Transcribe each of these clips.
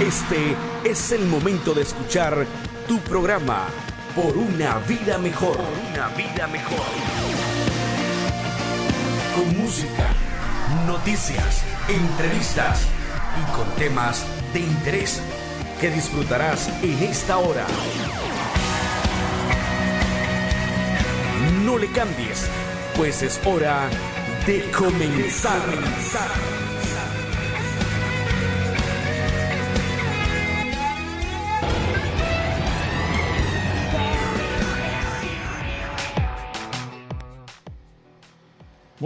Este es el momento de escuchar tu programa Por una vida mejor. una vida mejor. Con música, noticias, entrevistas y con temas de interés que disfrutarás en esta hora. No le cambies, pues es hora de comenzar.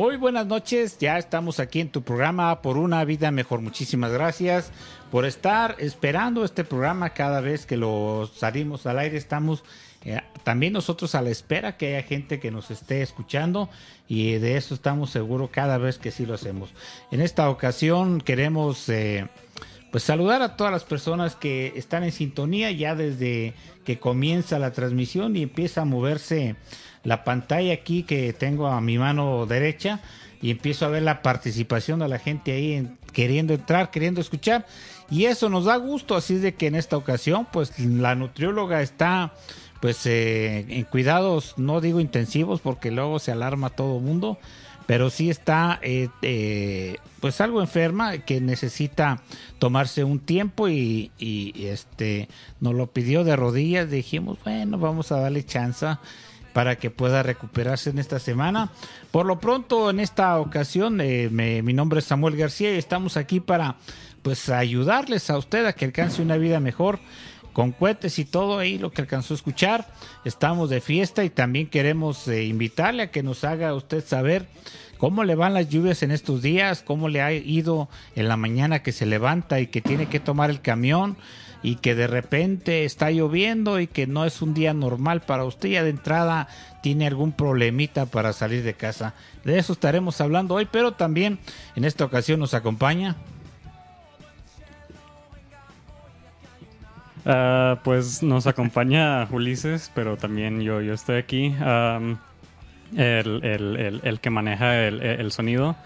Muy buenas noches, ya estamos aquí en tu programa por una vida mejor. Muchísimas gracias por estar esperando este programa cada vez que lo salimos al aire. Estamos eh, también nosotros a la espera que haya gente que nos esté escuchando y de eso estamos seguros cada vez que sí lo hacemos. En esta ocasión queremos eh, pues saludar a todas las personas que están en sintonía ya desde que comienza la transmisión y empieza a moverse la pantalla aquí que tengo a mi mano derecha y empiezo a ver la participación de la gente ahí queriendo entrar, queriendo escuchar. Y eso nos da gusto, así de que en esta ocasión pues la nutrióloga está pues eh, en cuidados, no digo intensivos porque luego se alarma todo el mundo, pero sí está eh, eh, pues algo enferma que necesita tomarse un tiempo y, y, este nos lo pidió de rodillas, dijimos bueno vamos a darle chance para que pueda recuperarse en esta semana. Por lo pronto, en esta ocasión, eh, mi nombre es Samuel García y estamos aquí para pues ayudarles a usted a que alcance una vida mejor con cohetes y todo ahí lo que alcanzó a escuchar. Estamos de fiesta y también queremos eh, invitarle a que nos haga usted saber cómo le van las lluvias en estos días, cómo le ha ido en la mañana que se levanta y que tiene que tomar el camión y que de repente está lloviendo y que no es un día normal para usted ya de entrada tiene algún problemita para salir de casa. De eso estaremos hablando hoy, pero también en esta ocasión nos acompaña. Uh, pues nos acompaña Ulises, pero también yo, yo estoy aquí, um, el, el, el, que maneja el, sonido.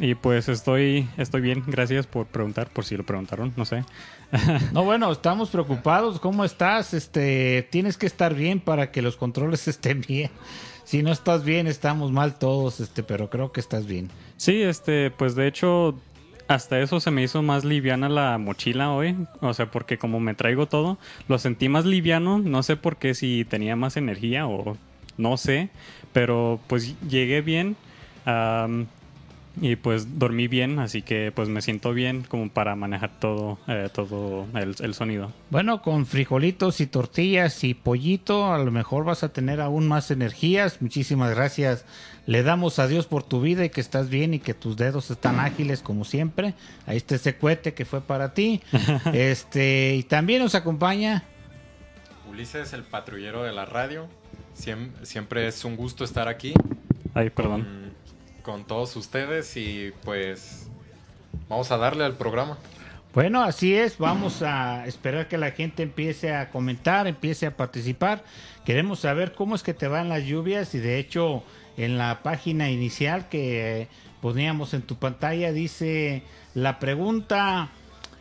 y pues estoy, estoy bien, gracias por preguntar, por si lo preguntaron, no sé. no, bueno, estamos preocupados. ¿Cómo estás? Este, tienes que estar bien para que los controles estén bien. Si no estás bien, estamos mal todos, este, pero creo que estás bien. Sí, este, pues de hecho, hasta eso se me hizo más liviana la mochila hoy. O sea, porque como me traigo todo, lo sentí más liviano. No sé por qué, si tenía más energía o no sé. Pero pues llegué bien. Y pues dormí bien, así que pues me siento bien como para manejar todo, eh, todo el, sonido. Bueno, con frijolitos y tortillas y pollito, a lo mejor vas a tener aún más energías. Muchísimas gracias. Le damos a Dios por tu vida y que estás bien y que tus dedos están ágiles como siempre. Ahí está ese cohete que fue para ti. este, y también nos acompaña Ulises, el patrullero de la radio. Siempre, es un gusto estar aquí. Ay, perdón. Con, todos ustedes y pues vamos a darle al programa. Bueno, así es. Vamos a esperar que la gente empiece a comentar, empiece a participar. Queremos saber cómo es que te van las lluvias y de hecho en la página inicial que poníamos en tu pantalla dice la pregunta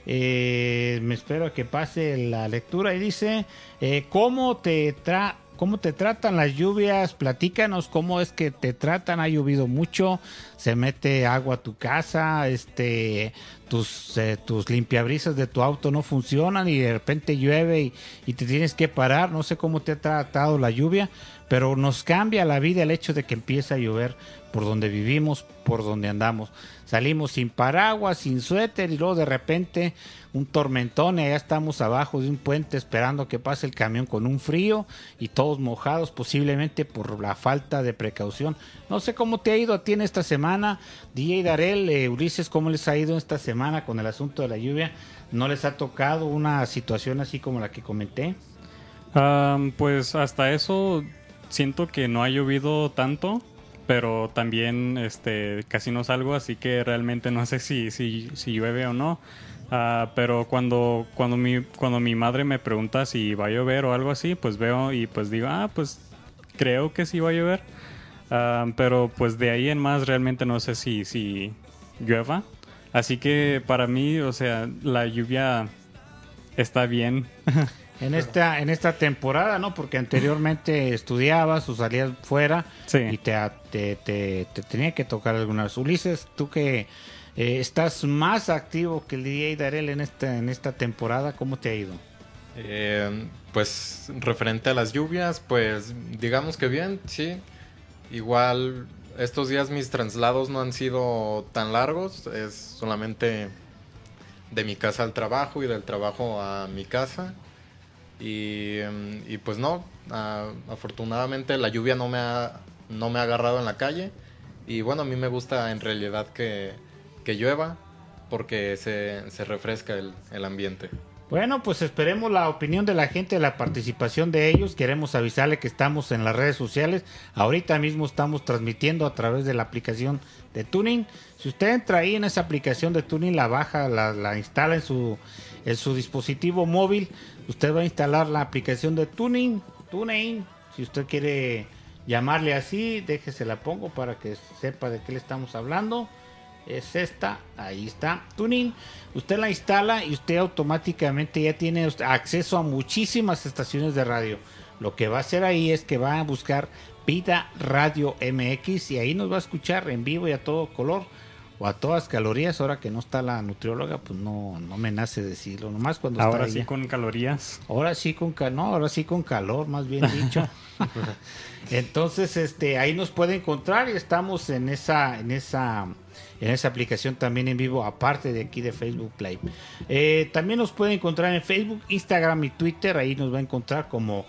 eh, me espero que pase la lectura y dice eh, cómo te tra ¿Cómo te tratan las lluvias? Platícanos cómo es que te tratan. Ha llovido mucho, se mete agua a tu casa, este, tus, eh, tus limpiabrisas de tu auto no funcionan y de repente llueve y, y, te tienes que parar. No sé cómo te ha tratado la lluvia, pero nos cambia la vida el hecho de que empiece a llover por donde vivimos, por donde andamos. Salimos sin paraguas, sin suéter y luego de repente un tormentón y allá estamos abajo de un puente esperando que pase el camión con un frío y todos mojados posiblemente por la falta de precaución. No sé cómo te ha ido a ti en esta semana, DJ Darel, eh, Ulises, cómo les ha ido esta semana con el asunto de la lluvia. ¿No les ha tocado una situación así como la que comenté? pues hasta eso siento que no ha llovido tanto pero también este casi no salgo, así que realmente no sé si, si, si llueve o no. Uh, pero cuando, cuando, mi, cuando mi madre me pregunta si va a llover o algo así, pues veo y pues digo, ah, pues creo que sí va a llover. Uh, pero pues de ahí en más realmente no sé si, si llueva. Así que para mí, o sea, la lluvia está bien. En esta, en esta temporada, ¿no? Porque anteriormente estudiabas o salías fuera Sí. y te, te, te, te tenía que tocar algunas. Ulises, tú que eh, estás más activo que el DJ Darel en esta, en esta temporada, ¿cómo te ha ido? Eh, pues referente a las lluvias, pues digamos que bien, sí. Igual estos días mis traslados no han sido tan largos, es solamente de mi casa al trabajo y del trabajo a mi casa. Y, pues no, ah, afortunadamente la lluvia no me, ha, no me ha agarrado en la calle. Y bueno, a mí me gusta en realidad que, que llueva porque se, se refresca el, el ambiente. Bueno, pues esperemos la opinión de la gente, la participación de ellos. Queremos avisarle que estamos en las redes sociales. Ahorita mismo estamos transmitiendo a través de la aplicación de Tuning. Si usted entra ahí en esa aplicación de Tuning, la baja, la, la instala en su, en su dispositivo móvil, usted va a instalar la aplicación de Tuning. Tuning, si usted quiere llamarle así, déjese la pongo para que sepa de qué le estamos hablando es esta, ahí está, Tuning. Usted la instala y usted automáticamente ya tiene acceso a muchísimas estaciones de radio. Lo que va a hacer ahí es que va a buscar Vida Radio MX y ahí nos va a escuchar en vivo y a todo color o a todas calorías. Ahora que no está la nutrióloga, pues no, no me nace decirlo. Nomás cuando Ahora está sí ella. con calorías. Ahora sí con calor, no, ahora sí con calor, más bien dicho. Entonces, este, ahí nos puede encontrar y estamos en esa, en esa, en esa aplicación también en vivo, aparte de aquí de Facebook Live. Eh, también nos puede encontrar en Facebook, Instagram y Twitter, ahí nos va a encontrar como,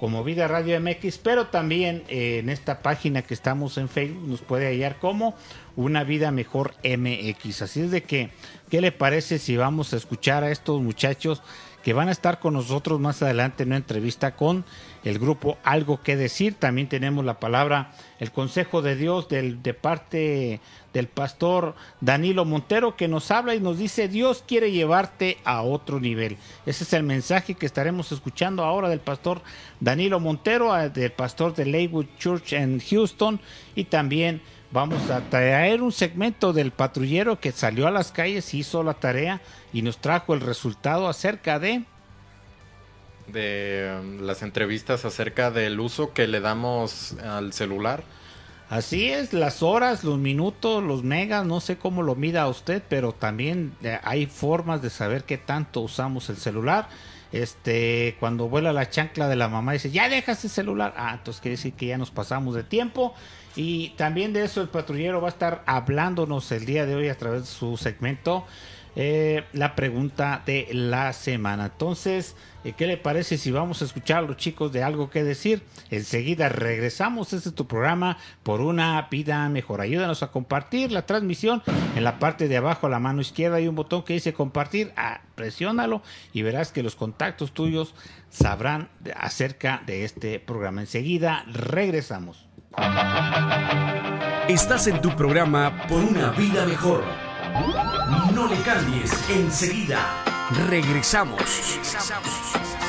como Vida Radio MX, pero también eh, en esta página que estamos en Facebook nos puede hallar como Una Vida Mejor MX. Así es de que, ¿qué le parece si vamos a escuchar a estos muchachos? que van a estar con nosotros más adelante en una entrevista con el grupo Algo que Decir. También tenemos la palabra, el consejo de Dios del, de parte del pastor Danilo Montero que nos habla y nos dice, Dios quiere llevarte a otro nivel. Ese es el mensaje que estaremos escuchando ahora del pastor Danilo Montero, del pastor de Leywood Church en Houston y también vamos a traer un segmento del patrullero que salió a las calles, hizo la tarea y nos trajo el resultado acerca de de um, las entrevistas acerca del uso que le damos al celular. Así es, las horas, los minutos, los megas, no sé cómo lo mida usted, pero también eh, hay formas de saber qué tanto usamos el celular. Este, cuando vuela la chancla de la mamá dice, ya dejas el celular. Ah, entonces quiere decir que ya nos pasamos de tiempo. Y también de eso el patrullero va a estar hablándonos el día de hoy a través de su segmento. eh, la pregunta de la semana. Entonces, eh, ¿qué le parece si vamos a escuchar a los chicos de algo que decir? Enseguida regresamos. Este es tu programa por una vida mejor. Ayúdanos a compartir la transmisión. En la parte de abajo a la mano izquierda hay un botón que dice compartir. Ah, presiónalo y verás que los contactos tuyos sabrán acerca de este programa. Enseguida regresamos. Estás en tu programa Por una vida mejor. No le cambies, enseguida regresamos. Vas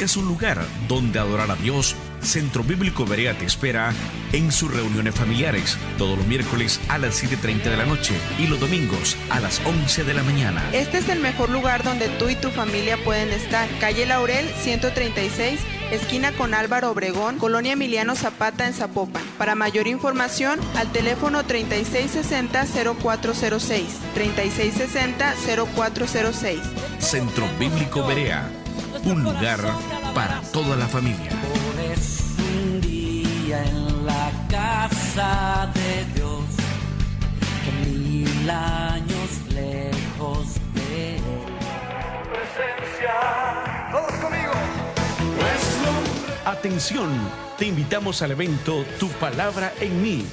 ¿Buscas un lugar donde adorar a Dios? Centro Bíblico Berea te espera en sus reuniones familiares todos los miércoles a las 7.30 de la noche y los domingos a las 11 de la mañana. Este es el mejor lugar donde tú y tu familia pueden estar. Calle Laurel 136, esquina con Álvaro Obregón, Colonia Emiliano Zapata en Zapopan. Para mayor información, al teléfono 3660-0406. 3660-0406. Centro Bíblico Berea, un lugar para toda la familia. Un día en la casa de Dios, que mil años lejos de él. Atención, te invitamos al evento Tu Palabra en mí.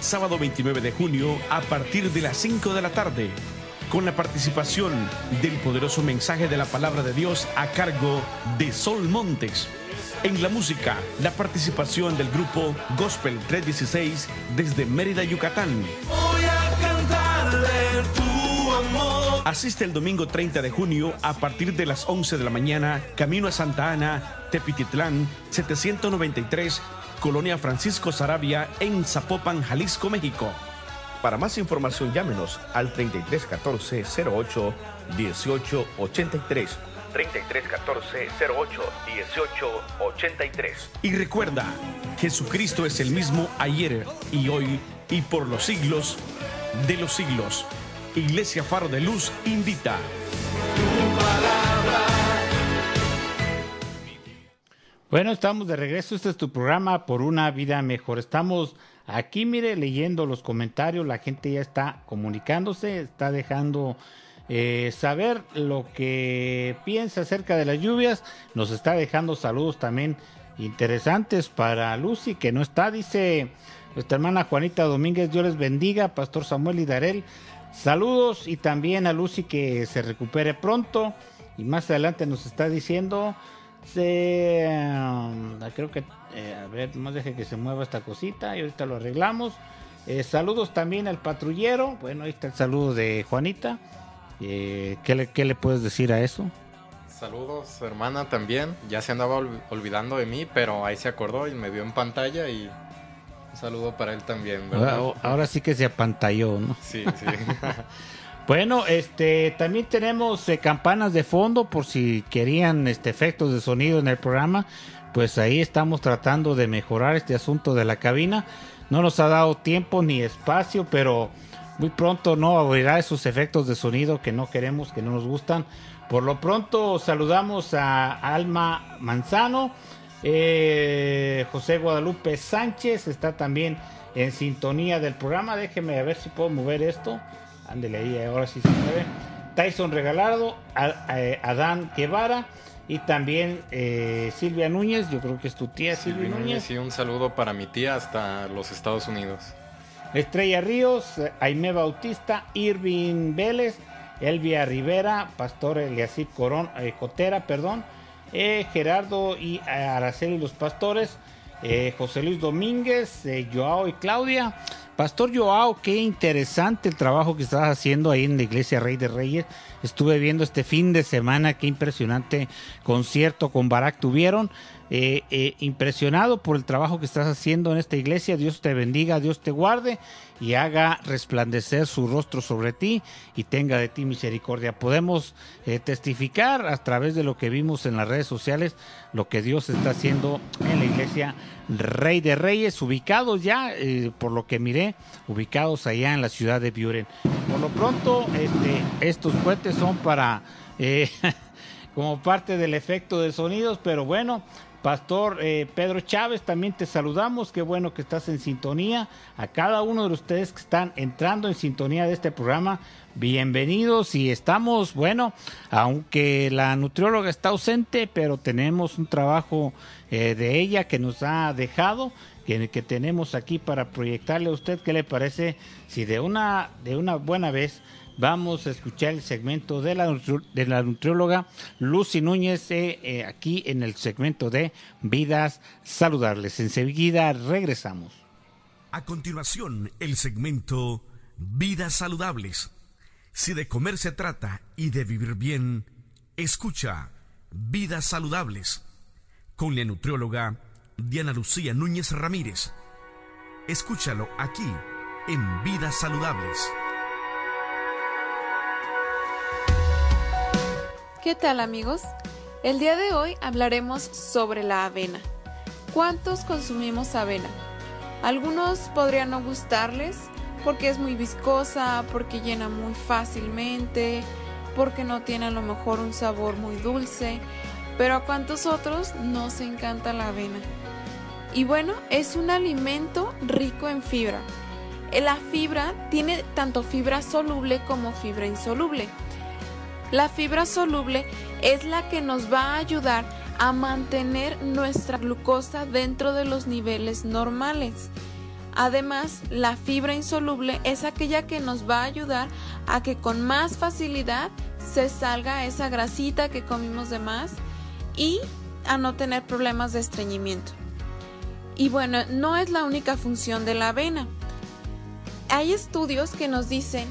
Sábado 29 de junio a partir de las 5 de la tarde, con la participación del poderoso mensaje de la palabra de Dios a cargo de Sol Montes. En la música, la participación del grupo Gospel 316 desde Mérida, Yucatán. Voy a cantarle tu amor. Asiste el domingo 30 de junio a partir de las 11 de la mañana, camino a Santa Ana, Tepititlán, 793, Colonia Francisco Sarabia, en Zapopan, Jalisco, México. Para más información, llámenos al 3314 08 18 83. 3314 08 18 83. Y recuerda, Jesucristo es el mismo ayer y hoy y por los siglos de los siglos. Iglesia Faro de Luz invita. Bueno, estamos de regreso. Este es tu programa por una vida mejor. Estamos aquí, mire, leyendo los comentarios. La gente ya está comunicándose, está dejando eh, saber lo que piensa acerca de las lluvias. Nos está dejando saludos también interesantes para Lucy, que no está. Dice nuestra hermana Juanita Domínguez, Dios les bendiga, Pastor Samuel y Darel. Saludos y también a Lucy que se recupere pronto. Y más adelante nos está diciendo, se, um, creo que, eh, a ver, más deje que se mueva esta cosita y ahorita lo arreglamos. Eh, saludos también al patrullero. Bueno, ahí está el saludo de Juanita. Eh, ¿qué, le, ¿Qué le puedes decir a eso? Saludos, hermana, también. Ya se andaba ol- olvidando de mí, pero ahí se acordó y me vio en pantalla y un saludo para él también, ¿verdad? Ahora, ahora sí que se apantalló, ¿no? Sí, sí. Bueno, este, también tenemos eh, campanas de fondo por si querían este efectos de sonido en el programa, pues ahí estamos tratando de mejorar este asunto de la cabina. No nos ha dado tiempo ni espacio, pero muy pronto no abrirá esos efectos de sonido que no queremos, que no nos gustan. Por lo pronto saludamos a Alma Manzano, eh, José Guadalupe Sánchez está también en sintonía del programa. Déjeme a ver si puedo mover esto. Ándele ahí, ahora sí se mueve. Tyson Regalado, Adán Guevara y también eh, Silvia Núñez. Yo creo que es tu tía Silvia, Silvia Núñez. Y un saludo para mi tía hasta los Estados Unidos. Estrella Ríos, Aime Bautista, Irving Vélez, Elvia Rivera, Pastor Eliasib Corón, eh, Cotera, perdón, eh, Gerardo y Araceli los Pastores, José Luis Domínguez, Joao y Claudia. Pastor Joao, qué interesante el trabajo que estás haciendo ahí en la iglesia Rey de Reyes. Estuve viendo este fin de semana, qué impresionante concierto con Barak tuvieron. Eh, eh, impresionado por el trabajo que estás haciendo en esta iglesia. Dios te bendiga, Dios te guarde y haga resplandecer su rostro sobre ti y tenga de ti misericordia. Podemos eh, testificar a través de lo que vimos en las redes sociales lo que Dios está haciendo en la iglesia Rey de Reyes, ubicados ya, eh, por lo que miré, ubicados allá en la ciudad de Buren. Por lo pronto, este, estos cohetes son para... eh, como parte del efecto de sonidos, pero bueno, Pastor eh, Pedro Chávez, también te saludamos, qué bueno que estás en sintonía. A cada uno de ustedes que están entrando en sintonía de este programa, bienvenidos y estamos, bueno, aunque la nutrióloga está ausente, pero tenemos un trabajo eh, de ella que nos ha dejado. Que, que tenemos aquí para proyectarle a usted, ¿qué le parece? Si de una, de una buena vez vamos a escuchar el segmento de la, nutrióloga Lucy Núñez eh, eh, aquí en el segmento de Vidas Saludables. Enseguida regresamos. A continuación, el segmento Vidas Saludables. Si de comer se trata y de vivir bien, escucha Vidas Saludables con la nutrióloga Diana Lucía Núñez Ramírez. Escúchalo aquí en Vidas Saludables. ¿Qué tal amigos? El día de hoy hablaremos sobre la avena. ¿Cuántos consumimos avena? Algunos podrían no gustarles porque es muy viscosa, porque llena muy fácilmente, porque no tiene a lo mejor un sabor muy dulce, pero a cuántos otros nos encanta la avena. Y bueno, es un alimento rico en fibra. La fibra tiene tanto fibra soluble como fibra insoluble. La fibra soluble es la que nos va a ayudar a mantener nuestra glucosa dentro de los niveles normales. Además, la fibra insoluble es aquella que nos va a ayudar a que con más facilidad se salga esa grasita que comimos de más y a no tener problemas de estreñimiento. Y bueno, no es la única función de la avena. Hay estudios que nos dicen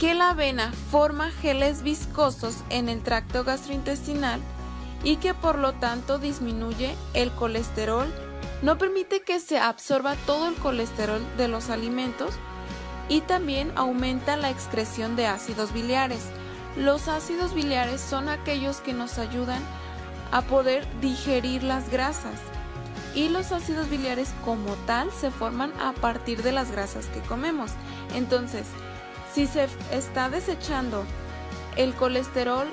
que la avena forma geles viscosos en el tracto gastrointestinal y que por lo tanto disminuye el colesterol, no permite que se absorba todo el colesterol de los alimentos y también aumenta la excreción de ácidos biliares. Los ácidos biliares son aquellos que nos ayudan a poder digerir las grasas y los ácidos biliares como tal se forman a partir de las grasas que comemos. Entonces, si se está desechando el colesterol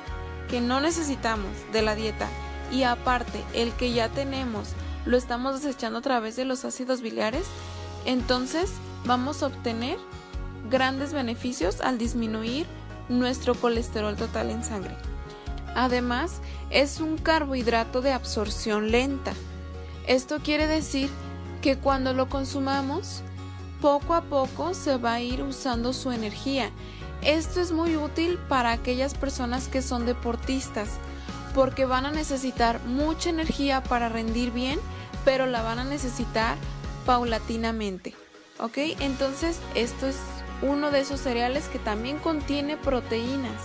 que no necesitamos de la dieta y aparte el que ya tenemos lo estamos desechando a través de los ácidos biliares, entonces vamos a obtener grandes beneficios al disminuir nuestro colesterol total en sangre. Además, es un carbohidrato de absorción lenta. Esto quiere decir que cuando lo consumamos, poco a poco se va a ir usando su energía. Esto es muy útil para aquellas personas que son deportistas, porque van a necesitar mucha energía para rendir bien, pero la van a necesitar paulatinamente. ¿Ok? Entonces, esto es uno de esos cereales que también contiene proteínas,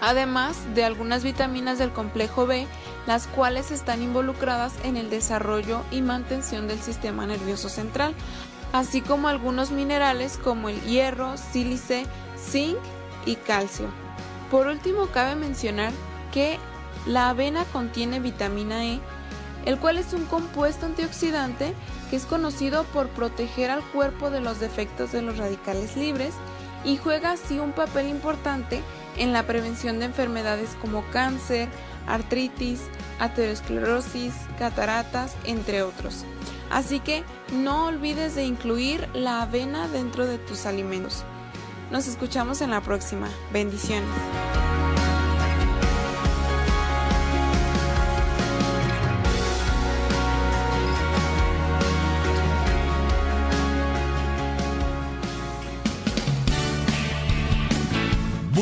además de algunas vitaminas del complejo B, las cuales están involucradas en el desarrollo y mantención del sistema nervioso central, así como algunos minerales como el hierro, sílice, zinc y calcio. Por último, cabe mencionar que la avena contiene vitamina E, el cual es un compuesto antioxidante que es conocido por proteger al cuerpo de los defectos de los radicales libres y juega así un papel importante en la prevención de enfermedades como cáncer, artritis, aterosclerosis, cataratas, entre otros. Así que no olvides de incluir la avena dentro de tus alimentos. Nos escuchamos en la próxima. Bendiciones.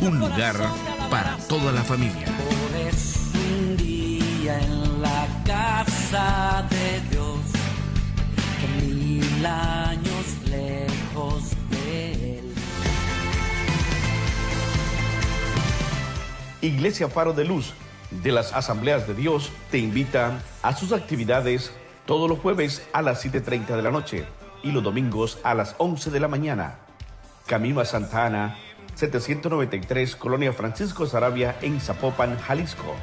un lugar para toda la familia. Un día en la casa de Dios, mil años lejos de él. Iglesia Faro de Luz de las Asambleas de Dios te invita a sus actividades todos los jueves a las 7.30 de la noche y los domingos a las 11 de la mañana. Camino a Santa Ana, 793 Colonia Francisco Sarabia en Zapopan, Jalisco.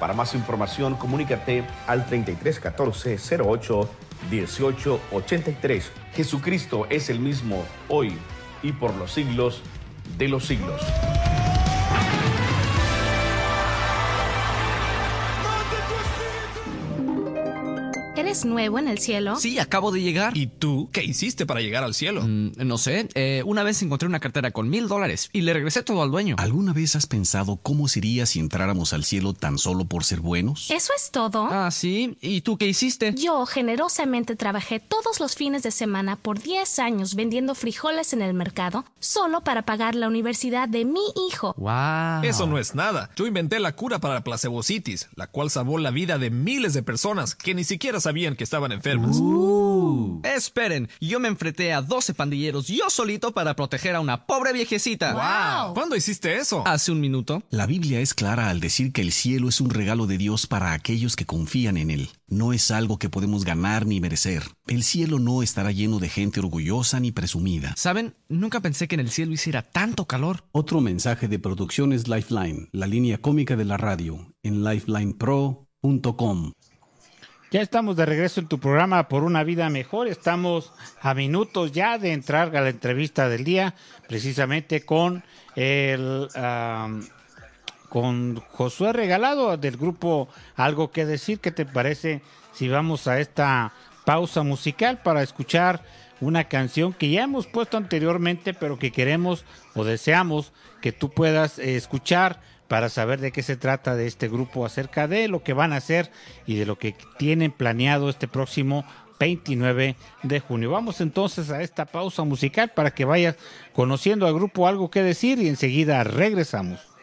Para más información, comunícate al 3314 08 18 83. Jesucristo es el mismo hoy y por los siglos de los siglos. ¿Eres nuevo en el cielo? Sí, acabo de llegar. ¿Y tú qué hiciste para llegar al cielo? Mm, no sé, eh, una vez encontré una cartera con mil dólares y le regresé todo al dueño. ¿Alguna vez has pensado cómo sería si entráramos al cielo tan solo por ser buenos? ¿Eso es todo? Ah, sí. ¿Y tú qué hiciste? Yo generosamente trabajé todos los fines de semana por 10 años vendiendo frijoles en el mercado solo para pagar la universidad de mi hijo. ¡Wow! Eso no es nada. Yo inventé la cura para la placebocitis, la cual salvó la vida de miles de personas que ni siquiera sabían que estaban enfermas. Uh. Esperen, yo me enfrenté a 12 pandilleros yo solito para proteger a una pobre viejecita. ¡Wow! ¿Cuándo hiciste eso? Hace un minuto. La Biblia es clara al decir que el cielo es un regalo de Dios para aquellos que confían en él. No es algo que podemos ganar ni merecer. El cielo no estará lleno de gente orgullosa ni presumida. ¿Saben? Nunca pensé que en el cielo hiciera tanto calor. Otro mensaje de Producciones Lifeline, la línea cómica de la radio, en lifelinepro.com. Ya estamos de regreso en tu programa por una vida mejor. Estamos a minutos ya de entrar a la entrevista del día, precisamente con el con Josué Regalado del grupo Algo que decir. ¿Qué te parece si vamos a esta pausa musical para escuchar una canción que ya hemos puesto anteriormente, pero que queremos o deseamos que tú puedas eh, escuchar para saber de qué se trata de este grupo, acerca de lo que van a hacer y de lo que tienen planeado este próximo 29 de junio. Vamos entonces a esta pausa musical para que vayas conociendo al grupo algo que decir y enseguida regresamos.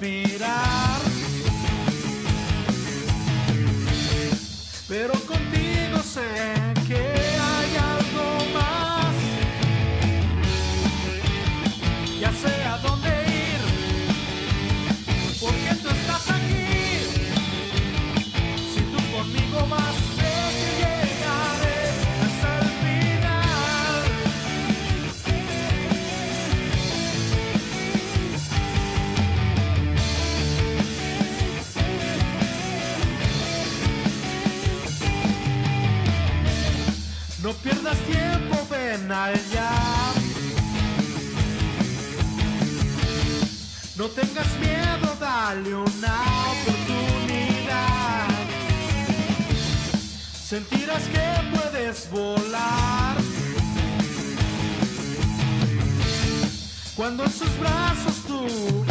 Un No tengas miedo, dale una oportunidad. Sentirás que puedes volar. Cuando en sus brazos tú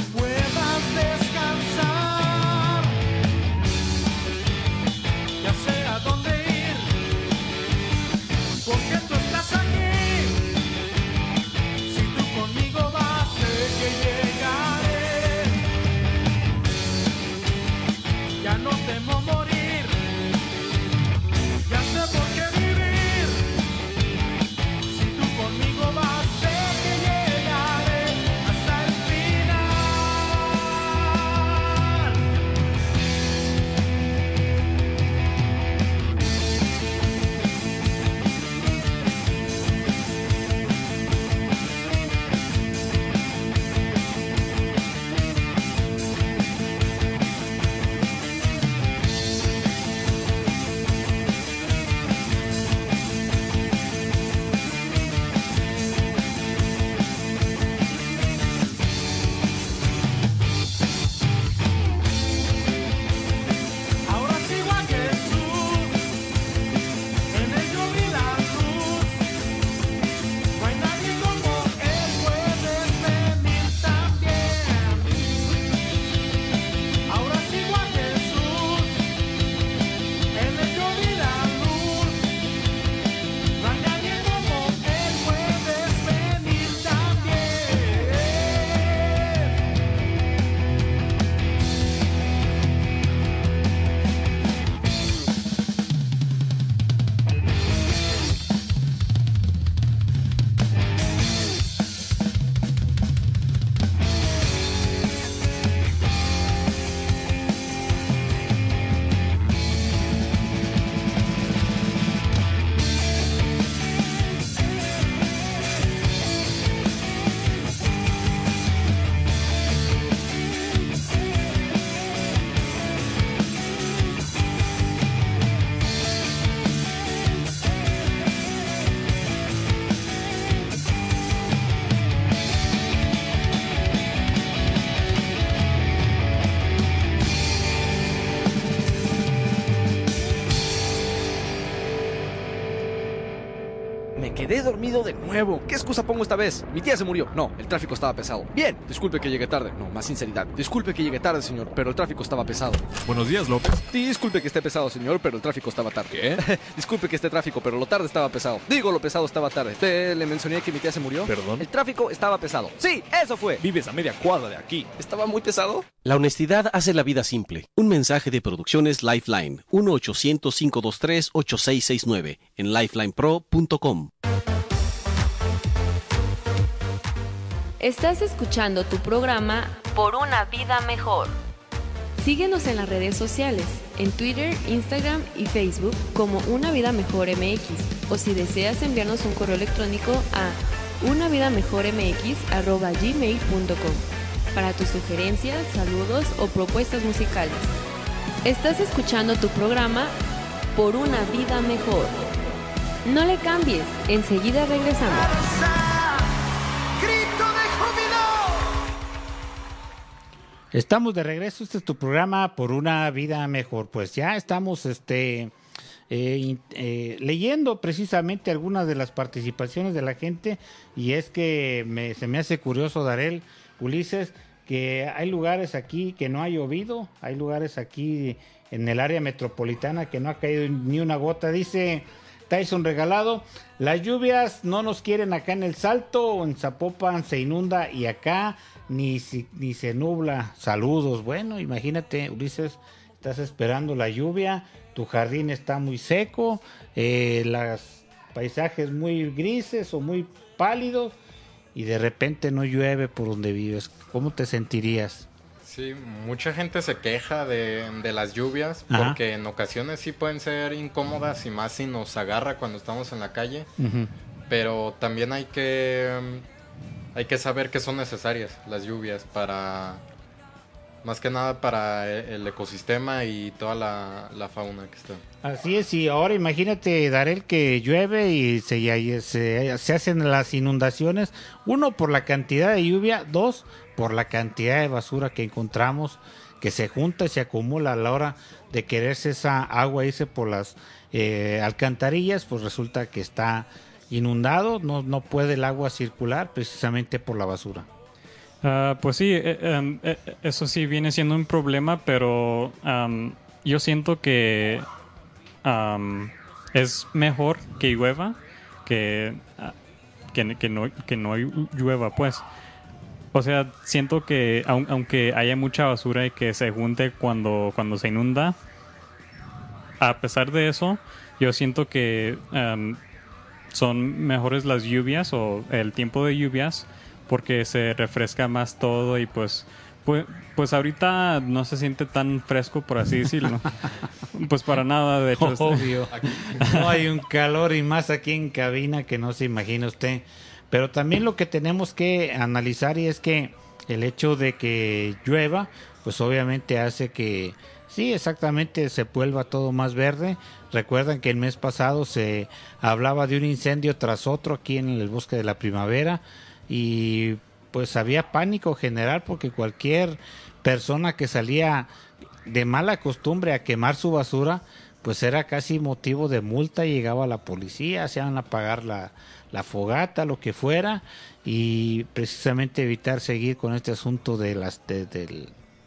dormido de nuevo. ¿Qué excusa pongo esta vez? Mi tía se murió. No, el tráfico estaba pesado. Bien, disculpe que llegué tarde. No, más sinceridad. Disculpe que llegué tarde, señor, pero el tráfico estaba pesado. Buenos días, López. Disculpe que esté pesado, señor, pero el tráfico estaba tarde. ¿Qué? disculpe que esté tráfico, pero lo tarde estaba pesado. Digo, lo pesado estaba tarde. ¿Te le mencioné que mi tía se murió? ¿Perdón? El tráfico estaba pesado. Sí, eso fue. Vives a media cuadra de aquí. ¿Estaba muy pesado? La honestidad hace la vida simple. Un mensaje de Producciones Lifeline. 1-800-523-8669 en lifelinepro.com. Estás escuchando tu programa Por una vida mejor. Síguenos en las redes sociales, en Twitter, Instagram y Facebook como Una Vida Mejor MX. O si deseas enviarnos un correo electrónico a unavidamejormx.gmail.com para tus sugerencias, saludos o propuestas musicales. Estás escuchando tu programa Por una Vida Mejor. No le cambies, enseguida regresamos. Estamos de regreso, este es tu programa por una vida mejor. Pues ya estamos este, eh, eh, leyendo precisamente algunas de las participaciones de la gente y es que me- se me hace curioso, Darel, Ulises, que hay lugares aquí que no ha llovido, hay lugares aquí en el área metropolitana que no ha caído ni una gota. Dice Tyson Regalado, las lluvias no nos quieren acá en el Salto o en Zapopan se inunda y acá ni, ni se nubla. Saludos. Bueno, imagínate, Ulises, estás esperando la lluvia, tu jardín está muy seco, eh, los paisajes muy grises o muy pálidos y de repente no llueve por donde vives. ¿Cómo te sentirías? Sí, mucha gente se queja de, de las lluvias Ajá. porque en ocasiones sí pueden ser incómodas y más si nos agarra cuando estamos en la calle. Pero también hay que hay que saber que son necesarias las lluvias para Más que nada para e- el ecosistema y toda la, la fauna que está. Así es, y ahora imagínate, Darel, que llueve y se, y se, se hacen las inundaciones. Uno, por la cantidad de lluvia. Dos, por la cantidad de basura que encontramos, que se junta y se acumula a la hora de quererse esa agua irse por las eh, alcantarillas, pues resulta que está inundado, no, no puede el agua circular precisamente por la basura. Ah, pues sí, eh, em, eh, eso sí viene siendo un problema, pero am, yo siento que es mejor que llueva ah, que, que no, que no llueva, pues. O sea, siento que aun- aunque haya mucha basura y que se junte cuando, cuando se inunda, a pesar de eso, yo siento que am, son mejores las lluvias o el tiempo de lluvias porque se refresca más todo y pues pues, pues ahorita no se siente tan fresco por así decirlo. pues para nada, de hecho. este- Obvio. No hay un calor y más aquí en cabina que no se imagina usted. Pero también lo que tenemos que analizar y es que el hecho de que llueva, pues obviamente hace que sí, exactamente se vuelva todo más verde. Recuerdan que el mes pasado se hablaba de un incendio tras otro aquí en el bosque de la primavera y pues había pánico general porque cualquier persona que salía de mala costumbre a quemar su basura, pues era casi motivo de multa, llegaba la policía, hacían a pagar la, la fogata, lo que fuera, y precisamente evitar seguir con este asunto de las de,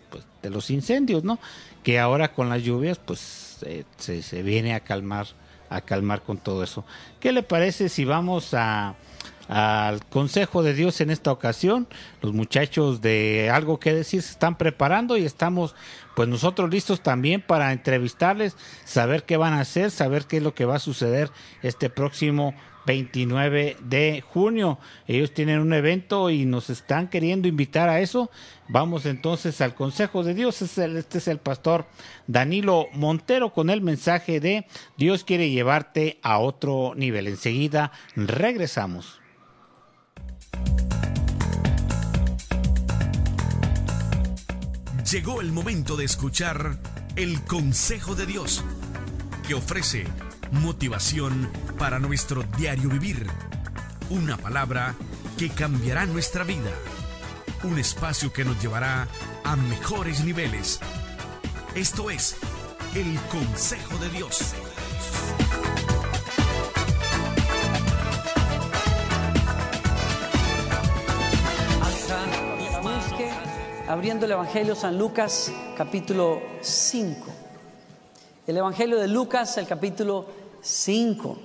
pues, de los incendios, ¿no? Que ahora con las lluvias, pues eh, se, se viene a calmar, a calmar con todo eso. ¿Qué le parece si vamos a al consejo de Dios en esta ocasión. Los muchachos de algo que decir se están preparando y estamos pues nosotros listos también para entrevistarles, saber qué van a hacer, saber qué es lo que va a suceder este próximo 29 de junio. Ellos tienen un evento y nos están queriendo invitar a eso. Vamos entonces al Consejo de Dios. Este es el pastor Danilo Montero con el mensaje de Dios quiere llevarte a otro nivel. Enseguida regresamos. Llegó el momento de escuchar el consejo de Dios, que ofrece motivación para nuestro diario vivir. Una palabra que cambiará nuestra vida. Un espacio que nos llevará a mejores niveles. Esto es el consejo de Dios. Abriendo el Evangelio San Lucas capítulo 5. El Evangelio de Lucas, el capítulo 5.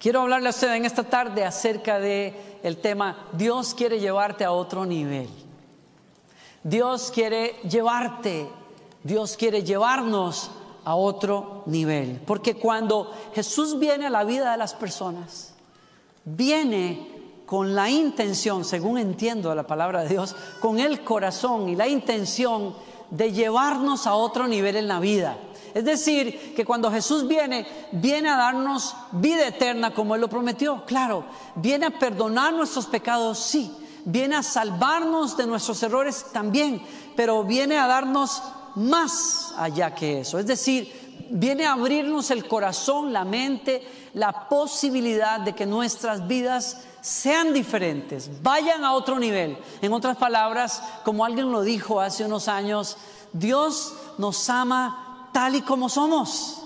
Quiero hablarle a usted en esta tarde acerca de el tema Dios quiere llevarte a otro nivel. Dios quiere llevarte, Dios quiere llevarnos a otro nivel. Porque cuando Jesús viene a la vida de las personas, viene con la intención, según entiendo la palabra de Dios, con el corazón y la intención de llevarnos a otro nivel en la vida. Es decir, que cuando Jesús viene, viene a darnos vida eterna como Él lo prometió. Claro, viene a perdonar nuestros pecados, sí. Viene a salvarnos de nuestros errores también, pero viene a darnos más allá que eso. Es decir, viene a abrirnos el corazón, la mente, la posibilidad de que nuestras vidas sean diferentes, vayan a otro nivel. En otras palabras, como alguien lo dijo hace unos años, Dios nos ama tal y como somos.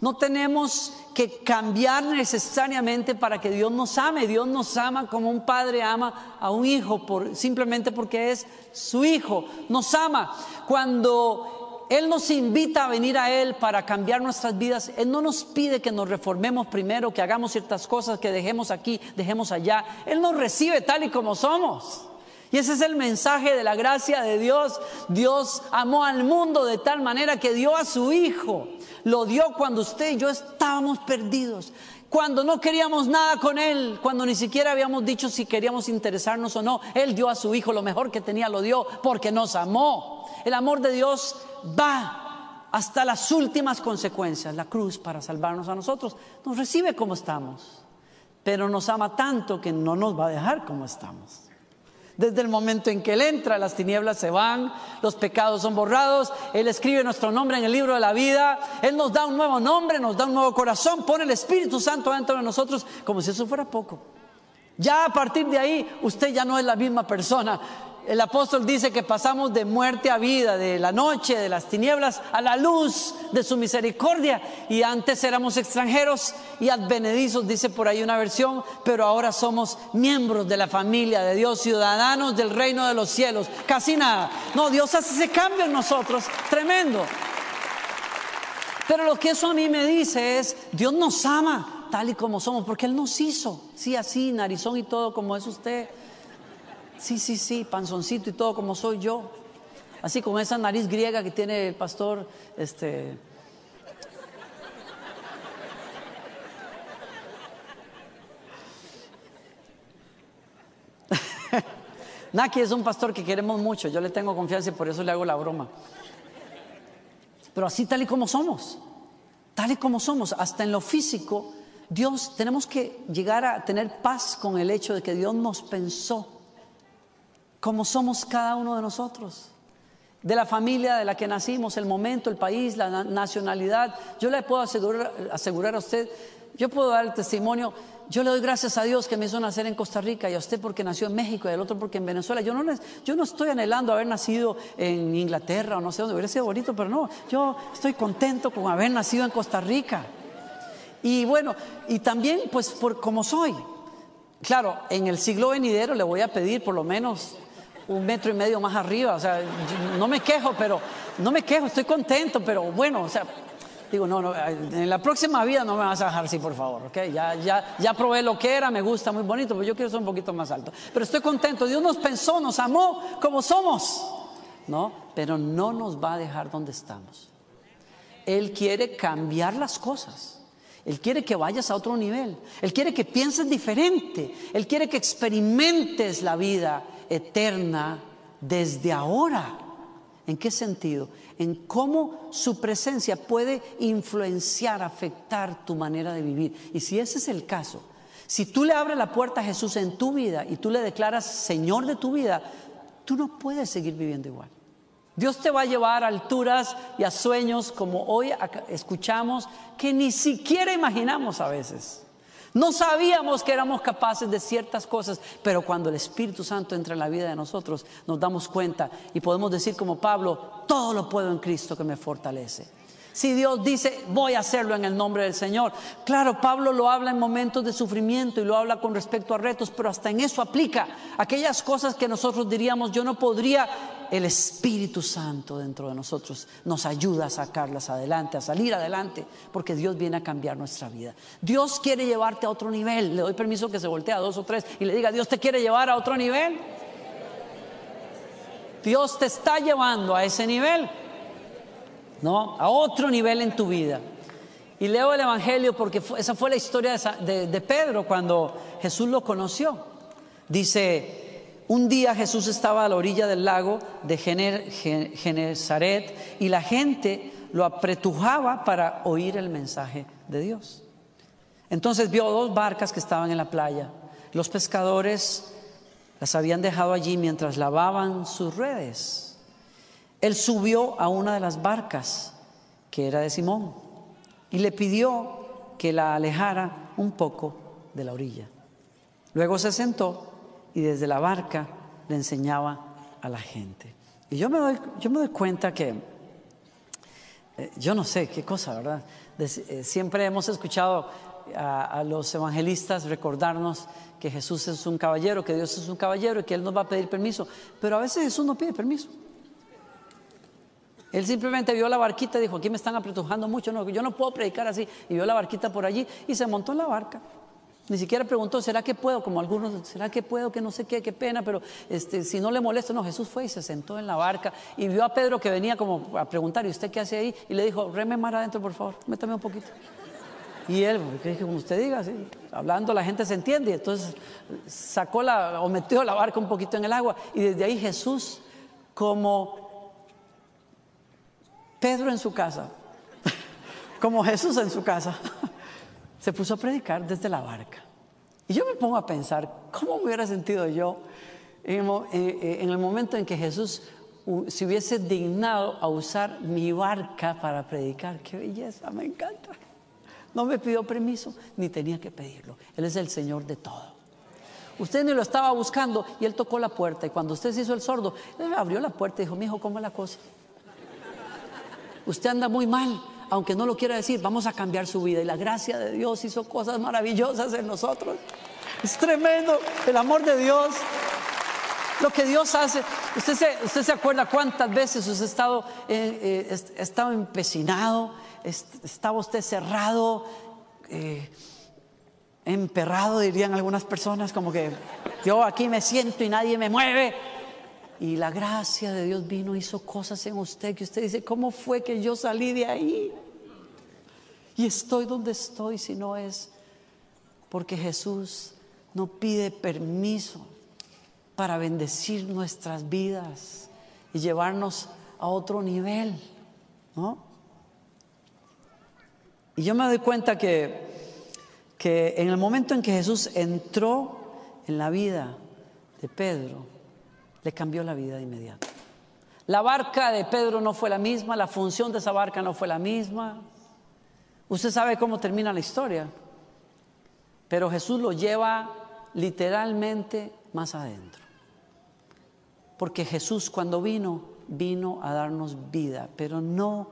No tenemos que cambiar necesariamente para que Dios nos ame. Dios nos ama como un padre ama a un hijo, por, simplemente porque es su hijo. Nos ama. Cuando Él nos invita a venir a Él para cambiar nuestras vidas, Él no nos pide que nos reformemos primero, que hagamos ciertas cosas, que dejemos aquí, dejemos allá. Él nos recibe tal y como somos. Y ese es el mensaje de la gracia de Dios. Dios amó al mundo de tal manera que dio a su Hijo. Lo dio cuando usted y yo estábamos perdidos. Cuando no queríamos nada con Él. Cuando ni siquiera habíamos dicho si queríamos interesarnos o no. Él dio a su Hijo lo mejor que tenía, lo dio porque nos amó. El amor de Dios va hasta las últimas consecuencias. La cruz para salvarnos a nosotros. Nos recibe como estamos. Pero nos ama tanto que no nos va a dejar como estamos. Desde el momento en que Él entra, las tinieblas se van, los pecados son borrados, Él escribe nuestro nombre en el libro de la vida, Él nos da un nuevo nombre, nos da un nuevo corazón, pone el Espíritu Santo dentro de nosotros, como si eso fuera poco. Ya a partir de ahí, usted ya no es la misma persona. El apóstol dice que pasamos de muerte a vida, de la noche, de las tinieblas, a la luz de su misericordia. Y antes éramos extranjeros y advenedizos, dice por ahí una versión, pero ahora somos miembros de la familia de Dios, ciudadanos del reino de los cielos. Casi nada. No, Dios hace ese cambio en nosotros, tremendo. Pero lo que eso a mí me dice es, Dios nos ama tal y como somos, porque Él nos hizo, sí, así, narizón y todo como es usted. Sí, sí, sí, panzoncito y todo como soy yo. Así como esa nariz griega que tiene el pastor, este... Naki es un pastor que queremos mucho, yo le tengo confianza y por eso le hago la broma. Pero así tal y como somos, tal y como somos, hasta en lo físico, Dios, tenemos que llegar a tener paz con el hecho de que Dios nos pensó como somos cada uno de nosotros. De la familia de la que nacimos, el momento, el país, la na- nacionalidad. Yo le puedo asegurar, a usted, yo puedo dar el testimonio, yo le doy gracias a Dios que me hizo nacer en Costa Rica y a usted porque nació en México y al otro porque en Venezuela. Yo no, les- yo no estoy anhelando haber nacido en Inglaterra o no sé dónde, hubiera sido bonito, pero no, yo estoy contento con haber nacido en Costa Rica. Y bueno, y también pues por como soy. Claro, en el siglo venidero le voy a pedir por lo menos un metro y medio más arriba. O sea, no me quejo, pero no me quejo, estoy contento, pero bueno, o sea, digo, no, no, en la próxima vida no me vas a dejar así, por favor, ¿ok? Ya, ya, ya probé lo que era, me gusta, muy bonito, pero yo quiero ser un poquito más alto. Pero estoy contento, Dios nos pensó, nos amó como somos, ¿no? Pero no nos va a dejar donde estamos. Él quiere cambiar las cosas. Él quiere que vayas a otro nivel. Él quiere que pienses diferente. Él quiere que experimentes la vida eterna desde ahora. ¿En qué sentido? En cómo su presencia puede influenciar, afectar tu manera de vivir. Y si ese es el caso, si tú le abres la puerta a Jesús en tu vida y tú le declaras Señor de tu vida, tú no puedes seguir viviendo igual. Dios te va a llevar a alturas y a sueños como hoy escuchamos que ni siquiera imaginamos a veces. No sabíamos que éramos capaces de ciertas cosas, pero cuando el Espíritu Santo entra en la vida de nosotros, nos damos cuenta y podemos decir como Pablo, todo lo puedo en Cristo que me fortalece. Si Dios dice, voy a hacerlo en el nombre del Señor. Claro, Pablo lo habla en momentos de sufrimiento y lo habla con respecto a retos, pero hasta en eso aplica aquellas cosas que nosotros diríamos, yo no podría. El Espíritu Santo dentro de nosotros nos ayuda a sacarlas adelante, a salir adelante, porque Dios viene a cambiar nuestra vida. Dios quiere llevarte a otro nivel. Le doy permiso que se voltee a dos o tres y le diga, Dios te quiere llevar a otro nivel. Dios te está llevando a ese nivel. ¿no? A otro nivel en tu vida. Y leo el Evangelio porque esa fue la historia de Pedro cuando Jesús lo conoció. Dice, un día Jesús estaba a la orilla del lago de Genezaret y la gente lo apretujaba para oír el mensaje de Dios. Entonces vio dos barcas que estaban en la playa. Los pescadores las habían dejado allí mientras lavaban sus redes. Él subió a una de las barcas, que era de Simón, y le pidió que la alejara un poco de la orilla. Luego se sentó y desde la barca le enseñaba a la gente. Y yo me doy, yo me doy cuenta que, eh, yo no sé qué cosa, ¿verdad? Eh, siempre hemos escuchado a, a los evangelistas recordarnos que Jesús es un caballero, que Dios es un caballero y que Él nos va a pedir permiso. Pero a veces Jesús no pide permiso. Él simplemente vio la barquita y dijo, aquí me están apretujando mucho, no, yo no puedo predicar así. Y vio la barquita por allí y se montó en la barca. Ni siquiera preguntó, ¿será que puedo? Como algunos, ¿será que puedo? Que no sé qué, qué pena, pero este, si no le molesto, no, Jesús fue y se sentó en la barca y vio a Pedro que venía como a preguntar, ¿y usted qué hace ahí? Y le dijo, reme mar adentro, por favor, métame un poquito. Y él, que como usted diga, sí, hablando la gente se entiende, entonces sacó la, o metió la barca un poquito en el agua, y desde ahí Jesús, como Pedro en su casa, como Jesús en su casa, se puso a predicar desde la barca. Y yo me pongo a pensar, ¿cómo me hubiera sentido yo en el, eh, eh, momento en que Jesús se hubiese dignado a usar mi barca para predicar. Qué belleza, me encanta. No me pidió permiso, ni tenía que pedirlo. Él es el Señor de todo. Usted ni lo estaba buscando y él tocó la puerta. Y cuando usted se hizo el sordo, él abrió la puerta y dijo, mi hijo, ¿cómo es la cosa? Usted anda muy mal, aunque no lo quiera decir, vamos a cambiar su vida. Y la gracia de Dios hizo cosas maravillosas en nosotros. Es tremendo el amor de Dios. Lo que Dios hace. Usted se, usted se acuerda cuántas veces usted ha estado, eh, eh, estado empecinado, est- estaba usted cerrado, eh, emperrado, dirían algunas personas, como que yo aquí me siento y nadie me mueve. Y la gracia de Dios vino, hizo cosas en usted que usted dice, ¿cómo fue que yo salí de ahí? Y estoy donde estoy si no es porque Jesús no pide permiso para bendecir nuestras vidas y llevarnos a otro nivel, ¿no? Y yo me doy cuenta que, que en el momento en que Jesús entró en la vida de Pedro, le cambió la vida de inmediato. La barca de Pedro no fue la misma, la función de esa barca no fue la misma. Usted sabe cómo termina la historia, pero Jesús lo lleva literalmente más adentro. Porque Jesús cuando vino, vino a darnos vida, pero no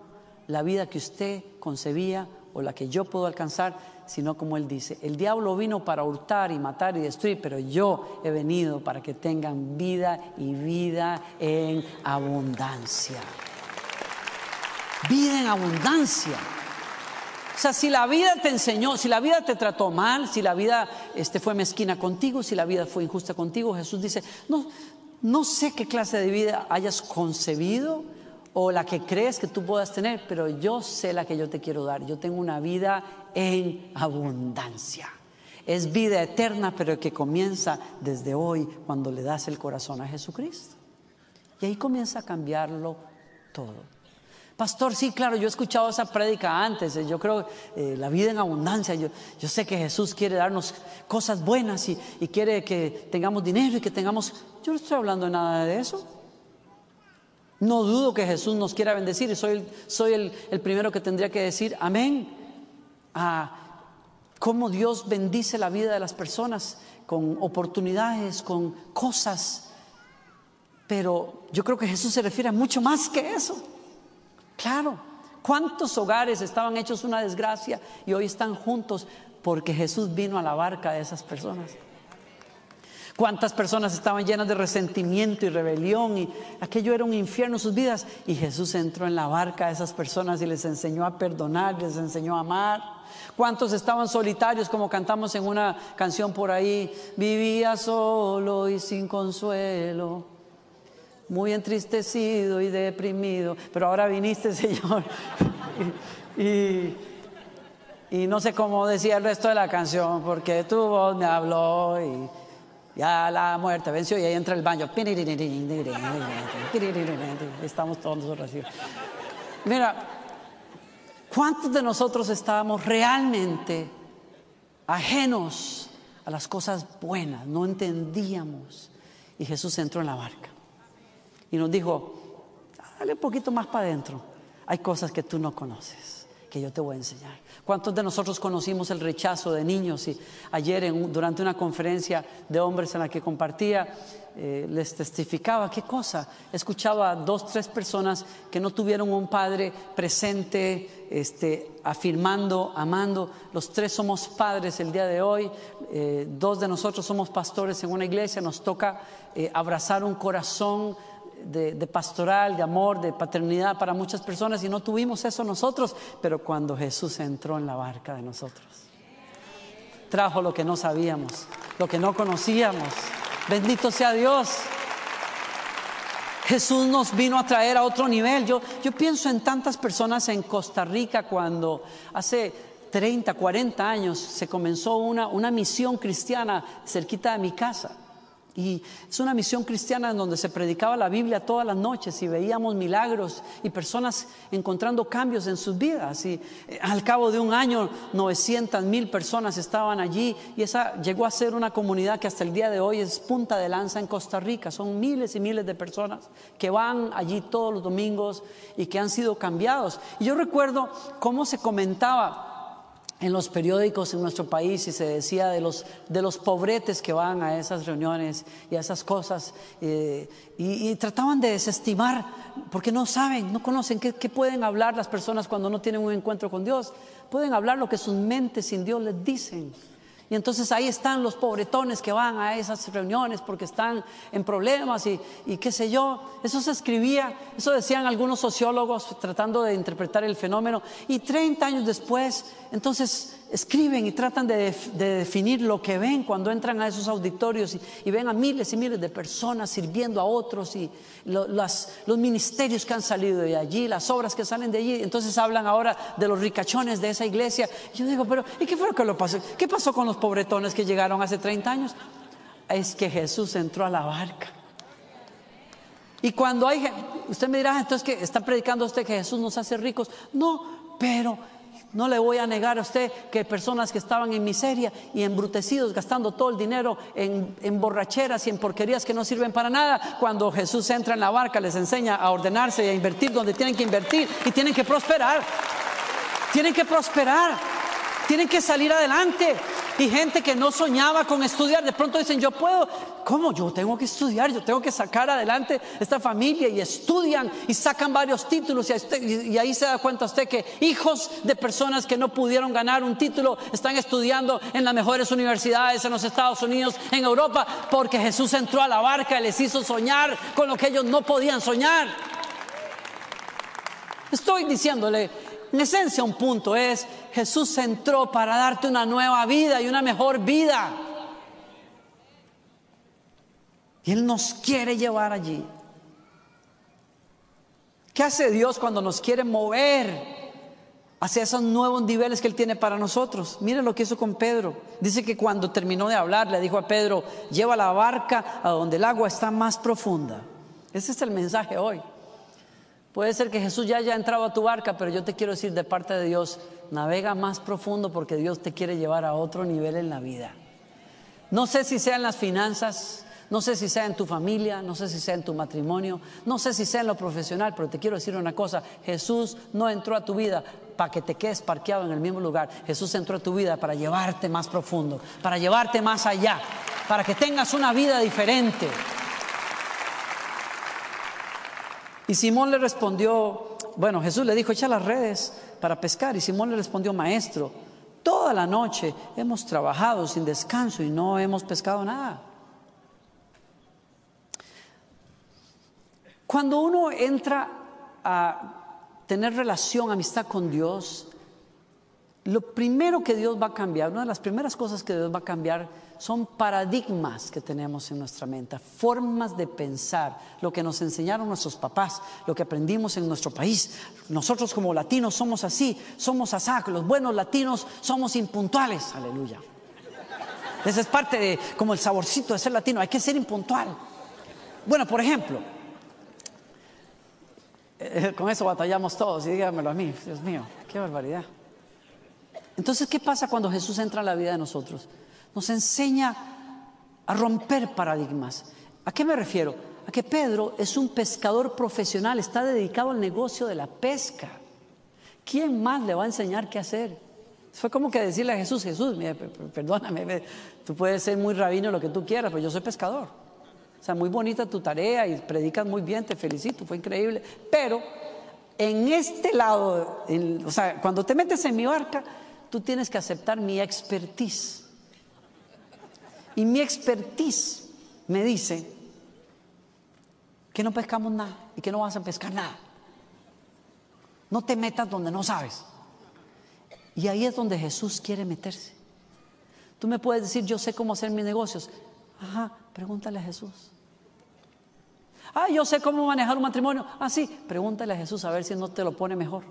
la vida que usted concebía o la que yo puedo alcanzar, sino como Él dice, el diablo vino para hurtar y matar y destruir, pero yo he venido para que tengan vida y vida en abundancia. Vida en abundancia. O sea, si la vida te enseñó, si la vida te trató mal, si la vida este, fue mezquina contigo, si la vida fue injusta contigo, Jesús dice, no, no sé qué clase de vida hayas concebido o la que crees que tú puedas tener, pero yo sé la que yo te quiero dar. Yo tengo una vida en abundancia. Es vida eterna, pero que comienza desde hoy cuando le das el corazón a Jesucristo. Y ahí comienza a cambiarlo todo. Pastor, sí, claro, yo he escuchado esa prédica antes. eh, Yo creo eh, la vida en abundancia. Yo, yo sé que Jesús quiere darnos cosas buenas y, y quiere que tengamos dinero y que tengamos. Yo no estoy hablando de nada de eso. No dudo que Jesús nos quiera bendecir y soy, el- soy el, el primero que tendría que decir amén a cómo Dios bendice la vida de las personas con oportunidades, con cosas. Pero yo creo que Jesús se refiere a mucho más que eso. Claro, ¿cuántos hogares estaban hechos una desgracia y hoy están juntos porque Jesús vino a la barca de esas personas? ¿Cuántas personas estaban llenas de resentimiento y rebelión y aquello era un infierno en sus vidas? Y Jesús entró en la barca de esas personas y les enseñó a perdonar, les enseñó a amar. ¿Cuántos estaban solitarios como cantamos en una canción por ahí? Vivía solo y sin consuelo muy entristecido y deprimido, pero ahora viniste, Señor. y, y no sé cómo decía el resto de la canción, porque tu voz me habló y ya la muerte venció y ahí entra el baño. Estamos todos nosotros así. Mira, ¿cuántos de nosotros estábamos realmente ajenos a las cosas buenas? No entendíamos. Y Jesús entró en la barca y nos dijo, dale un poquito más para adentro. Hay cosas que tú no conoces, que yo te voy a enseñar. ¿Cuántos de nosotros conocimos el rechazo de niños? Y ayer durante una conferencia de hombres en la que compartía, eh, les testificaba qué cosa. Escuchaba a dos, tres personas que no tuvieron un padre presente, este, afirmando, amando. Los tres somos padres el día de hoy. Eh, dos de nosotros somos pastores en una iglesia. Nos toca eh, abrazar un corazón de, pastoral, de amor, de paternidad para muchas personas y no tuvimos eso nosotros, pero cuando Jesús entró en la barca de nosotros, trajo lo que no sabíamos, lo que no conocíamos. Bendito sea Dios. Jesús nos vino a traer a otro nivel. Yo, yo pienso en tantas personas en Costa Rica cuando hace 30, 40 años se comenzó una, una misión cristiana cerquita de mi casa. Y es una misión cristiana en donde se predicaba la Biblia todas las noches y veíamos milagros y personas encontrando cambios en sus vidas. Y eh, al cabo de un año, 900 mil personas estaban allí y esa llegó a ser una comunidad que hasta el día de hoy es punta de lanza en Costa Rica. Son miles y miles de personas que van allí todos los domingos y que han sido cambiados. Y yo recuerdo cómo se comentaba en los periódicos en nuestro país y se decía de los, de los pobretes que van a esas reuniones y a esas cosas eh, y, trataban de desestimar porque no saben, no conocen qué pueden hablar las personas cuando no tienen un encuentro con Dios. Pueden hablar lo que sus mentes sin Dios les dicen. Y entonces ahí están los pobretones que van a esas reuniones porque están en problemas y, qué sé yo. Eso se escribía, eso decían algunos sociólogos tratando de interpretar el fenómeno. Y 30 años después, entonces escriben y tratan de, def- de definir lo que ven cuando entran a esos auditorios y, ven a miles y miles de personas sirviendo a otros y los ministerios que han salido de allí, las obras que salen de allí. Entonces hablan ahora de los ricachones de esa iglesia. Yo digo, pero ¿y qué fue lo que lo pasó? ¿Qué pasó con los pobretones que llegaron hace 30 años? Es que Jesús entró a la barca. Y cuando hay, usted me dirá, entonces que está predicando usted que Jesús nos hace ricos. No, pero no le voy a negar a usted que personas que estaban en miseria y embrutecidos, gastando todo el dinero en, en borracheras y en porquerías que no sirven para nada, cuando Jesús entra en la barca les enseña a ordenarse y a invertir donde tienen que invertir y tienen que prosperar. Tienen que prosperar. Tienen que salir adelante. Y gente que no soñaba con estudiar, de pronto dicen, yo puedo, ¿cómo? Yo tengo que estudiar, yo tengo que sacar adelante esta familia y estudian y sacan varios títulos y, y ahí se da cuenta usted que hijos de personas que no pudieron ganar un título están estudiando en las mejores universidades en los Estados Unidos, en Europa, porque Jesús entró a la barca y les hizo soñar con lo que ellos no podían soñar. Estoy diciéndole, en esencia un punto es, Jesús entró para darte una nueva vida y una mejor vida. Y Él nos quiere llevar allí. ¿Qué hace Dios cuando nos quiere mover hacia esos nuevos niveles que Él tiene para nosotros? Mire lo que hizo con Pedro. Dice que cuando terminó de hablar, le dijo a Pedro, lleva la barca a donde el agua está más profunda. Ese es el mensaje hoy. Puede ser que Jesús ya haya entrado a tu barca, pero yo te quiero decir de parte de Dios, navega más profundo porque Dios te quiere llevar a otro nivel en la vida. No sé si sea en las finanzas, no sé si sea en tu familia, no sé si sea en tu matrimonio, no sé si sea en lo profesional, pero te quiero decir una cosa, Jesús no entró a tu vida para que te quedes parqueado en el mismo lugar, Jesús entró a tu vida para llevarte más profundo, para llevarte más allá, para que tengas una vida diferente. Y Simón le respondió, bueno, Jesús le dijo, echa las redes para pescar. Y Simón le respondió, maestro, toda la noche hemos trabajado sin descanso y no hemos pescado nada. Cuando uno entra a tener relación, amistad con Dios, lo primero que Dios va a cambiar, una de las primeras cosas que Dios va a cambiar son paradigmas que tenemos en nuestra mente, formas de pensar, lo que nos enseñaron nuestros papás, lo que aprendimos en nuestro país. Nosotros como latinos somos así, somos asá, los buenos latinos somos impuntuales, aleluya. Esa es parte de como el saborcito de ser latino, hay que ser impuntual. Bueno, por ejemplo, eh, con eso batallamos todos, y dígamelo a mí, Dios mío, qué barbaridad. Entonces, ¿qué pasa cuando Jesús entra a la vida de nosotros? Nos enseña a romper paradigmas. ¿A qué me refiero? A que Pedro es un pescador profesional, está dedicado al negocio de la pesca. ¿Quién más le va a enseñar qué hacer? Fue como que decirle a Jesús, Jesús, per- perdóname, tú puedes ser muy rabino lo que tú quieras, pero yo soy pescador. O sea, muy bonita tu tarea y predicas muy bien, te felicito, fue increíble. Pero en este lado, en- o sea, cuando te metes en mi barca, tú tienes que aceptar mi expertise. Y mi expertise me dice que no pescamos nada y que no vas a pescar nada. No te metas donde no sabes. Y ahí es donde Jesús quiere meterse. Tú me puedes decir, yo sé cómo hacer mis negocios. Ajá, pregúntale a Jesús. Ah, yo sé cómo manejar un matrimonio. Ah, sí, pregúntale a Jesús a ver si no te lo pone mejor.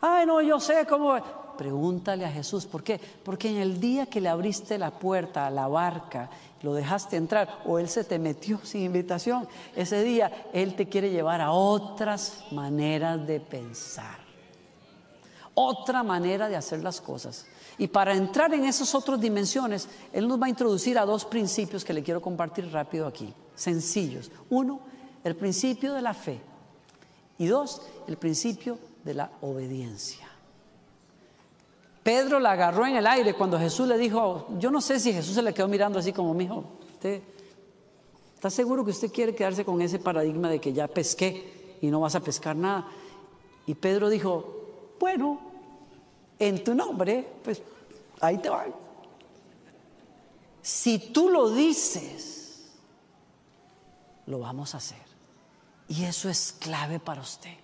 Ay, no, yo sé cómo. Pregúntale a Jesús. ¿Por qué? Porque en el día que le abriste la puerta a la barca, lo dejaste entrar o Él se te metió sin invitación, ese día Él te quiere llevar a otras maneras de pensar. Otra manera de hacer las cosas. Y para entrar en esas otras dimensiones, Él nos va a introducir a dos principios que le quiero compartir rápido aquí. Sencillos. Uno, el principio de la fe. Y dos, el principio de la obediencia. Pedro la agarró en el aire cuando Jesús le dijo, yo no sé si Jesús se le quedó mirando así como, mijo, usted está seguro que usted quiere quedarse con ese paradigma de que ya pesqué y no vas a pescar nada. Y Pedro dijo, bueno, en tu nombre, pues ahí te va. Si tú lo dices, lo vamos a hacer. Y eso es clave para usted.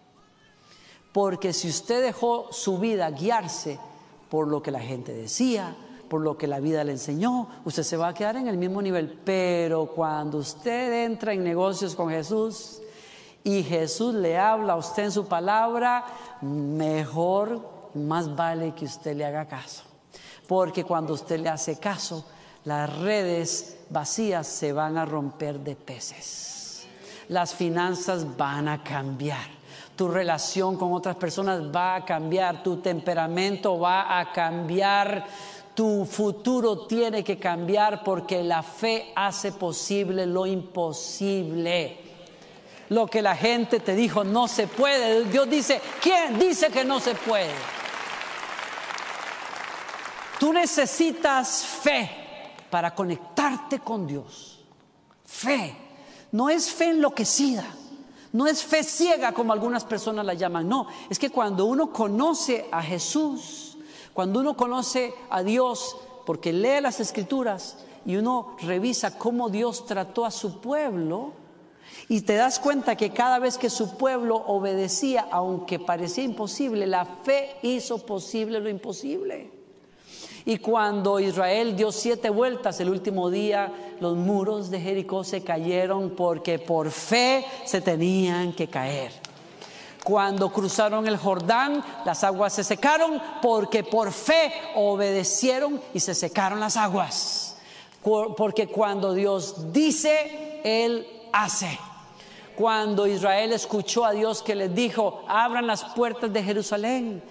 Porque si usted dejó su vida guiarse por lo que la gente decía, por lo que la vida le enseñó, usted se va a quedar en el mismo nivel. Pero cuando usted entra en negocios con Jesús y Jesús le habla a usted en su palabra, mejor, más vale que usted le haga caso. Porque cuando usted le hace caso, las redes vacías se van a romper de peces. Las finanzas van a cambiar tu relación con otras personas va a cambiar, tu temperamento va a cambiar, tu futuro tiene que cambiar porque la fe hace posible lo imposible. Lo que la gente te dijo no se puede, Dios dice, ¿quién dice que no se puede? Tú necesitas fe para conectarte con Dios. Fe, no es fe enloquecida. No es fe ciega como algunas personas la llaman, no, es que cuando uno conoce a Jesús, cuando uno conoce a Dios, porque lee las escrituras y uno revisa cómo Dios trató a su pueblo, y te das cuenta que cada vez que su pueblo obedecía, aunque parecía imposible, la fe hizo posible lo imposible. Y cuando Israel dio siete vueltas el último día, los muros de Jericó se cayeron porque por fe se tenían que caer. Cuando cruzaron el Jordán, las aguas se secaron porque por fe obedecieron y se secaron las aguas. Porque cuando Dios dice, Él hace. Cuando Israel escuchó a Dios que les dijo, abran las puertas de Jerusalén.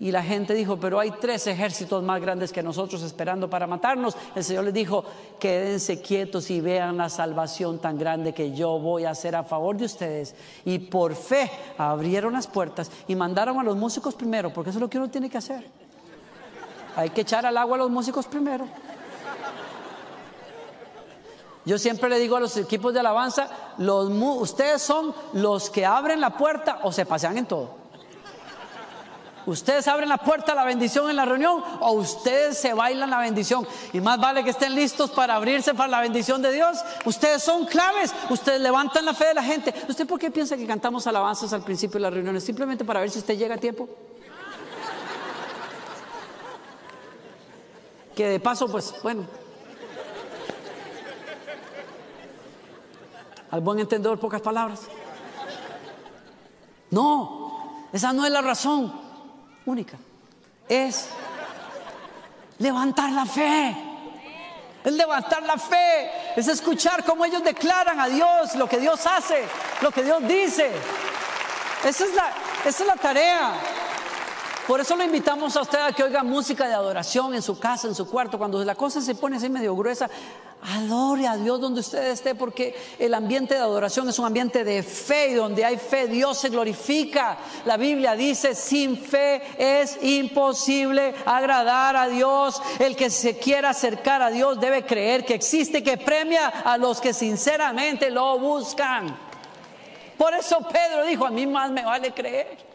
Y la gente dijo, pero hay tres ejércitos más grandes que nosotros esperando para matarnos. El Señor les dijo, quédense quietos y vean la salvación tan grande que yo voy a hacer a favor de ustedes. Y por fe abrieron las puertas y mandaron a los músicos primero, porque eso es lo que uno tiene que hacer. Hay que echar al agua a los músicos primero. Yo siempre le digo a los equipos de alabanza, los, ustedes son los que abren la puerta o se pasean en todo. Ustedes abren la puerta a la bendición en la reunión o ustedes se bailan la bendición. Y más vale que estén listos para abrirse para la bendición de Dios. Ustedes son claves. Ustedes levantan la fe de la gente. ¿Usted por qué piensa que cantamos alabanzas al principio de las reuniones? Simplemente para ver si usted llega a tiempo. Que de paso, pues bueno. Al buen entendedor, pocas palabras. No, esa no es la razón única. Es levantar la fe. Es levantar la fe. Es escuchar cómo ellos declaran a Dios lo que Dios hace, lo que Dios dice. Esa es la, esa es la tarea. Por eso lo invitamos a usted a que oiga música de adoración en su casa, en su cuarto. Cuando la cosa se pone así medio gruesa, adore a Dios donde usted esté, porque el ambiente de adoración es un ambiente de fe y donde hay fe Dios se glorifica. La Biblia dice, sin fe es imposible agradar a Dios. El que se quiera acercar a Dios debe creer que existe, que premia a los que sinceramente lo buscan. Por eso Pedro dijo, a mí más me vale creer.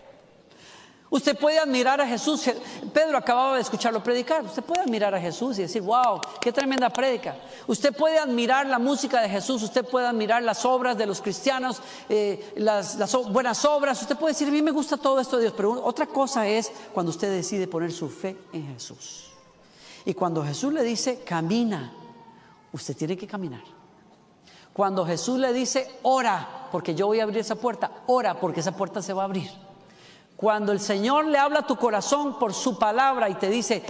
Usted puede admirar a Jesús. Pedro acababa de escucharlo predicar. Usted puede admirar a Jesús y decir, wow, qué tremenda prédica. Usted puede admirar la música de Jesús. Usted puede admirar las obras de los cristianos, eh, las, las buenas obras. Usted puede decir, a mí me gusta todo esto de Dios. Pero otra cosa es cuando usted decide poner su fe en Jesús. Y cuando Jesús le dice, camina, usted tiene que caminar. Cuando Jesús le dice, ora, porque yo voy a abrir esa puerta, ora, porque esa puerta se va a abrir. Cuando el Señor le habla a tu corazón por su palabra y te dice,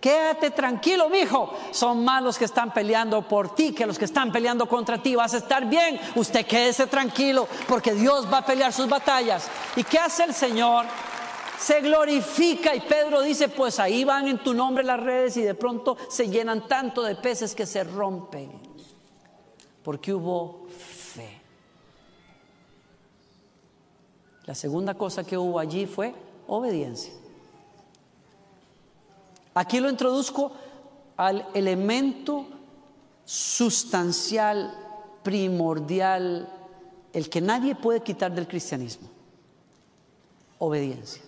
quédate tranquilo, mijo, son más los que están peleando por ti que los que están peleando contra ti. Vas a estar bien. Usted quédese tranquilo porque Dios va a pelear sus batallas. ¿Y qué hace el Señor? Se glorifica y Pedro dice, pues ahí van en tu nombre las redes y de pronto se llenan tanto de peces que se rompen. Porque hubo fe. La segunda cosa que hubo allí fue obediencia. Aquí lo introduzco al elemento sustancial, primordial, el que nadie puede quitar del cristianismo. Obediencia.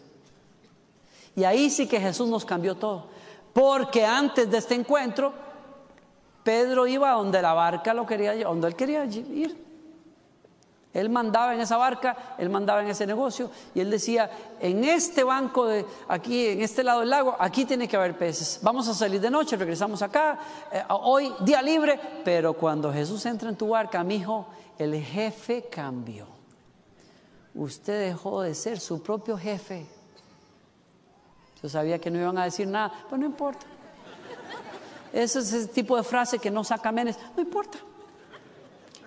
Y ahí sí que Jesús nos cambió todo. Porque antes de este encuentro, Pedro iba donde la barca lo quería, donde él quería ir. Él mandaba en esa barca, él mandaba en ese negocio y él decía, en este banco de aquí, en este lado del lago, aquí tiene que haber peces. Vamos a salir de noche, regresamos acá, eh, hoy día libre, pero cuando Jesús entra en tu barca, mi hijo, el jefe cambió. Usted dejó de ser su propio jefe. Yo sabía que no iban a decir nada, pues no importa. Ese es ese tipo de frase que no saca menes, no importa.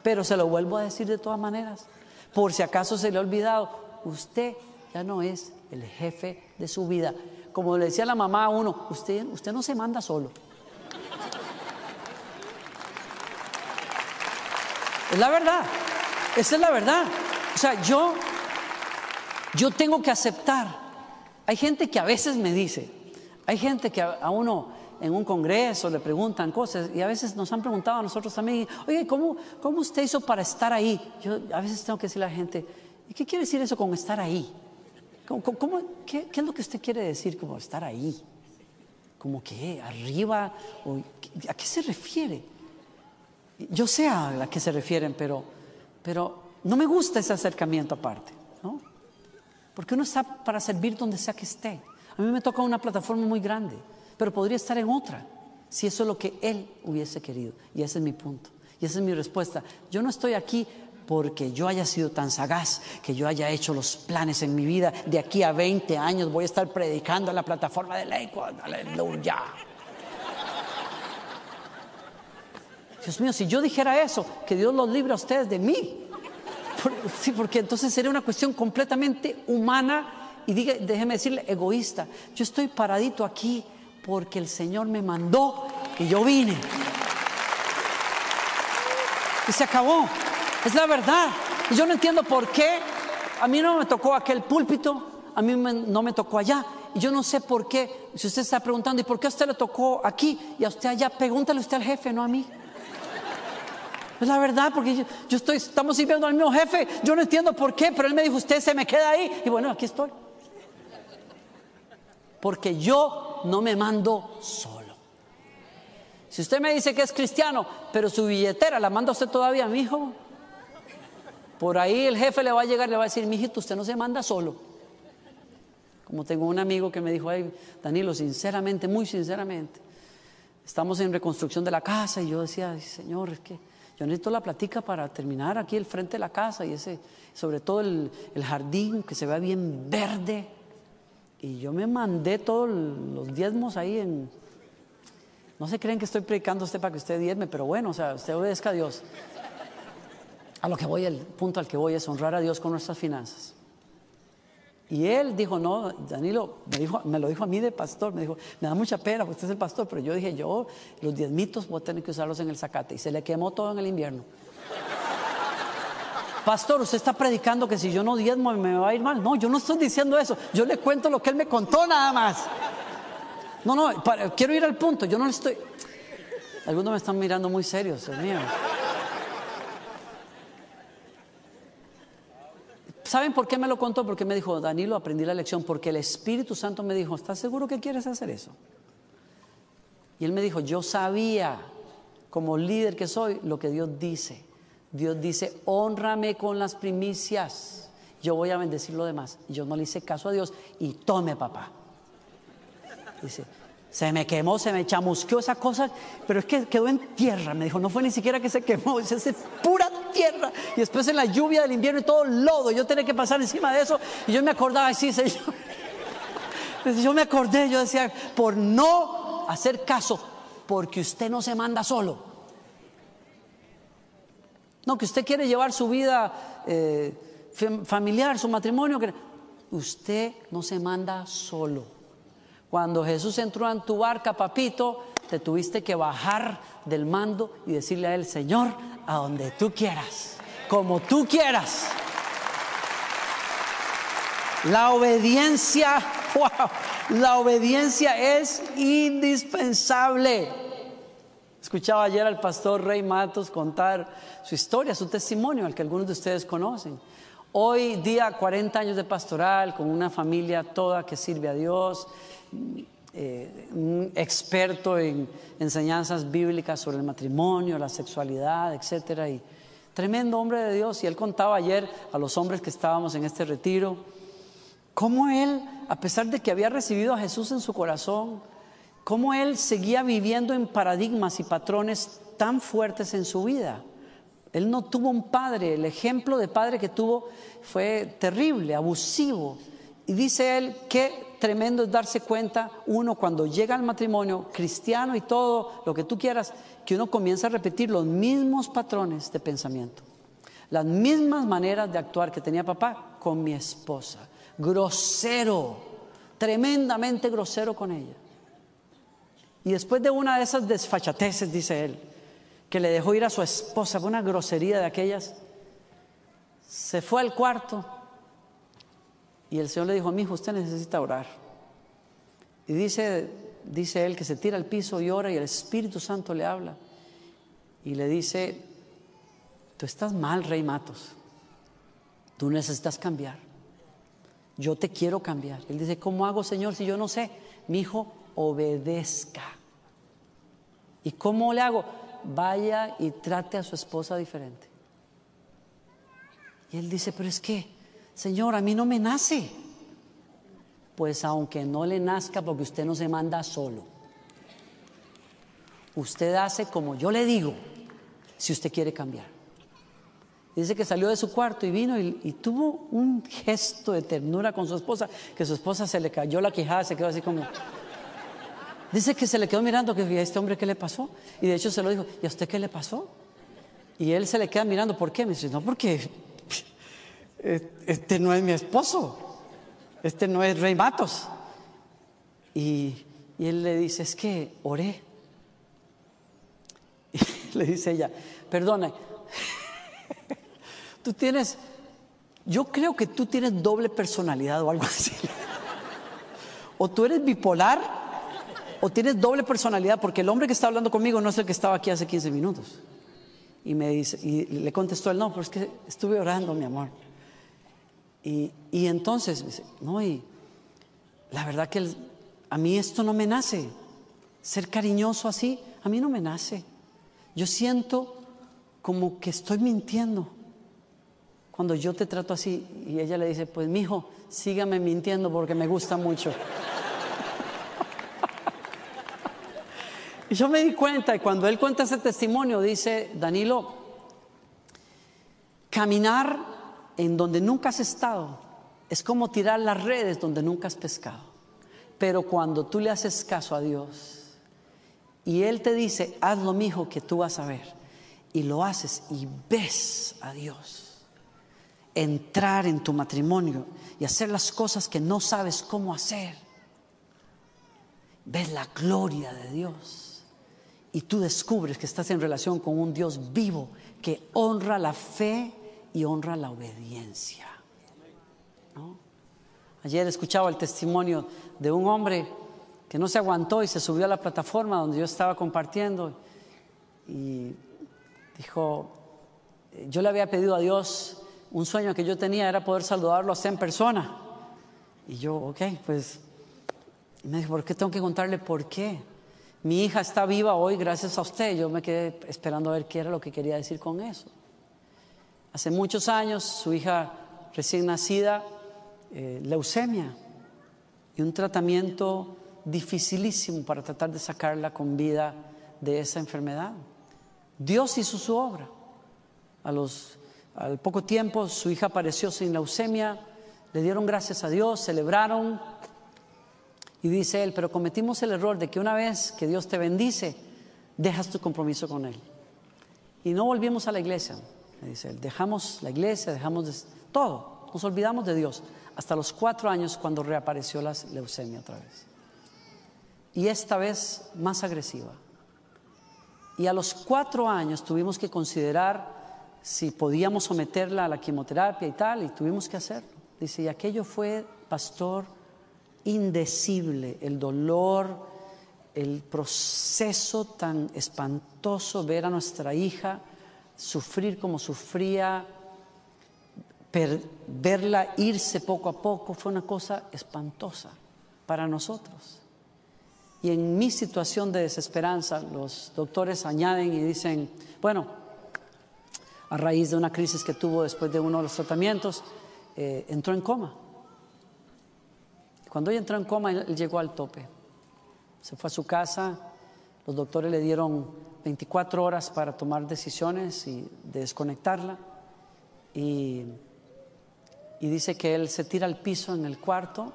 Pero se lo vuelvo a decir de todas maneras. Por si acaso se le ha olvidado, usted ya no es el jefe de su vida. Como le decía la mamá a uno, usted, usted no se manda solo. Es la verdad. Esa es la verdad. O sea, yo, yo tengo que aceptar. Hay gente que a veces me dice, hay gente que a, a uno en un congreso le preguntan cosas y a veces nos han preguntado a nosotros también, oye, ¿cómo, cómo usted hizo para estar ahí? Yo a veces tengo que decirle a la gente, ¿y qué quiere decir eso con estar ahí? ¿Cómo, cómo- qué, qué es lo que usted quiere decir como estar ahí? ¿Como que arriba? O, ¿A qué se refiere? Yo sé a la que se refieren, pero, pero no me gusta ese acercamiento aparte, ¿no? Porque uno está para servir donde sea que esté. A mí me toca una plataforma muy grande, pero podría estar en otra, si eso es lo que Él hubiese querido. Y ese es mi punto. Y esa es mi respuesta. Yo no estoy aquí porque yo haya sido tan sagaz, que yo haya hecho los planes en mi vida. De aquí a 20 años voy a estar predicando en la plataforma de Lakewood. Aleluya. Dios mío, si yo dijera eso, que Dios los libre a ustedes de mí. Sí, porque entonces sería una cuestión completamente humana y déjeme decirle, egoísta. Yo estoy paradito aquí porque el Señor me mandó y yo vine. Y se acabó. Es la verdad. Y yo no entiendo por qué. A mí no me tocó aquel púlpito, a mí no me tocó allá. Y yo no sé por qué. Si usted está preguntando, ¿y por qué a usted le tocó aquí y a usted allá? Pregúntale usted al jefe, no a mí. Es la verdad, porque yo, yo estoy, estamos sirviendo al mismo jefe. Yo no entiendo por qué, pero él me dijo, usted se me queda ahí. Y bueno, aquí estoy. Porque yo no me mando solo. Si usted me dice que es cristiano, pero su billetera la manda usted todavía, mi hijo. Por ahí el jefe le va a llegar y le va a decir, mijito, usted no se manda solo. Como tengo un amigo que me dijo, ay, Danilo, sinceramente, muy sinceramente, estamos en reconstrucción de la casa y yo decía, "Ay, Señor, es que yo necesito la platica para terminar aquí el frente de la casa y ese, sobre todo el, el jardín que se vea bien verde. Y yo me mandé todos los diezmos ahí en... No se creen que estoy predicando usted para que usted diezme, pero bueno, o sea, usted obedezca a Dios. A lo que voy, el punto al que voy es honrar a Dios con nuestras finanzas. Y él dijo, no, Danilo, me, dijo, me lo dijo a mí de pastor, me dijo, me da mucha pena, porque usted es el pastor, pero yo dije, yo los diezmitos voy a tener que usarlos en el zacate. Y se le quemó todo en el invierno. Pastor, usted está predicando que si yo no diezmo me va a ir mal. No, yo no estoy diciendo eso. Yo le cuento lo que él me contó nada más. No, no, quiero ir al punto. Yo no le estoy... Algunos me están mirando muy serios, Dios mío. ¿Saben por qué me lo contó? Porque me dijo, Danilo, aprendí la lección, porque el Espíritu Santo me dijo, ¿estás seguro que quieres hacer eso? Y él me dijo, yo sabía, como líder que soy, lo que Dios dice. Dios dice, honrame con las primicias, yo voy a bendecir lo demás. Yo no le hice caso a Dios y tome, papá. Dice, se me quemó, se me chamusqueó esa cosa, pero es que quedó en tierra. Me dijo, no fue ni siquiera que se quemó, es ese pura tierra. Y después en la lluvia del invierno y todo lodo. Yo tenía que pasar encima de eso. Y yo me acordaba, "Ay, sí, Señor. Entonces Yo me acordé, yo decía, por no hacer caso, porque usted no se manda solo. No, que usted quiere llevar su vida eh, fam- familiar, su matrimonio. Usted no se manda solo. Cuando Jesús entró en tu barca, papito, te tuviste que bajar del mando y decirle a él, Señor, a donde tú quieras, como tú quieras. La obediencia, wow, la obediencia es indispensable. Escuchaba ayer al pastor Rey Matos contar su historia, su testimonio, al que algunos de ustedes conocen. Hoy día, 40 años de pastoral, con una familia toda que sirve a Dios, eh, un experto en enseñanzas bíblicas sobre el matrimonio, la sexualidad, etcétera, y tremendo hombre de Dios. Y él contaba ayer a los hombres que estábamos en este retiro, cómo él, a pesar de que había recibido a Jesús en su corazón, cómo él seguía viviendo en paradigmas y patrones tan fuertes en su vida. Él no tuvo un padre, el ejemplo de padre que tuvo fue terrible, abusivo. Y dice él, qué tremendo es darse cuenta, uno cuando llega al matrimonio cristiano y todo lo que tú quieras, que uno comienza a repetir los mismos patrones de pensamiento, las mismas maneras de actuar que tenía papá con mi esposa. Grosero, tremendamente grosero con ella. Y después de una de esas desfachateces, dice él, que le dejó ir a su esposa, fue una grosería de aquellas, se fue al cuarto y el Señor le dijo, mi hijo, usted necesita orar. Y dice, dice él que se tira al piso y ora y el Espíritu Santo le habla. Y le dice, tú estás mal, Rey Matos. Tú necesitas cambiar. Yo te quiero cambiar. Él dice, ¿cómo hago, Señor, si yo no sé? Mi hijo, obedezca. ¿Y cómo le hago? Vaya y trate a su esposa diferente. Y él dice, pero es que, Señor, a mí no me nace. Pues aunque no le nazca, porque usted no se manda solo. Usted hace como yo le digo, si usted quiere cambiar. Dice que salió de su cuarto y vino y, tuvo un gesto de ternura con su esposa, que su esposa se le cayó la quijada, se quedó así como... Dice que se le quedó mirando, que a este hombre qué le pasó. Y de hecho se lo dijo, ¿y a usted qué le pasó? Y él se le queda mirando, ¿por qué? Me dice, no, porque este no es mi esposo, este no es Rey Matos. Y, y él le dice, es que oré. Y le dice ella, perdona, tú tienes, yo creo que tú tienes doble personalidad o algo así. O tú eres bipolar o tienes doble personalidad, porque el hombre que está hablando conmigo no es el que estaba aquí hace 15 minutos. Y me dice, y le contestó él, no, pero es que estuve orando, mi amor. Y, y entonces, dice, no, y la verdad que a mí esto no me nace. Ser cariñoso así, a mí no me nace. Yo siento como que estoy mintiendo cuando yo te trato así. Y ella le dice, pues mijo, sígame mintiendo porque me gusta mucho. Yo me di cuenta, y cuando él cuenta ese testimonio, dice, Danilo, caminar en donde nunca has estado es como tirar las redes donde nunca has pescado. Pero cuando tú le haces caso a Dios y Él te dice, hazlo, mijo, que tú vas a ver, y lo haces y ves a Dios, entrar en tu matrimonio y hacer las cosas que no sabes cómo hacer, ves la gloria de Dios y tú descubres que estás en relación con un Dios vivo que honra la fe y honra la obediencia. Ayer escuchaba el testimonio de un hombre que no se aguantó y se subió a la plataforma donde yo estaba compartiendo y dijo, yo le había pedido a Dios un sueño que yo tenía era poder saludarlo a en persona. Y yo, ok, pues y me dijo, ¿por qué tengo que contarle por qué? Mi hija está viva hoy gracias a usted. Yo me quedé esperando a ver qué era lo que quería decir con eso. Hace muchos años, su hija recién nacida, eh, leucemia, y un tratamiento dificilísimo para tratar de sacarla con vida de esa enfermedad. Dios hizo su obra. Al poco tiempo su hija apareció sin leucemia, le dieron gracias a Dios, celebraron. Y dice él, pero cometimos el error de que una vez que Dios te bendice, dejas tu compromiso con Él. Y no volvimos a la iglesia, me dice él. Dejamos la iglesia, dejamos de- todo. Nos olvidamos de Dios. Hasta los cuatro años cuando reapareció la leucemia otra vez. Y esta vez más agresiva. Y a los cuatro años tuvimos que considerar si podíamos someterla a la quimioterapia y tal, y tuvimos que hacerlo. Dice, y aquello fue, pastor, indecible, el dolor, el proceso tan espantoso, ver a nuestra hija sufrir como sufría, verla irse poco a poco, fue una cosa espantosa para nosotros. Y en mi situación de desesperanza, los doctores añaden y dicen, bueno, a raíz de una crisis que tuvo después de uno de los tratamientos, eh, entró en coma. Cuando ella entró en coma, él, llegó al tope. Se fue a su casa, los doctores le dieron 24 horas para tomar decisiones y desconectarla. Y, y dice que él se tira al piso en el cuarto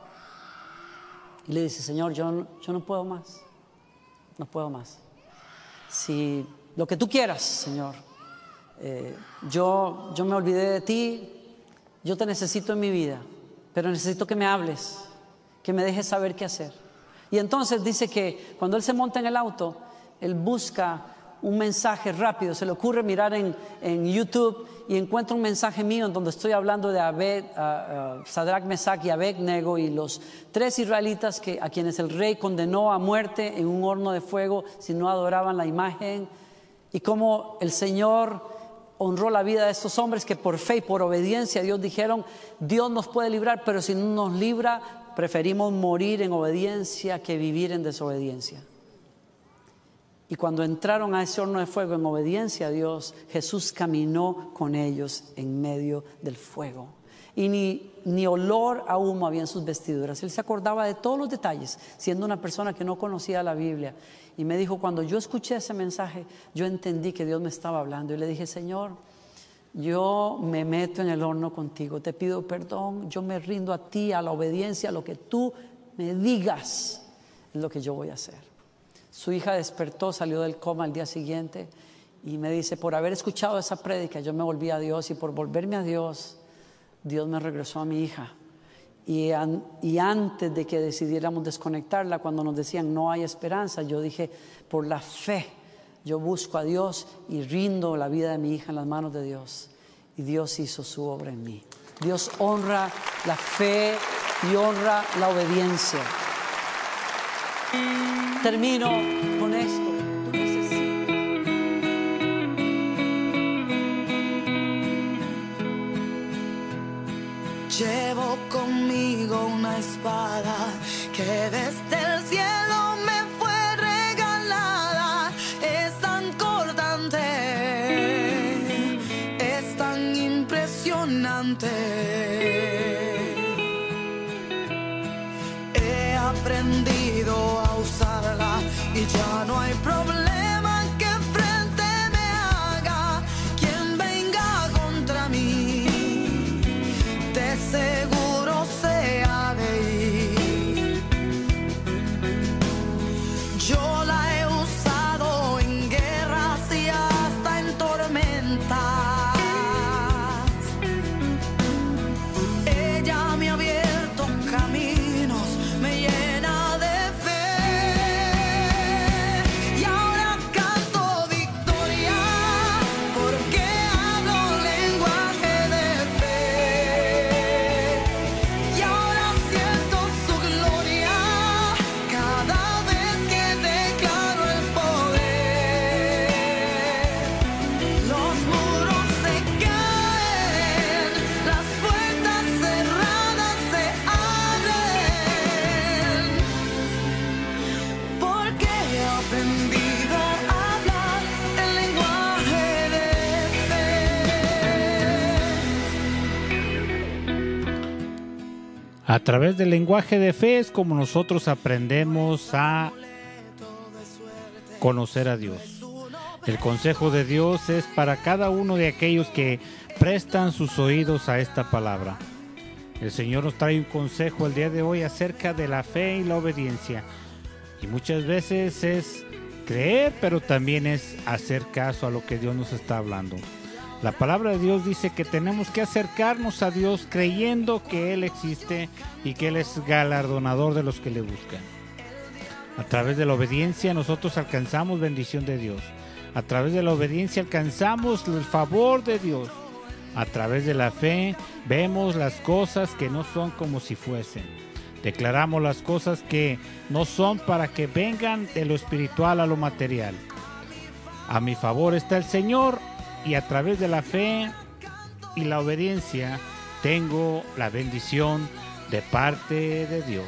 y le dice, Señor, yo, no- yo no puedo más, no puedo más. Si lo que tú quieras, Señor, eh, yo, yo me olvidé de ti, yo te necesito en mi vida, pero necesito que me hables, que me dejes saber qué hacer. Y entonces dice que cuando él se monta en el auto, él busca un mensaje rápido, se le ocurre mirar en, en YouTube y encuentra un mensaje mío en donde estoy hablando de Abed, ah, ah, Sadrach, Mesach y Abednego y los tres israelitas que, a quienes el rey condenó a muerte en un horno de fuego si no adoraban la imagen y cómo el Señor honró la vida de estos hombres que por fe y por obediencia a Dios dijeron, Dios nos puede librar, pero si no nos libra, preferimos morir en obediencia que vivir en desobediencia. Y cuando entraron a ese horno de fuego en obediencia a Dios, Jesús caminó con ellos en medio del fuego. Y ni, ni olor a humo había en sus vestiduras. Él se acordaba de todos los detalles, siendo una persona que no conocía la Biblia. Y me dijo, cuando yo escuché ese mensaje, yo entendí que Dios me estaba hablando. Y le dije, Señor, yo me meto en el horno contigo, te pido perdón, yo me rindo a ti, a la obediencia, a lo que tú me digas, es lo que yo voy a hacer. Su hija despertó, salió del coma al día siguiente y me dice, por haber escuchado esa prédica, yo me volví a Dios y por volverme a Dios, Dios me regresó a mi hija. Y, y antes de que decidiéramos desconectarla, cuando nos decían no hay esperanza, yo dije, por la fe, yo busco a Dios y rindo la vida de mi hija en las manos de Dios. Y Dios hizo su obra en mí. Dios honra la fe y honra la obediencia. Termino con esto. Llevo conmigo una espada que A través del lenguaje de fe es como nosotros aprendemos a conocer a Dios. El consejo de Dios es para cada uno de aquellos que prestan sus oídos a esta palabra. El Señor nos trae un consejo el día de hoy acerca de la fe y la obediencia. Y muchas veces es creer, pero también es hacer caso a lo que Dios nos está hablando. La palabra de Dios dice que tenemos que acercarnos a Dios creyendo que Él existe y que Él es galardonador de los que le buscan. A través de la obediencia nosotros alcanzamos bendición de Dios. A través de la obediencia alcanzamos el favor de Dios. A través de la fe vemos las cosas que no son como si fuesen. Declaramos las cosas que no son para que vengan de lo espiritual a lo material. A mi favor está el Señor y a través de la fe y la obediencia tengo la bendición de parte de Dios.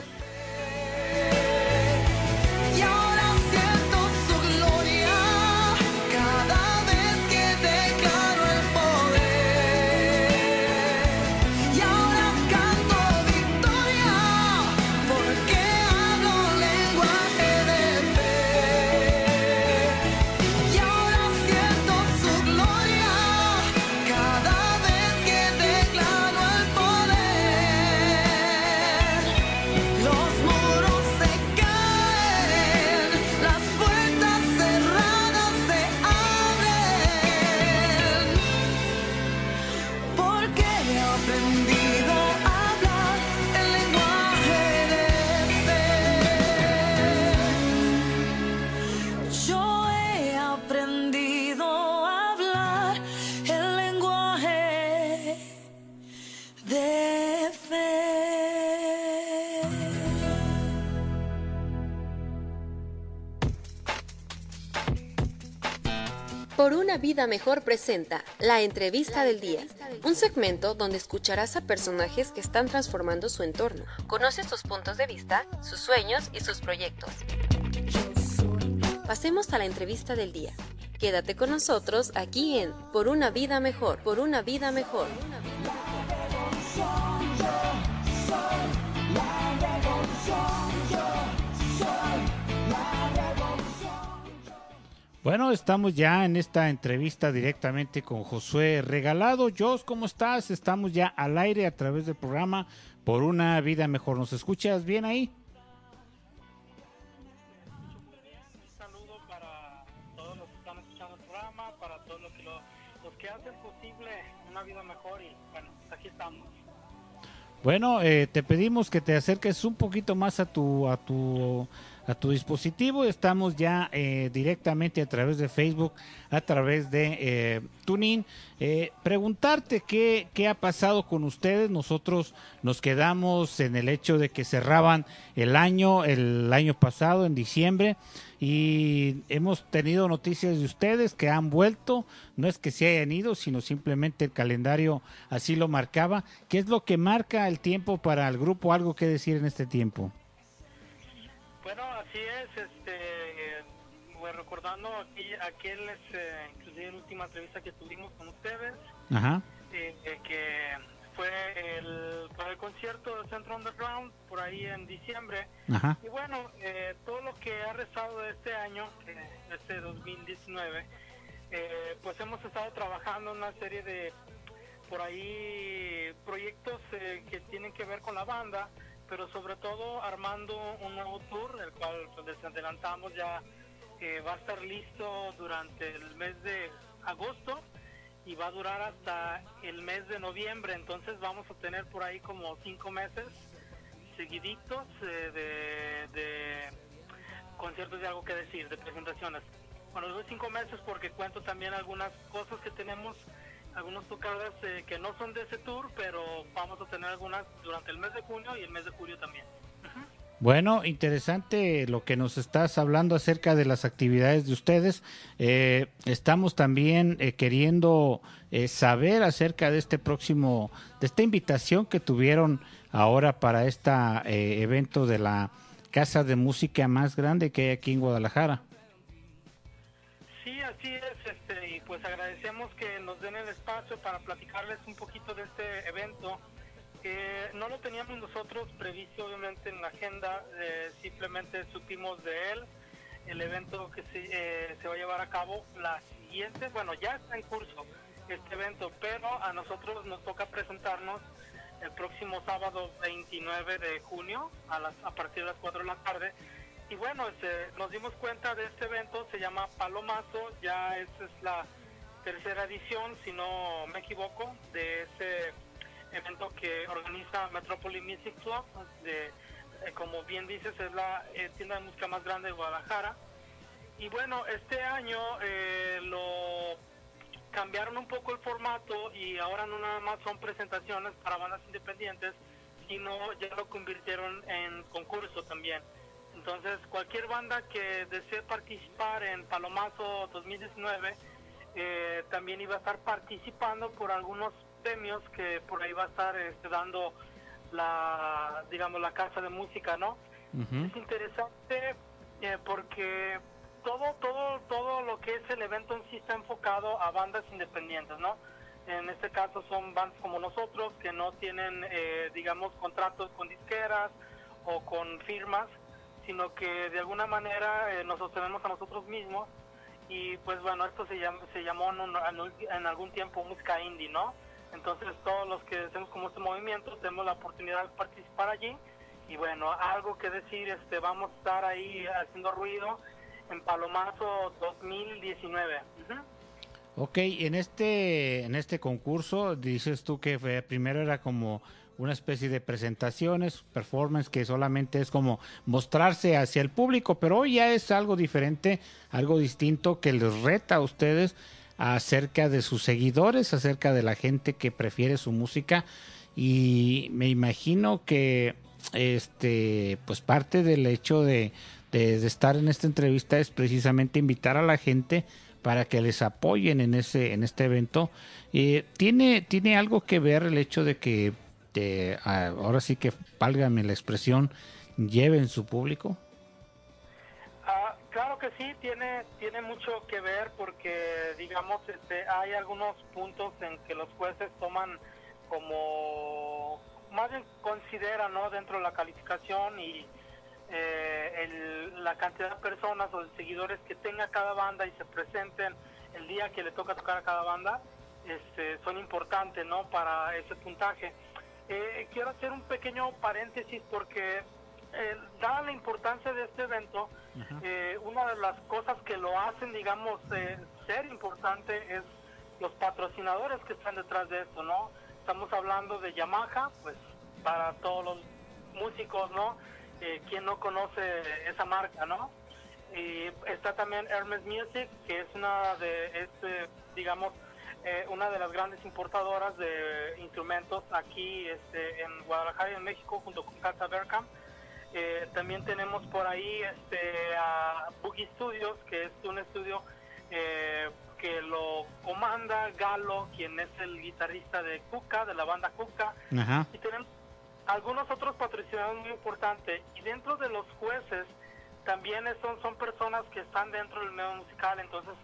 Por una vida mejor presenta La entrevista del día, un segmento donde escucharás a personajes que están transformando su entorno. Conoce sus puntos de vista, sus sueños y sus proyectos. Pasemos a la entrevista del día. Quédate con nosotros aquí en Por una vida mejor, por una vida mejor. Bueno, estamos ya en esta entrevista directamente con Josué Regalado. Jos, ¿cómo estás? Estamos ya al aire a través del programa Por una vida mejor. ¿Nos escuchas bien ahí? todos los que están escuchando el programa, para todos los que, lo- los que hacen posible una vida mejor y bueno, aquí estamos. Bueno, eh, te pedimos que te acerques un poquito más a tu a tu a tu dispositivo. Estamos ya eh, directamente a través de Facebook, a través de eh. Eh, preguntarte qué, qué ha pasado con ustedes. Nosotros nos quedamos en el hecho de que cerraban el año, el año pasado, en diciembre, y hemos tenido noticias de ustedes que han vuelto. No es que se hayan ido, sino simplemente el calendario así lo marcaba. ¿Qué es lo que marca el tiempo para el grupo? ¿Algo que decir en este tiempo? Bueno, así es, este, pues, recordando aquí, aquel es, eh, inclusive la última entrevista que tuvimos con ustedes, Ajá. eh, eh, que fue el, para el concierto del Centro Underground por ahí en diciembre. Ajá. Y bueno, eh, todo lo que ha rezado de este año, eh, este 2019, eh, pues hemos estado trabajando en una serie de, por ahí, proyectos eh, que tienen que ver con la banda, pero sobre todo armando un nuevo tour, el cual pues, les adelantamos ya eh, va a estar listo durante el mes de agosto y va a durar hasta el mes de noviembre, entonces vamos a tener por ahí como cinco meses seguiditos eh, de, conciertos de algo que decir, de presentaciones. Bueno, los cinco meses porque cuento también algunas cosas que tenemos, algunas tocadas eh, que no son de ese tour, pero vamos a tener algunas durante el mes de junio y el mes de julio también. Bueno, interesante lo que nos estás hablando acerca de las actividades de ustedes. Eh, estamos también eh, queriendo eh, saber acerca de este próximo, de esta invitación que tuvieron ahora para este evento de la casa de música más grande que hay aquí en Guadalajara. Sí, así es, este, y pues agradecemos que espacio para platicarles un poquito de este evento. Eh, no lo teníamos nosotros previsto obviamente en la agenda, eh, simplemente supimos de él. el evento que se, eh, se va a llevar a cabo la siguiente, bueno, ya está en curso este evento, pero a nosotros nos toca presentarnos el próximo sábado 29 de junio a, las, a partir de las 4 de la tarde. Y bueno, este, nos dimos cuenta de este evento, se llama Palomazo, ya esta es la tercera edición, si no me equivoco, de ese evento que organiza Metropolis Music Club, de, eh, como bien dices, es la eh, tienda de música más grande de Guadalajara. Y bueno, este año eh, lo cambiaron un poco el formato y ahora no nada más son presentaciones para bandas independientes, sino ya lo convirtieron en concurso también. Entonces, cualquier banda que desee participar en Palomazo 2019 eh, también iba a estar participando por algunos premios que por ahí va a estar este, dando la, digamos, la casa de música, ¿no? Es interesante eh, porque todo, todo, todo lo que es el evento en sí está enfocado a bandas independientes, ¿no? En este caso son bandas como nosotros que no tienen, eh, digamos, contratos con disqueras o con firmas, sino que de alguna manera eh, nos sostenemos a nosotros mismos y pues bueno, esto se, llama, se llamó en, un- en algún tiempo música indie, ¿no? Entonces todos los que hacemos como este movimiento tenemos la oportunidad de participar allí y bueno, algo que decir, este vamos a estar ahí haciendo ruido en Palomazo 2019. Ujú. Ok, en este, en este concurso dices tú que fue- primero era como una especie de presentaciones, performance que solamente es como mostrarse hacia el público, pero hoy ya es algo diferente, algo distinto que les reta a ustedes acerca de sus seguidores, acerca de la gente que prefiere su música. Y me imagino que este pues parte del hecho de, estar en esta entrevista es precisamente invitar a la gente para que les apoyen en ese en este evento. Eh, tiene tiene algo que ver el hecho de que ah, ahora sí que válgame la expresión lleven su público Ah, claro que sí, tiene, tiene mucho que ver porque, digamos, este, hay algunos puntos en que los jueces toman como, más bien consideran, ¿no? Dentro de la calificación y eh, el- la cantidad de personas o de seguidores que tenga cada banda y se presenten el día que le toca tocar a cada banda, este, son importantes, ¿no? Para ese puntaje. Eh, quiero hacer un pequeño paréntesis porque eh, dada la importancia de este evento, eh, una de las cosas que lo hacen, digamos, eh, ser importante es los patrocinadores que están detrás de esto, ¿no? Estamos hablando de Yamaha, pues para todos los músicos, ¿no? Eh, ¿Quién no conoce esa marca, no? Y está también Hermes Music, que es una de, este, digamos, eh, una de las grandes importadoras de instrumentos aquí este, en Guadalajara y en México, junto con Casa Berkham. Eh, también tenemos por ahí este, a Boogie Studios, que es un estudio eh, que lo comanda Galo, quien es el guitarrista de Cuca, de la banda Cuca. Ajá. Y tenemos algunos otros patrocinadores muy importantes. Y dentro de los jueces también son, son personas que están dentro del medio musical. Entonces,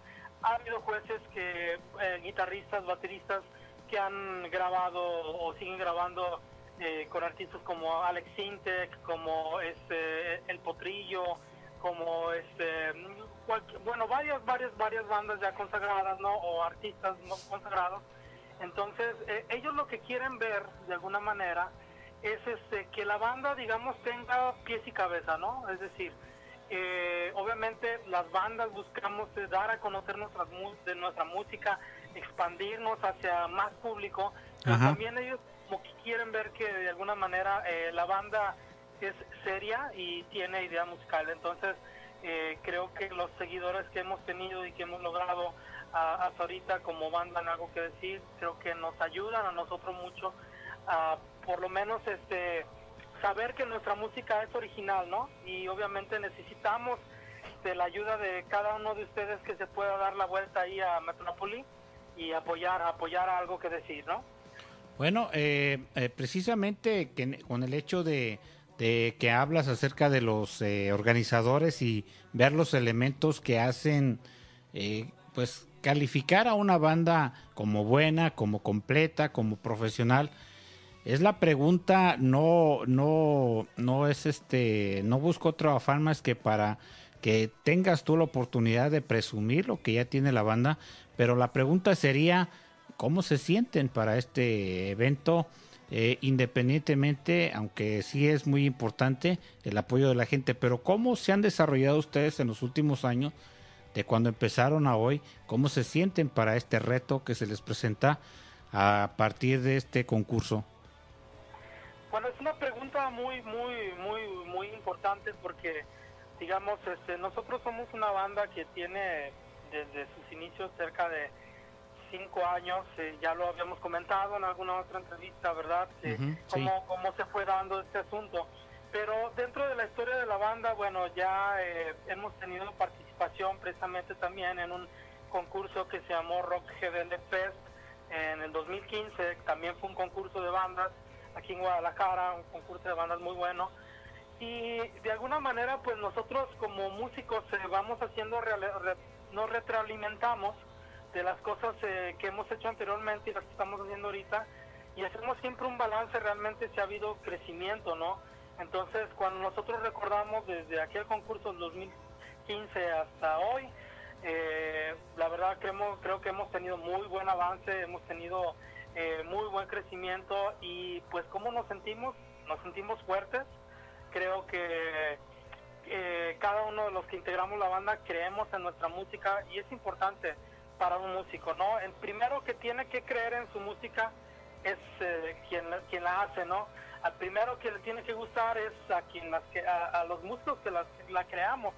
ha habido jueces que, eh, guitarristas, bateristas, que han grabado o siguen grabando eh, con artistas como Alex Sintek, como este, El Potrillo, como este, bueno, varias, varias, varias bandas ya consagradas, ¿no? O artistas no consagrados. Entonces, eh, ellos lo que quieren ver, de alguna manera, es este, que la banda, digamos, tenga pies y cabeza, ¿no? Es decir, eh, obviamente las bandas buscamos dar a conocer nuestras de nuestra música, expandirnos hacia más público, pero también ellos como que quieren ver que de alguna manera eh, la banda es seria y tiene idea musical. Entonces, eh, creo que los seguidores que hemos tenido y que hemos logrado a- hasta ahorita como banda en algo que decir, creo que nos ayudan a nosotros mucho a por lo menos este saber que nuestra música es original, ¿no? Y obviamente necesitamos de la ayuda de cada uno de ustedes que se pueda dar la vuelta ahí a Metrópoli y apoyar apoyar algo que decir, ¿no? Bueno, eh, eh, precisamente que, con el hecho de, de que hablas acerca de los eh, organizadores y ver los elementos que hacen, eh, pues calificar a una banda como buena, como completa, como profesional, es la pregunta, no, no, no es este, no busco otro afán más que para que tengas tú la oportunidad de presumir lo que ya tiene la banda, pero la pregunta sería, ¿cómo se sienten para este evento? Eh, independientemente, aunque sí es muy importante el apoyo de la gente, pero ¿cómo se han desarrollado ustedes en los últimos años, de cuando empezaron a hoy? ¿Cómo se sienten para este reto que se les presenta a partir de este concurso? Bueno, es una pregunta muy, muy, muy, muy importante porque, digamos, este, nosotros somos una banda que tiene desde sus inicios cerca de cinco años, eh, ya lo habíamos comentado en alguna otra entrevista, ¿verdad? Sí. cómo, cómo se fue dando este asunto. Pero dentro de la historia de la banda, bueno, ya eh, hemos tenido participación precisamente también en un concurso que se llamó Rock GDL Fest en el 2015, también fue un concurso de bandas aquí en Guadalajara, un concurso de bandas muy bueno. Y de alguna manera, pues nosotros como músicos eh, vamos haciendo, re- nos retroalimentamos de las cosas eh, que hemos hecho anteriormente y las que estamos haciendo ahorita y hacemos siempre un balance realmente si ha habido crecimiento, ¿no? Entonces, cuando nosotros recordamos desde aquel concurso del 2015 hasta hoy, eh, la verdad creemos, creo que hemos tenido muy buen avance, hemos tenido eh, muy buen crecimiento y pues cómo nos sentimos, nos sentimos fuertes, creo que eh, cada uno de los que integramos la banda creemos en nuestra música y es importante para un músico, ¿no? El primero que tiene que creer en su música es eh, quien, quien la hace, ¿no? Al primero que le tiene que gustar es a quien las que, a, a los músicos que las- la creamos,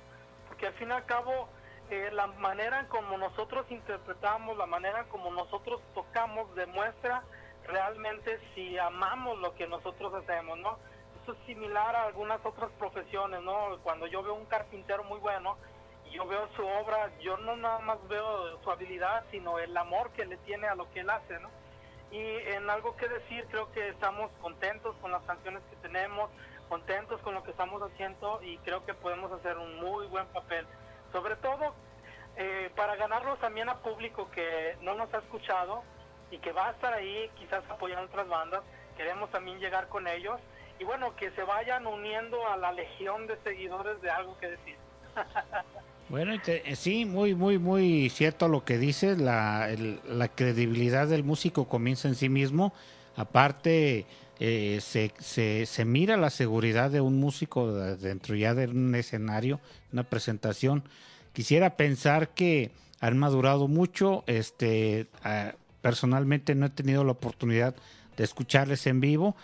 porque al fin y al cabo eh, la manera en como nosotros interpretamos, la manera como nosotros tocamos demuestra realmente si amamos lo que nosotros hacemos, ¿no? Eso es similar a algunas otras profesiones, ¿no? Cuando yo veo un carpintero muy bueno y yo veo su obra, yo no nada más veo su habilidad, sino el amor que le tiene a lo que él hace, ¿no? Y en algo que decir, creo que estamos contentos con las canciones que tenemos, contentos con lo que estamos haciendo y creo que podemos hacer un muy buen papel. Sobre todo eh, para ganarlos también a público que no nos ha escuchado y que va a estar ahí quizás apoyando otras bandas. Queremos también llegar con ellos y bueno, que se vayan uniendo a la legión de seguidores de algo que decir. Bueno, eh, sí, muy, muy, muy cierto lo que dices. La, el- la credibilidad del músico comienza en sí mismo. Aparte, eh, se, se, se mira la seguridad de un músico de- dentro ya de un escenario, una presentación. Quisiera pensar que han madurado mucho. Este, ah, personalmente no he tenido la oportunidad de escucharles en vivo,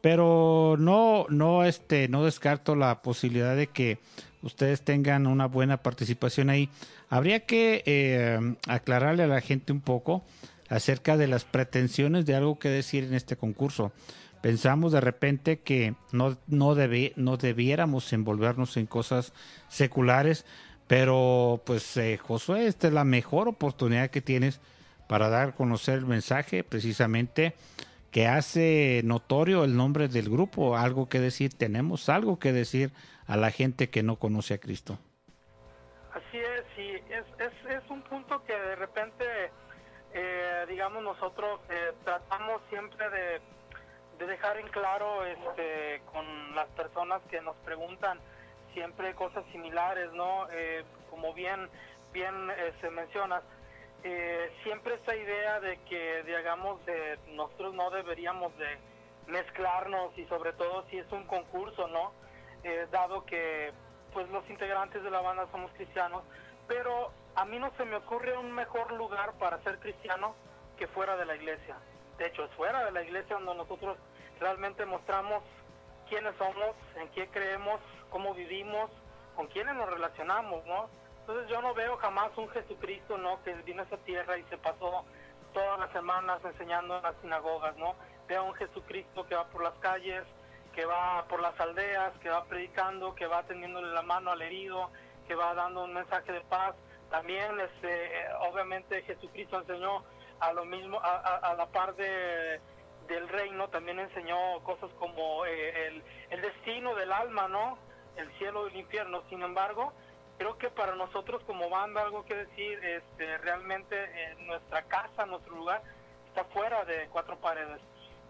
pero no, no, este, no descarto la posibilidad de que ustedes tengan una buena participación ahí. Habría que eh, aclararle a la gente un poco acerca de las pretensiones de algo que decir en este concurso. Pensamos de repente que no, no, debe- no debiéramos envolvernos en cosas seculares, pero pues eh, Josué, esta es la mejor oportunidad que tienes para dar a conocer el mensaje precisamente que hace notorio el nombre del grupo, algo que decir, tenemos algo que decir a la gente que no conoce a Cristo. Así es, sí, es, es, es un punto que de repente, eh, digamos, nosotros eh, tratamos siempre de, de dejar en claro este, con las personas que nos preguntan siempre cosas similares, ¿no? Eh, como bien, bien eh, se menciona, siempre esta idea de que, digamos, de, nosotros no deberíamos de mezclarnos y sobre todo si es un concurso, ¿no? Eh, dado que pues los integrantes de la banda somos cristianos, pero a mí no se me ocurre un mejor lugar para ser cristiano que fuera de la iglesia. De hecho, es fuera de la iglesia donde nosotros realmente mostramos quiénes somos, en qué creemos, cómo vivimos, con quiénes nos relacionamos, ¿no? Entonces yo no veo jamás un Jesucristo, ¿no? Que vino a esa tierra y se pasó todas las semanas enseñando en las sinagogas, ¿no? Veo un Jesucristo que va por las calles, que va por las aldeas, que va predicando, que va tendiéndole la mano al herido, que va dando un mensaje de paz. También, este, obviamente, Jesucristo enseñó a lo mismo, a, a- a la par de, del reino, también enseñó cosas como eh, el, el destino del alma, ¿no? El cielo y el infierno. Sin embargo, creo que para nosotros como banda algo que decir, este, realmente eh, nuestra casa, nuestro lugar, está fuera de cuatro paredes.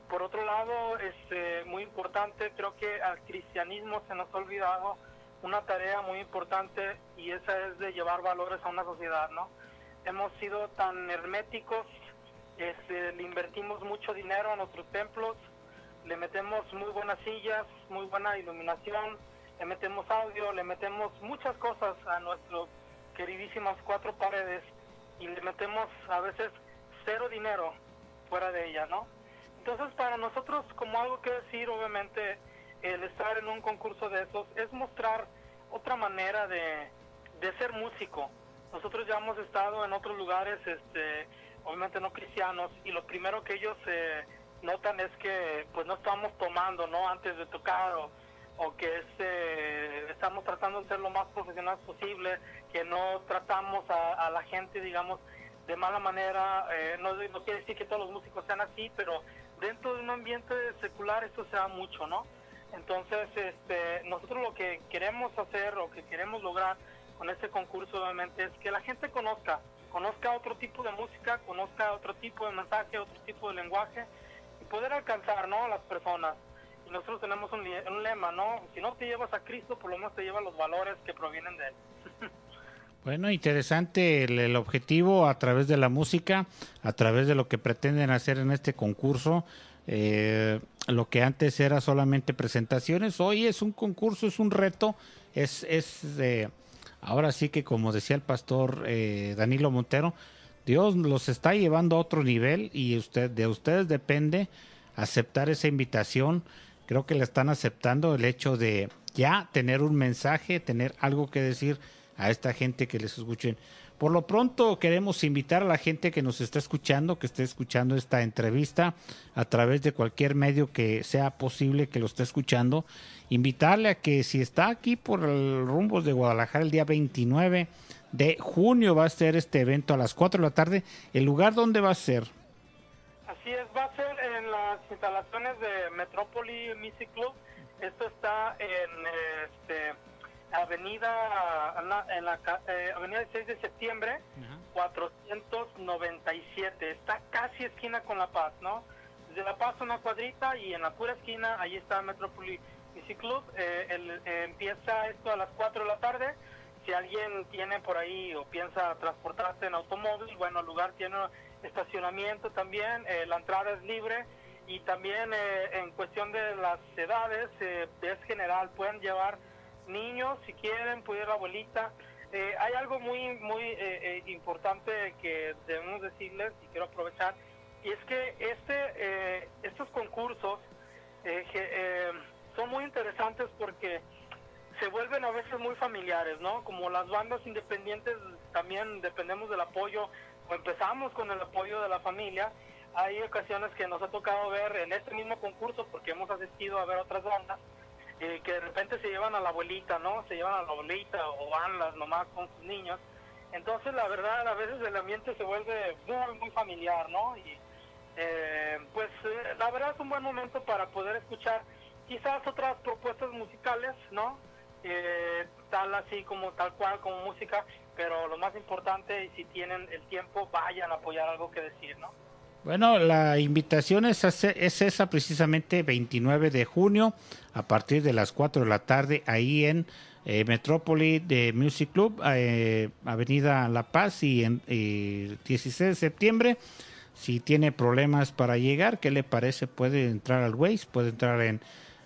Por otro lado, este, muy importante, creo que al cristianismo se nos ha olvidado una tarea muy importante y esa es de llevar valores a una sociedad, ¿no? Hemos sido tan herméticos, este, le invertimos mucho dinero a nuestros templos, le metemos muy buenas sillas, muy buena iluminación, le metemos audio, le metemos muchas cosas a nuestras queridísimas cuatro paredes y le metemos a veces cero dinero fuera de ella, ¿no? Entonces para nosotros como algo que decir, obviamente, el estar en un concurso de esos es mostrar otra manera de ser músico. Nosotros ya hemos estado en otros lugares, este, obviamente no cristianos, y lo primero que ellos eh, notan es que pues no estamos tomando, ¿no? Antes de tocar o, que este, estamos tratando de ser lo más profesional posible, que no tratamos a, a la gente, digamos, de mala manera. eh, no, no quiere decir que todos los músicos sean así, pero dentro de un ambiente secular esto se da mucho, ¿no? Entonces, este, nosotros lo que queremos hacer o que queremos lograr con este concurso, obviamente, es que la gente conozca, conozca otro tipo de música, conozca otro tipo de mensaje, otro tipo de lenguaje y poder alcanzar, ¿no? A las personas. Y nosotros tenemos un, un lema, ¿no? Si no te llevas a Cristo, por lo menos te llevas los valores que provienen de Él. Bueno, interesante el, el objetivo a través de la música, a través de lo que pretenden hacer en este concurso. eh, lo que antes era solamente presentaciones, hoy es un concurso, es un reto, es, es eh, ahora sí que como decía el pastor eh, Danilo Montero, Dios los está llevando a otro nivel y usted de ustedes depende aceptar esa invitación. Creo que le están aceptando el hecho de ya tener un mensaje, tener algo que decir a esta gente que les escuchen. Por lo pronto queremos invitar a la gente que nos está escuchando, que esté escuchando esta entrevista a través de cualquier medio que sea posible que lo esté escuchando, invitarle a que si está aquí por el rumbos de Guadalajara el día 29 de junio va a ser este evento a las 4 de la tarde, el lugar donde va a ser. Así es, va a ser en las instalaciones de Metrópoli Music Club. Esto está en este, Avenida en la, ca- eh, Avenida 6 de septiembre, 497. Está casi esquina con La Paz, ¿no? Desde La Paz una cuadrita y en la pura esquina ahí está Metrópoli Music Club. Eh, el- eh, empieza esto a las 4 de la tarde. Si alguien tiene por ahí o piensa transportarse en automóvil, bueno, el lugar tiene estacionamiento también, eh, la entrada es libre y también eh, en cuestión de las edades eh, es general, pueden llevar niños si quieren, puede la abuelita. Eh, hay algo muy muy eh, eh, importante que debemos decirles y quiero aprovechar y es que este eh, estos concursos son muy interesantes porque se vuelven a veces muy familiares, ¿no? Como las bandas independientes también dependemos del apoyo o empezamos con el apoyo de la familia. Hay ocasiones que nos ha tocado ver en este mismo concurso, porque hemos asistido a ver otras bandas, eh, que de repente se llevan a la abuelita, ¿no? Se llevan a la abuelita o van las mamás con sus niños. Entonces, la verdad, a veces el ambiente se vuelve muy, muy familiar, ¿no? Y eh, pues eh, la verdad es un buen momento para poder escuchar quizás otras propuestas musicales, ¿no? Eh, tal así como tal cual como música, pero lo más importante, y si tienen el tiempo, vayan a apoyar algo que decir, ¿no? Bueno, la invitación es, esa precisamente 29 de junio a partir de las 4 de la tarde ahí en eh, Metrópoli de Music Club, eh, Avenida La Paz y en eh, 16 de septiembre. Si tiene problemas para llegar, ¿qué le parece? Puede entrar al Waze, puede entrar en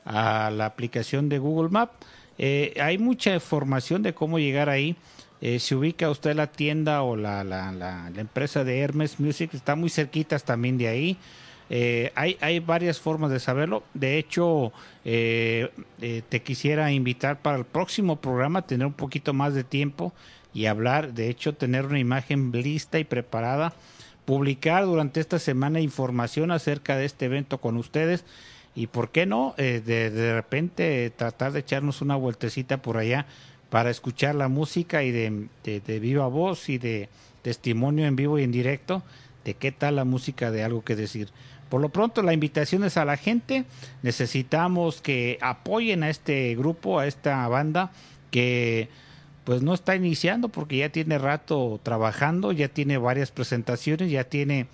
a la aplicación de Google Map. Eh, hay mucha información de cómo llegar ahí. Eh, si ubica usted la tienda o la, la, la- empresa de Hermes Music, está muy cerquitas también de ahí. Eh, hay, hay varias formas de saberlo. De hecho, eh, eh, te quisiera invitar para el próximo programa, tener un poquito más de tiempo y hablar. De hecho, tener una imagen lista y preparada. Publicar durante esta semana información acerca de este evento con ustedes. Y por qué no, de, de repente tratar de echarnos una vueltecita por allá para escuchar la música y de, de- viva voz y de testimonio en vivo y en directo de qué tal la música de algo que decir. Por lo pronto la invitación es a la gente, necesitamos que apoyen a este grupo, a esta banda que pues no está iniciando porque ya tiene rato trabajando, ya tiene varias presentaciones, ya tiene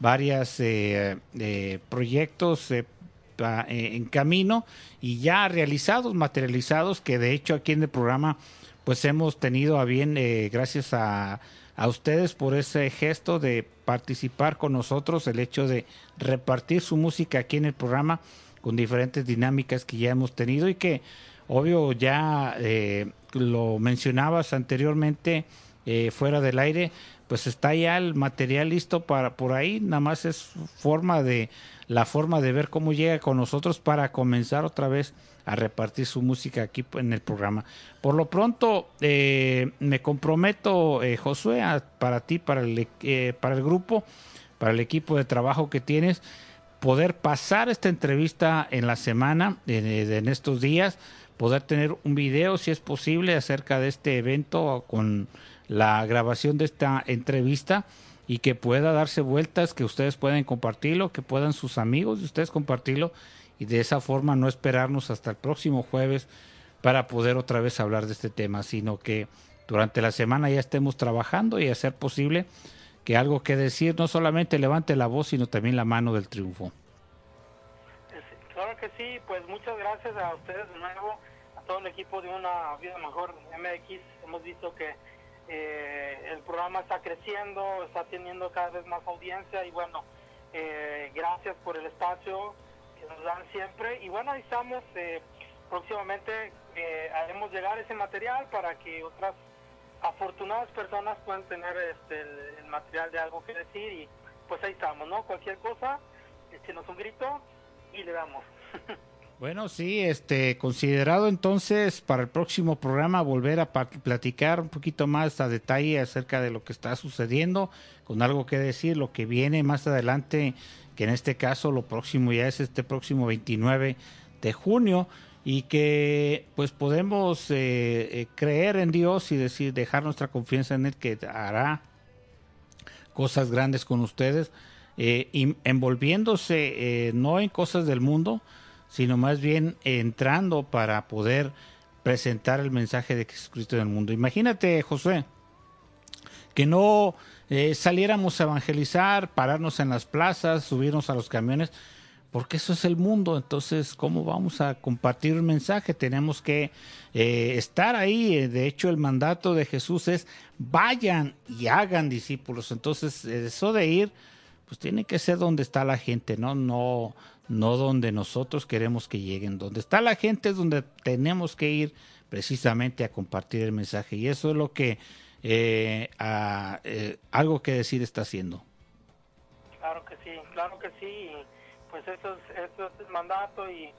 varias eh, eh, proyectos eh, eh, en camino y ya realizados, materializados, que de hecho aquí en el programa pues hemos tenido a bien, eh, gracias a, a ustedes por ese gesto de participar con nosotros, el hecho de repartir su música aquí en el programa con diferentes dinámicas que ya hemos tenido y que obvio ya eh, lo mencionabas anteriormente eh, fuera del aire, pues está ya el material listo para por ahí, nada más es forma de la forma de ver cómo llega con nosotros para comenzar otra vez a repartir su música aquí en el programa. Por lo pronto, eh, me comprometo, eh, Josué, para ti, para el, eh, para el grupo, para el equipo de trabajo que tienes, poder pasar esta entrevista en la semana, en, en estos días, poder tener un video, si es posible, acerca de este evento con la grabación de esta entrevista y que pueda darse vueltas, que ustedes puedan compartirlo, que puedan sus amigos de ustedes compartirlo y de esa forma no esperarnos hasta el próximo jueves para poder otra vez hablar de este tema, sino que durante la semana ya estemos trabajando y hacer posible que algo que decir no solamente levante la voz, sino también la mano del triunfo. Claro que sí, pues muchas gracias a ustedes de nuevo, a todo el equipo de Una Vida Mejor MX. Hemos visto que eh, el programa está creciendo, está teniendo cada vez más audiencia y bueno, eh, gracias por el espacio que nos dan siempre. Y bueno, ahí estamos, eh, próximamente eh, haremos llegar ese material para que otras afortunadas personas puedan tener este, el, el material de algo que decir y pues ahí estamos, ¿no? Cualquier cosa, échenos un grito y le damos. Bueno, sí, este, considerado entonces para el próximo programa volver a platicar un poquito más a detalle acerca de lo que está sucediendo, con algo que decir, lo que viene más adelante, que en este caso lo próximo ya es este próximo 29 de junio y que pues podemos eh, eh, creer en Dios y decir, dejar nuestra confianza en Él que hará cosas grandes con ustedes, eh, y envolviéndose eh, no en cosas del mundo, sino más bien entrando para poder presentar el mensaje de Jesucristo en el mundo. Imagínate, Josué, que no eh, saliéramos a evangelizar, pararnos en las plazas, subirnos a los camiones, porque eso es el mundo. Entonces, ¿cómo vamos a compartir un mensaje? Tenemos que eh, estar ahí. De hecho, el mandato de Jesús es vayan y hagan discípulos. Entonces, eso de ir, pues tiene que ser donde está la gente, ¿no? No, no donde nosotros queremos que lleguen. Donde está la gente es donde tenemos que ir precisamente a compartir el mensaje. Y eso es lo que eh, eh, algo que decir está haciendo. Claro que sí, claro que sí. Pues eso es, eso es el mandato y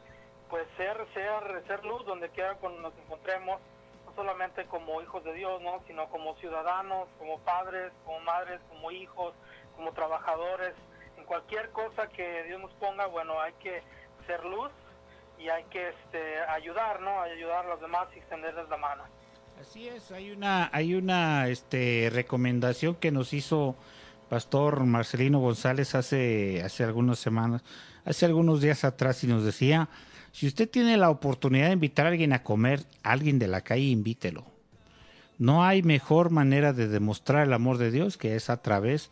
pues ser, ser, ser luz donde quiera cuando nos encontremos, no solamente como hijos de Dios, ¿no? sino como ciudadanos, como padres, como madres, como hijos, como trabajadores. Cualquier cosa que Dios nos ponga, bueno, hay que ser luz y hay que este, ayudar, ¿no? Ayudar a los demás y extenderles la mano. Así es, hay una, hay una este, recomendación que nos hizo Pastor Marcelino González hace, hace algunas semanas, hace algunos días atrás y nos decía, si usted tiene la oportunidad de invitar a alguien a comer, alguien de la calle, invítelo. No hay mejor manera de demostrar el amor de Dios que es a través de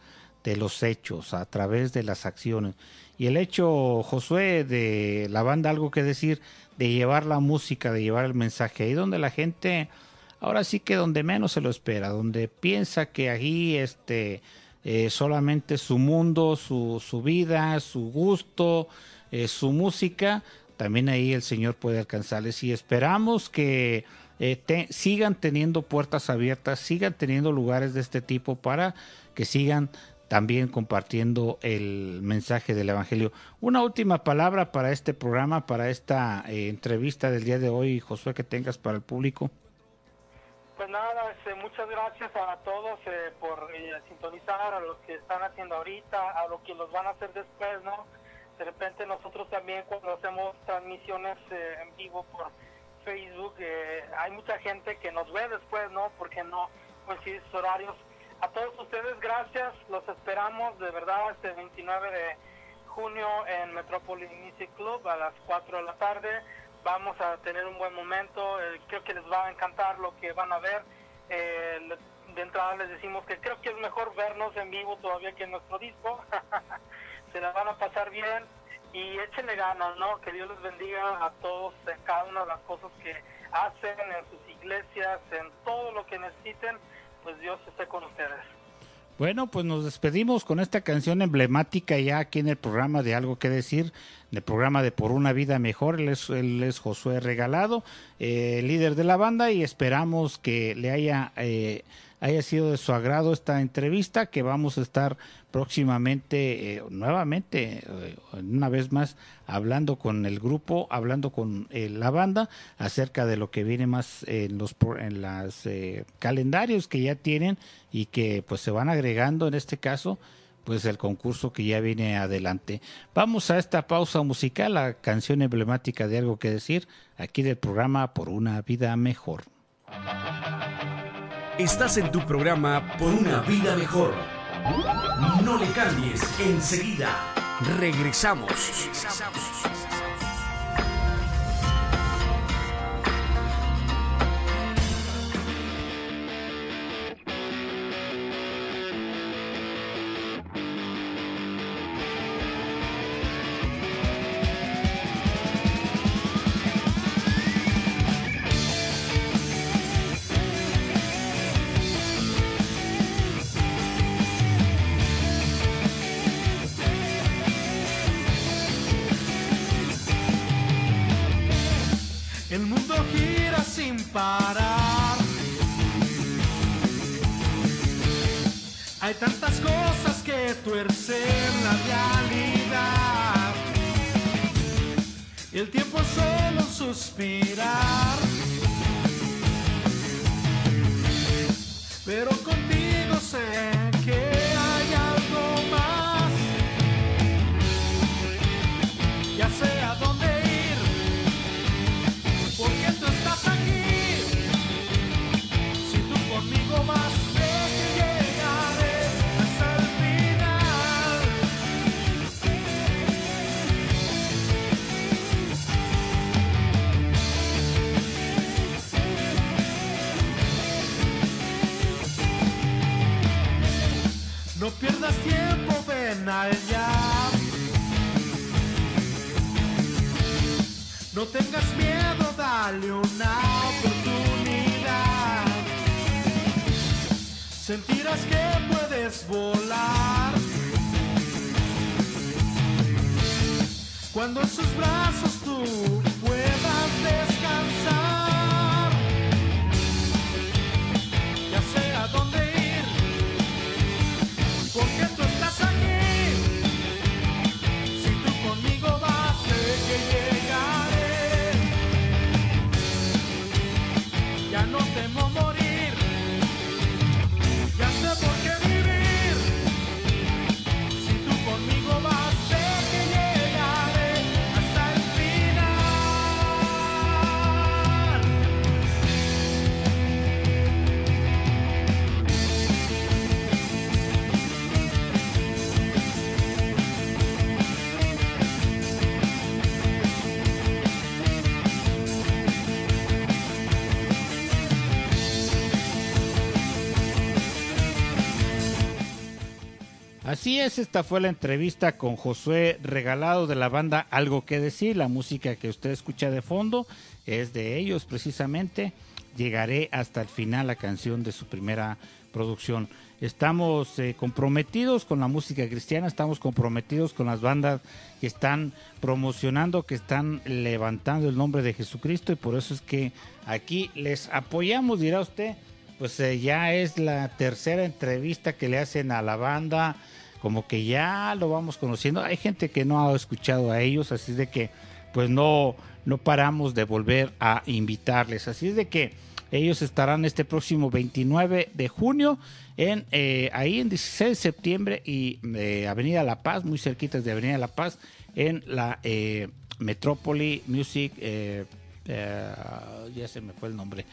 los hechos, a través de las acciones. Y el hecho, Josué, de la banda Algo que decir, de llevar la música, de llevar el mensaje, ahí donde la gente, ahora sí que donde menos se lo espera, donde piensa que ahí este, eh, solamente su mundo, su, su vida, su gusto, eh, su música, también ahí el Señor puede alcanzarles. Y esperamos que eh, sigan teniendo puertas abiertas, sigan teniendo lugares de este tipo para que sigan también compartiendo el mensaje del Evangelio. Una última palabra para este programa, para esta eh, entrevista del día de hoy, Josué, que tengas para el público. Pues nada, este, muchas gracias a todos eh, por eh, sintonizar, a los que están haciendo ahorita, a los que los van a hacer después, ¿no? De repente nosotros también cuando hacemos transmisiones eh, en vivo por Facebook, eh, hay mucha gente que nos ve después, ¿no? Porque no coinciden sus horarios. A todos ustedes, gracias, los esperamos de verdad este 29 de junio en Metropolis Music Club a las 4 de la tarde. Vamos a tener un buen momento, eh, creo que les va a encantar lo que van a ver. Eh, de entrada les decimos que creo que es mejor vernos en vivo todavía que en nuestro disco. Se la van a pasar bien y échenle ganas, ¿no? Que Dios les bendiga a todos en cada una de las cosas que hacen en sus iglesias, en todo lo que necesiten, pues Dios esté con ustedes. Bueno, pues nos despedimos con esta canción emblemática ya aquí en el programa de Algo que Decir, del programa de Por una Vida Mejor. Él es, Josué Regalado, eh, líder de la banda, y esperamos que le haya, eh, haya sido de su agrado esta entrevista, que vamos a estar próximamente, eh, nuevamente, eh, una vez más, hablando con el grupo, hablando con eh, la banda acerca de lo que viene más en los en las calendarios que ya tienen y que pues se van agregando en este caso pues el concurso que ya viene adelante. Vamos a esta pausa musical, la canción emblemática de algo que decir, aquí del programa Por una vida mejor. Estás en tu programa Por una vida mejor. No le cambies, enseguida regresamos. El tuercen la realidad. El tiempo solo un una oportunidad. Sentirás que puedes volar. Cuando sus brazos tú Así es, esta fue la entrevista con Josué Regalado de la banda Algo que decir. La música que usted escucha de fondo es de ellos precisamente. Llegaré hasta el final la canción de su primera producción. Estamos eh, comprometidos con la música cristiana, estamos comprometidos con las bandas que están promocionando, que están levantando el nombre de Jesucristo y por eso es que aquí les apoyamos, dirá usted. Pues eh, ya es la tercera entrevista que le hacen a la banda, como que ya lo vamos conociendo. Hay gente que no ha escuchado a ellos, así es de que pues no, no paramos de volver a invitarles. Así es de que ellos estarán este próximo 29 de junio en eh, ahí en 16 de septiembre y eh, Avenida La Paz, muy cerquitas de Avenida La Paz, en la eh, Metrópoli Music, eh, ya se me fue el nombre.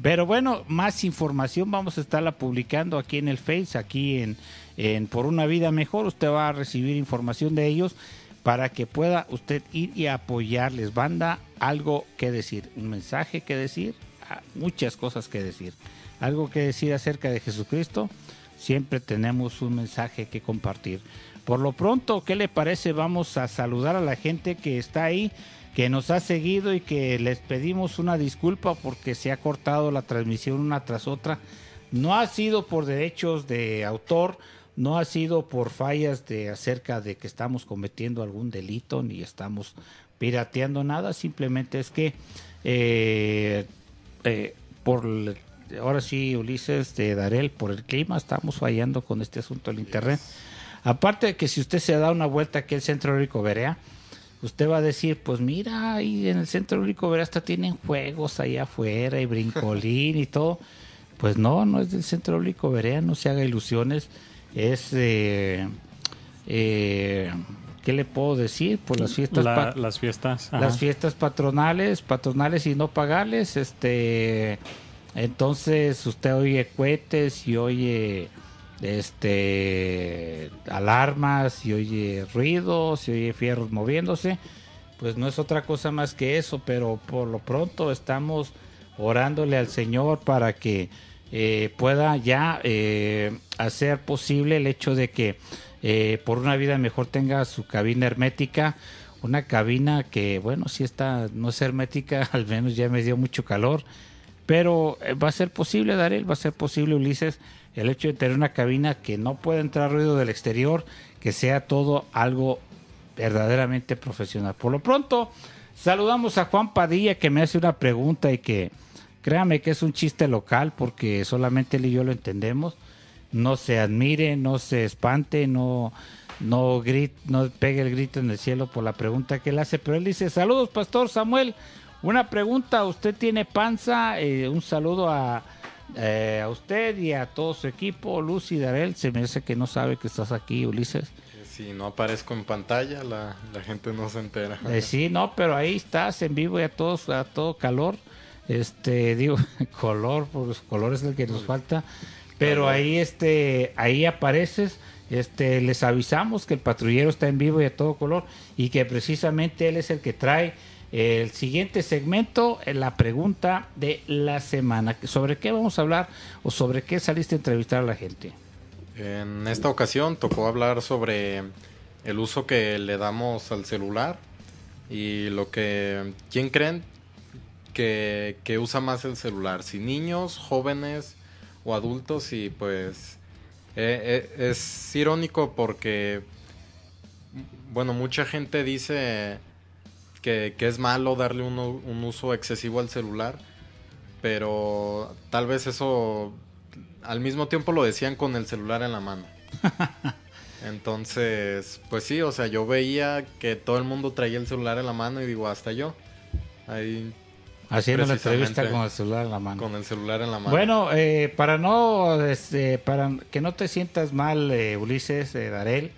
Pero bueno, más información vamos a estarla publicando aquí en el Face, aquí en, en Por una Vida Mejor. Usted va a recibir información de ellos para que pueda usted ir y apoyarles. Banda, algo que decir, un mensaje que decir, ah, muchas cosas que decir. Algo que decir acerca de Jesucristo. siempre tenemos un mensaje que compartir. Por lo pronto, ¿qué le parece? Vamos a saludar a la gente que está ahí, que nos ha seguido y que les pedimos una disculpa porque se ha cortado la transmisión una tras otra. No ha sido por derechos de autor, no ha sido por fallas de acerca de que estamos cometiendo algún delito ni estamos pirateando nada, simplemente es que eh, eh, por ahora sí Ulises de Darel por el clima estamos fallando con este asunto del internet. Aparte de que si usted se da una vuelta aquí al Centro Rico Berea, usted va a decir, pues mira, ahí en el Centro Rico Berea hasta tienen juegos allá afuera y brincolín y todo. Pues no, no es del Centro Rico Berea, no se haga ilusiones. Es, eh, eh, ¿qué le puedo decir? Pues las fiestas La- las fiestas. ajá. las fiestas patronales, patronales y no pagales, este, entonces usted oye cohetes y oye, este, alarmas y oye ruidos y oye fierros moviéndose, pues no es otra cosa más que eso, pero por lo pronto estamos orándole al Señor para que eh, pueda ya eh, hacer posible el hecho de que eh, por una vida mejor tenga su cabina hermética, una cabina que bueno, si está, no es hermética, al menos ya me dio mucho calor, pero eh, va a ser posible, Darel, va a ser posible, Ulises, el hecho de tener una cabina que no pueda entrar ruido del exterior, que sea todo algo verdaderamente profesional. Por lo pronto, saludamos a Juan Padilla que me hace una pregunta y que créame que es un chiste local porque solamente él y yo lo entendemos. No se admire, no se espante, no no grite, no pegue el grito en el cielo por la pregunta que él hace, pero él dice, "Saludos, pastor Samuel. Una pregunta, ¿usted tiene panza? Eh, un saludo a eh, a usted y a todo su equipo, Lucy Darel, se me hace que no sabe que estás aquí, Ulises. Si no aparezco en pantalla, la, la gente no se entera. Eh, sí, no, pero ahí estás en vivo y a todos, a todo calor. Este, digo, color, pues color es el que nos falta. Pero ahí, este, ahí apareces. Este, les avisamos que el patrullero está en vivo y a todo color y que precisamente él es el que trae el siguiente segmento, eh, la pregunta de la semana. ¿Sobre qué vamos a hablar o sobre qué saliste a entrevistar a la gente? En esta ocasión tocó hablar sobre el uso que le damos al celular y lo que... ¿Quién creen que, que usa más el celular? Si niños, jóvenes o adultos y pues eh, eh, es irónico porque, bueno, mucha gente dice que, que es malo darle un, un uso excesivo al celular, pero tal vez eso al mismo tiempo lo decían con el celular en la mano. Entonces, pues sí, o sea, yo veía que todo el mundo traía el celular en la mano y digo, hasta yo. Ahí Haciendo la entrevista con el celular en la mano. Con el celular en la mano. Bueno, eh, para no, este, para que no te sientas mal, eh, Ulises, eh, Darel,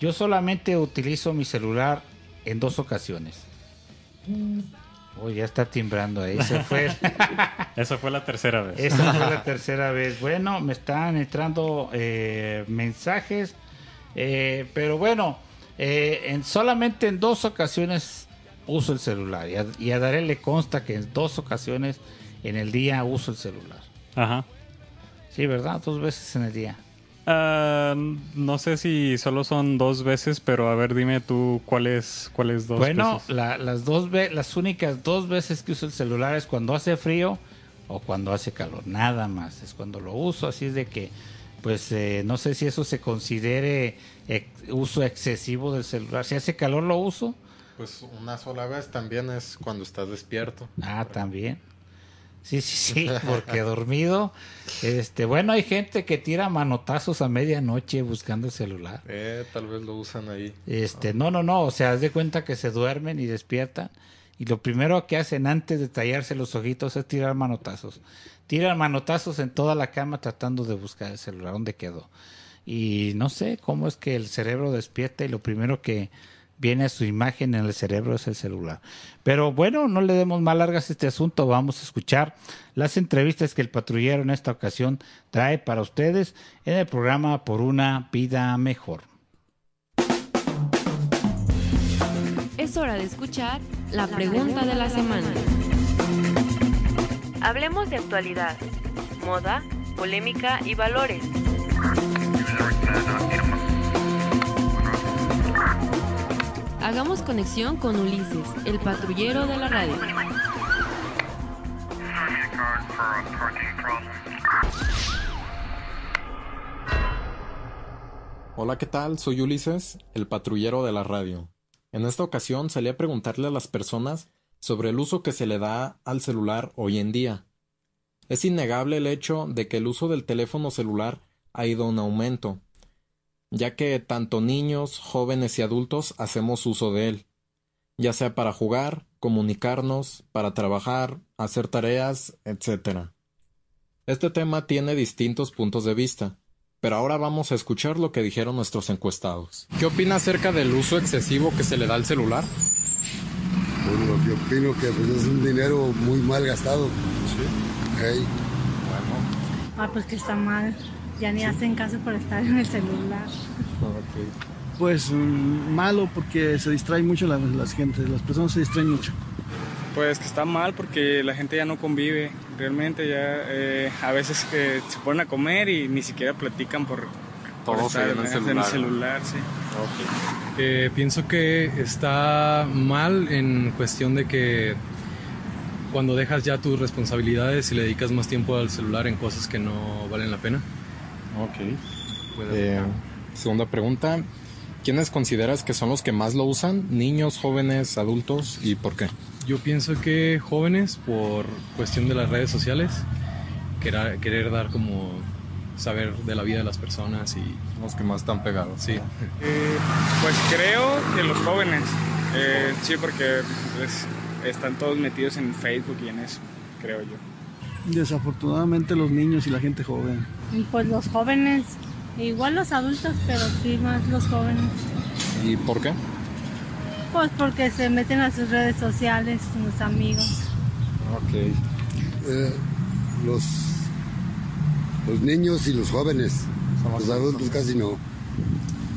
yo solamente utilizo mi celular en dos ocasiones. Oh, ya está timbrando ahí, se fue. Esa fue la tercera vez. Esa fue la tercera vez. Bueno, me están entrando eh, mensajes, eh, pero bueno, eh, en solamente en dos ocasiones uso el celular. Y a, y a Darel le consta que en dos ocasiones en el día uso el celular. Ajá. Sí, ¿verdad? Dos veces en el día. Ah, no sé si solo son dos veces, pero a ver, dime tú cuáles cuáles dos bueno, veces? la- las dos las únicas dos veces que uso el celular es cuando hace frío o cuando hace calor, nada más. Es cuando lo uso, así es de que, pues, eh, no sé si eso se considere ex- uso excesivo del celular. Si hace calor lo uso. Pues una sola vez también es cuando estás despierto. Ah, también. Sí, sí, sí, porque dormido. Este, bueno, hay gente que tira manotazos a medianoche buscando el celular. Eh, tal vez lo usan ahí. Este, no, no, no, o sea, haz de cuenta que se duermen y despiertan y lo primero que hacen antes de tallarse los ojitos es tirar manotazos. Tiran manotazos en toda la cama tratando de buscar el celular, ¿dónde quedó? Y no sé cómo es que el cerebro despierta y lo primero que viene a su imagen en el cerebro es el celular. Pero bueno, no le demos más largas a este asunto, vamos a escuchar las entrevistas que el patrullero en esta ocasión trae para ustedes en el programa Por una vida mejor. Es hora de escuchar la pregunta de la semana. Hablemos de actualidad, moda, polémica y valores. Hagamos conexión con Ulises, el patrullero de la radio. Hola, ¿qué tal? Soy Ulises, el patrullero de la radio. En esta ocasión salí a preguntarle a las personas sobre el uso que se le da al celular hoy en día. Es innegable el hecho de que el uso del teléfono celular ha ido en aumento, ya que tanto niños, jóvenes y adultos hacemos uso de él, ya sea para jugar, comunicarnos, para trabajar, hacer tareas, etc. Este tema tiene distintos puntos de vista, pero ahora vamos a escuchar lo que dijeron nuestros encuestados. ¿Qué opina acerca del uso excesivo que se le da al celular? Bueno, yo opino que pues, es un dinero muy mal gastado. Sí. Ah, pues que está mal. Ya ni hacen caso por estar en el celular. Pues mm, malo porque se distrae mucho las, las gentes, las personas se distraen mucho. Pues que está mal porque la gente ya no convive, realmente ya eh, a veces eh, se ponen a comer y ni siquiera platican por, por estar en el en celular. celular, sí. Eh, pienso que está mal en cuestión de que cuando dejas ya tus responsabilidades y le dedicas más tiempo al celular en cosas que no valen la pena. Ok. Eh, segunda pregunta. ¿Quiénes consideras que son los que más lo usan? ¿Niños, jóvenes, adultos y por qué? Yo pienso que jóvenes, por cuestión de las redes sociales, querer, querer dar como saber de la vida de las personas y los que más están pegados. Sí. Eh, pues creo que los jóvenes, eh, sí, porque pues, están todos metidos en Facebook y en eso, creo yo. Desafortunadamente los niños y la gente joven. Y Pues los jóvenes, igual los adultos, pero sí más los jóvenes. ¿Y por qué? Pues porque se meten a sus redes sociales, sus amigos. Ok. Eh, los, los niños y los jóvenes. Los adultos casi no.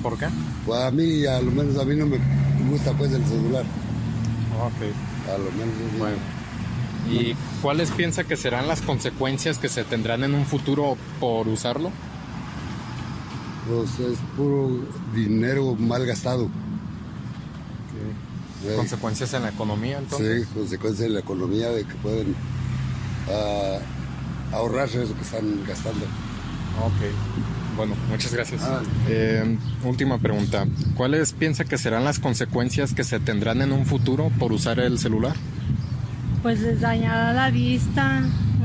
¿Por qué? Pues a mí, a lo menos a mí no me gusta pues el celular. Ok. A lo menos. Bueno. ¿Y cuáles piensa que serán las consecuencias que se tendrán en un futuro por usarlo? Pues es puro dinero mal gastado. ¿Consecuencias en la economía entonces? Sí, consecuencias en la economía de que pueden ah, ahorrarse eso que están gastando. Ok. Bueno, muchas gracias. Ah. Eh, última pregunta. ¿Cuáles piensa que serán las consecuencias que se tendrán en un futuro por usar el celular? Pues les dañará la vista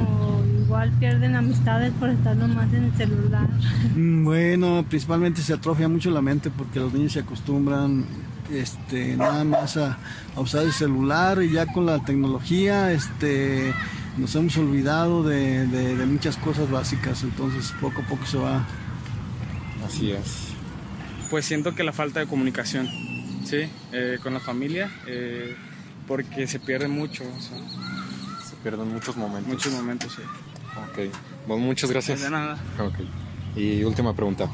o igual pierden amistades por estar nomás en el celular. Mm, Bueno, principalmente se atrofia mucho la mente porque los niños se acostumbran este, nada más a, a usar el celular y ya con la tecnología este, nos hemos olvidado de, de- de muchas cosas básicas, entonces poco a poco se va. Así es. Pues siento que la falta de comunicación, sí, eh, con la familia, eh, porque se pierde mucho. o sea, Se pierden muchos momentos. muchos momentos, sí. Ok. Bueno, muchas gracias. De nada. Ok. Y última pregunta.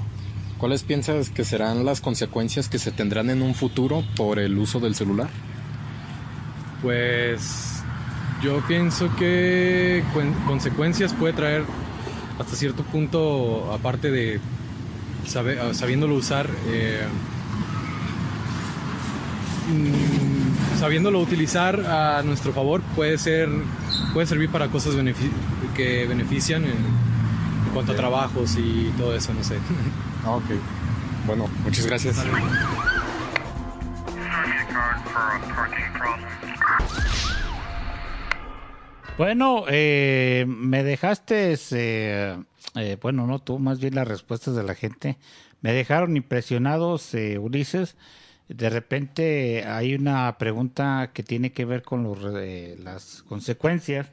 ¿Cuáles piensas que serán las consecuencias que se tendrán en un futuro por el uso del celular? Pues yo pienso que cuen- consecuencias puede traer hasta cierto punto, aparte de sabe- sabiéndolo usar, eh, mm, sabiéndolo utilizar a nuestro favor, puede ser, puede servir para cosas que benefician en, en cuanto a trabajos y todo eso, no sé. Ok. Bueno, muchas gracias. Bueno, eh, me dejaste, eh, eh, bueno, no tú, más bien las respuestas de la gente. Me dejaron impresionados, eh, Ulises. De repente hay una pregunta que tiene que ver con los, eh, las consecuencias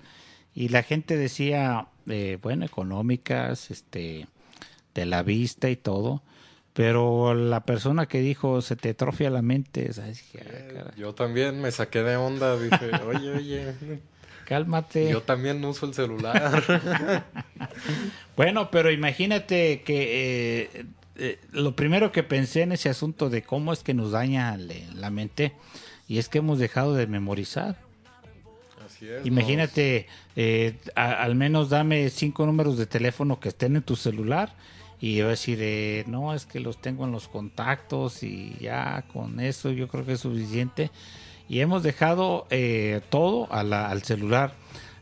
y la gente decía, eh, bueno, económicas, este, de la vista y todo. Pero la persona que dijo se te atrofia la mente, "Ah, caray". Yo también me saqué de onda, dije, oye, oye. Cálmate. Yo también uso el celular. Bueno, pero imagínate que eh, eh, lo primero que pensé en ese asunto de cómo es que nos daña la mente y es que hemos dejado de memorizar. Así es. Imagínate, eh, a- al menos dame cinco números de teléfono que estén en tu celular y a decir, eh, no, es que los tengo en los contactos y ya con eso yo creo que es suficiente. Y hemos dejado eh, todo a la- al celular,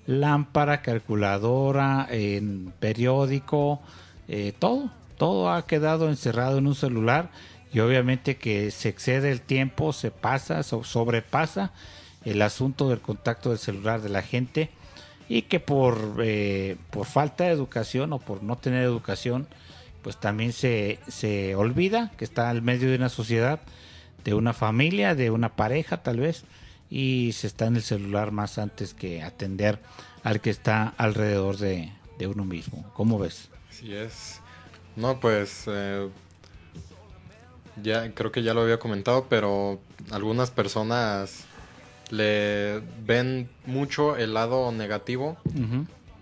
lámpara, calculadora, en periódico, eh, todo, todo ha quedado encerrado en un celular y obviamente que se excede el tiempo, se pasa, so- sobrepasa el asunto del contacto del celular de la gente y que por, eh, por falta de educación o por no tener educación, pues también se, se olvida que está al medio de una sociedad, de una familia, de una pareja tal vez, y se está en el celular más antes que atender al que está alrededor de, de uno mismo. ¿Cómo ves? Así es. No, pues eh, ya creo que ya lo había comentado, pero algunas personas le ven mucho el lado negativo,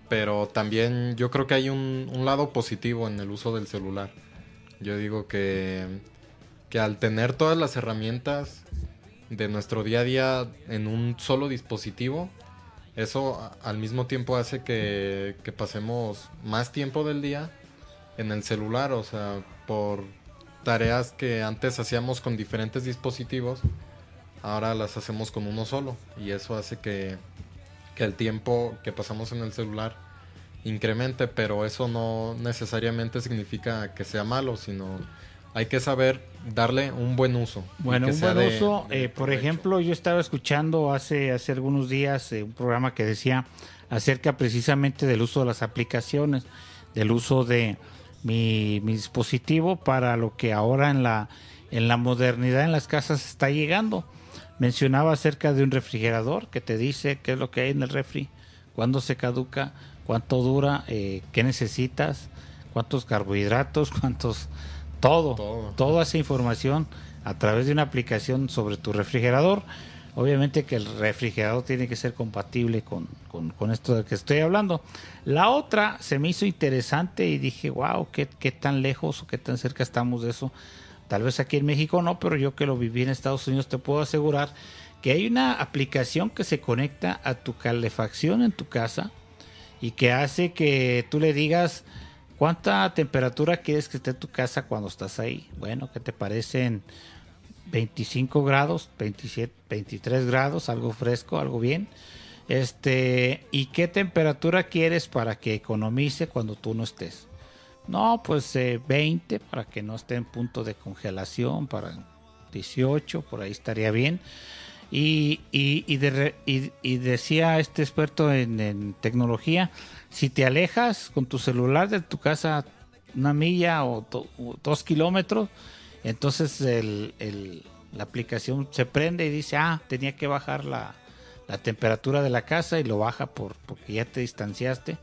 pero también yo creo que hay un, un lado positivo en el uso del celular. Yo digo que, que al tener todas las herramientas de nuestro día a día en un solo dispositivo, eso al mismo tiempo hace que, que pasemos más tiempo del día en el celular, o sea, por tareas que antes hacíamos con diferentes dispositivos, ahora las hacemos con uno solo. Y eso hace que, que el tiempo que pasamos en el celular incremente, pero eso no necesariamente significa que sea malo, sino hay que saber darle un buen uso. Bueno, un buen de- uso. eh, por ejemplo, yo estaba escuchando hace, hace algunos días eh, un programa que decía acerca precisamente del uso de las aplicaciones, del uso de mi, mi dispositivo para lo que ahora en la, en la modernidad en las casas está llegando. Mencionaba acerca de un refrigerador que te dice qué es lo que hay en el refri, cuándo se caduca, cuánto dura, eh, qué necesitas, cuántos carbohidratos, cuántos todo, toda esa información a través de una aplicación sobre tu refrigerador. Obviamente que el refrigerador tiene que ser compatible con, con- con esto de que estoy hablando. La otra se me hizo interesante y dije, wow, ¿qué, qué tan lejos o qué tan cerca estamos de eso. Tal vez aquí en México no, pero yo que lo viví en Estados Unidos te puedo asegurar que hay una aplicación que se conecta a tu calefacción en tu casa y que hace que tú le digas cuánta temperatura quieres que esté tu casa cuando estás ahí. Bueno, ¿qué te parecen 25 grados, 27, 23 grados, algo fresco, algo bien? Este, ¿y qué temperatura quieres para que economice cuando tú no estés? No, pues eh, 20 para que no esté en punto de congelación, para 18, por ahí estaría bien. Y, y, decía este experto en, tecnología, si te alejas con tu celular de tu casa una milla o, o dos kilómetros, entonces el- el- la aplicación se prende y dice, ah, tenía que bajar la, la temperatura de la casa y lo baja por, porque ya te distanciaste.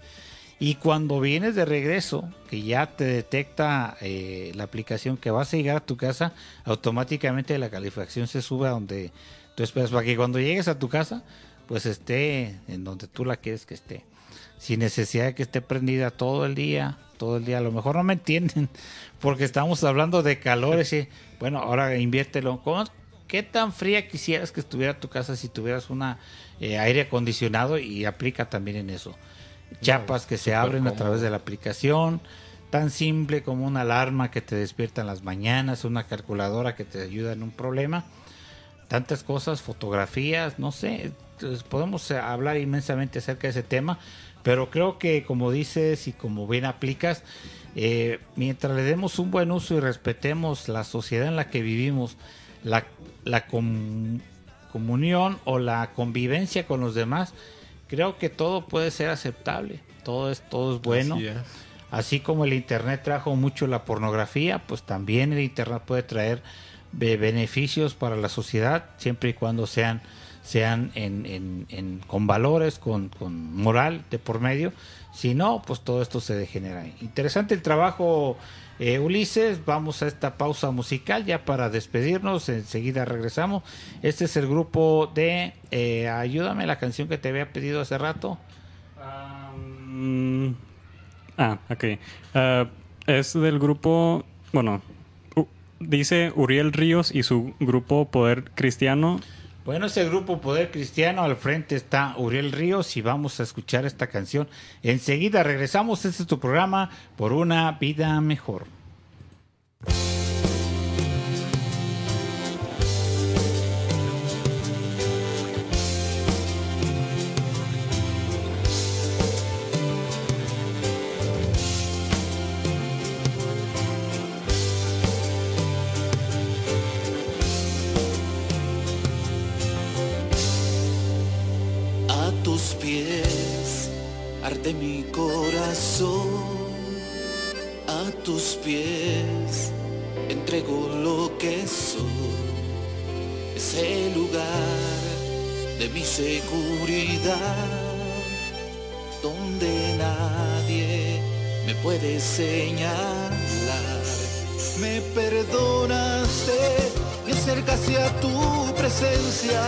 Y cuando vienes de regreso, que ya te detecta eh, la aplicación que vas a llegar a tu casa, automáticamente la calefacción se sube a donde tú esperas, para que cuando llegues a tu casa, pues esté en donde tú la quieres que esté. Sin necesidad de que esté prendida todo el día, todo el día. A lo mejor no me entienden, porque estamos hablando de calores. y, bueno, ahora inviértelo. ¿Cómo- ¿Qué tan fría quisieras que estuviera tu casa si tuvieras una eh, aire acondicionado? Y aplica también en eso chapas que se abren a través de la aplicación, tan simple como una alarma que te despierta en las mañanas, una calculadora que te ayuda en un problema, tantas cosas, fotografías, no sé, podemos eh, hablar inmensamente acerca de ese tema, pero creo que como dices y como bien aplicas, eh, mientras le demos un buen uso y respetemos la sociedad en la que vivimos, la, la com- comunión o la convivencia con los demás, creo que todo puede ser aceptable, todo es, todo es bueno. Así es. Así como el Internet trajo mucho la pornografía, pues también el Internet puede traer be- beneficios para la sociedad, siempre y cuando sean, sean en, en- con valores, con, moral de por medio. Si no, pues todo esto se degenera. Interesante el trabajo, eh, Ulises. Vamos a esta pausa musical ya para despedirnos. Enseguida regresamos. Este es el grupo de eh, Ayúdame, la canción que te había pedido hace rato. Ah, ok. Ah, es del grupo, bueno, u- dice Uriel Ríos y su grupo Poder Cristiano. Bueno, ese grupo Poder Cristiano, al frente está Uriel Ríos y vamos a escuchar esta canción. Enseguida regresamos, este es tu programa por una vida mejor. Mi seguridad, donde nadie me puede señalar. Me perdonaste, me acercaste a tu presencia,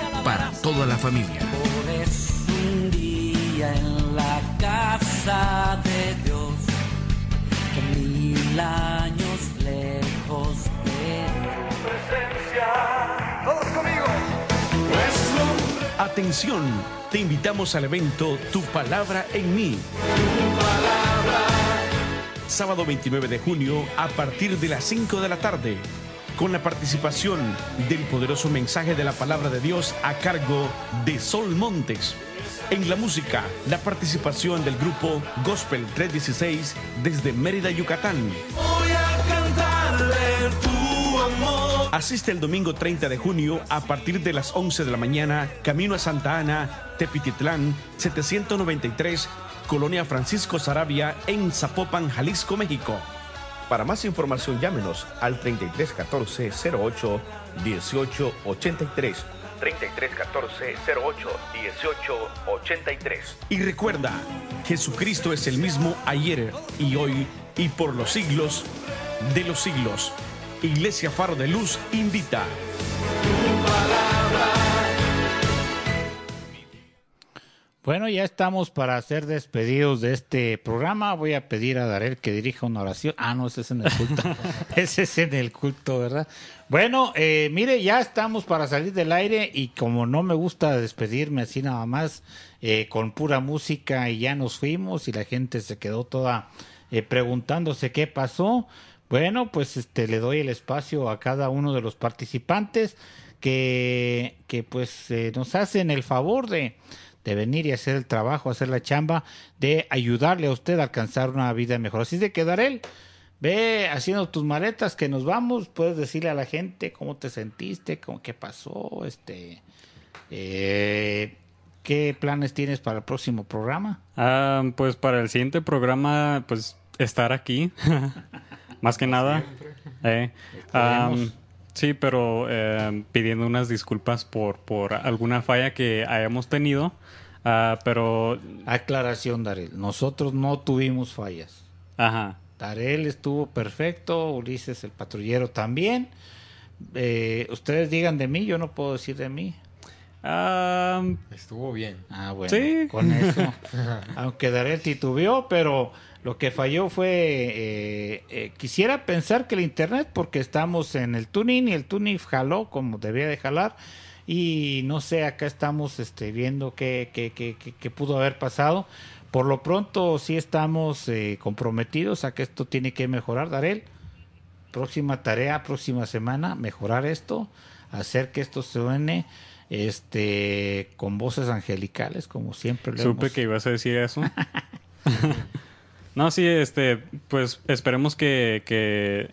para toda la familia. un día en la casa de Dios, que mil años lejos de presencia. Todos conmigo. Atención, te invitamos al evento Tu Palabra en mí. Sábado 29 de junio a partir de las 5 de la tarde, con la participación del poderoso mensaje de la palabra de Dios a cargo de Sol Montes. En la música, la participación del grupo Gospel 316 desde Mérida, Yucatán. Voy a cantarle tu amor. Asiste el domingo 30 de junio a partir de las 11 de la mañana, camino a Santa Ana, Tepititlán, 793, Colonia Francisco Sarabia, en Zapopan, Jalisco, México. Para más información, llámenos al 3314 08 18 83. 3314 08 18 83. Y recuerda, Jesucristo es el mismo ayer y hoy y por los siglos de los siglos. Iglesia Faro de Luz invita. Bueno, ya estamos para ser despedidos de este programa. Voy a pedir a Darel que dirija una oración. Ah, no, ese es en el culto. ese es en el culto, ¿verdad? Bueno, eh, mire, ya estamos para salir del aire y como no me gusta despedirme así nada más eh, con pura música y ya nos fuimos y la gente se quedó toda eh, preguntándose qué pasó. Bueno, pues este le doy el espacio a cada uno de los participantes que, que pues eh, nos hacen el favor de, de venir y hacer el trabajo, hacer la chamba, de ayudarle a usted a alcanzar una vida mejor. Así de que Darel, ve haciendo tus maletas que nos vamos, puedes decirle a la gente cómo te sentiste, cómo, qué pasó, este, eh, qué planes tienes para el próximo programa. Ah, pues para el siguiente programa, pues estar aquí. Más que nada. Eh, sí, pero eh, pidiendo unas disculpas por, por alguna falla que hayamos tenido. Ah, pero. Aclaración, Darel. Nosotros no tuvimos fallas. Ajá. Darel estuvo perfecto, Ulises el patrullero también. Eh, ustedes digan de mí, yo no puedo decir de mí. Estuvo bien. Ah, bueno, Sí. con eso. Aunque Darel titubeó, pero lo que falló fue, eh, eh, quisiera pensar que el internet, porque estamos en el tuning y el tuning jaló como debía de jalar. Y no sé, acá estamos este, viendo qué, qué, qué- qué- qué pudo haber pasado. Por lo pronto sí estamos eh, comprometidos a que esto tiene que mejorar, Darel. Próxima tarea, próxima semana, mejorar esto, hacer que esto suene este con voces angelicales, como siempre lo Supe hemos- que ibas a decir eso. no, sí, este, pues esperemos que, que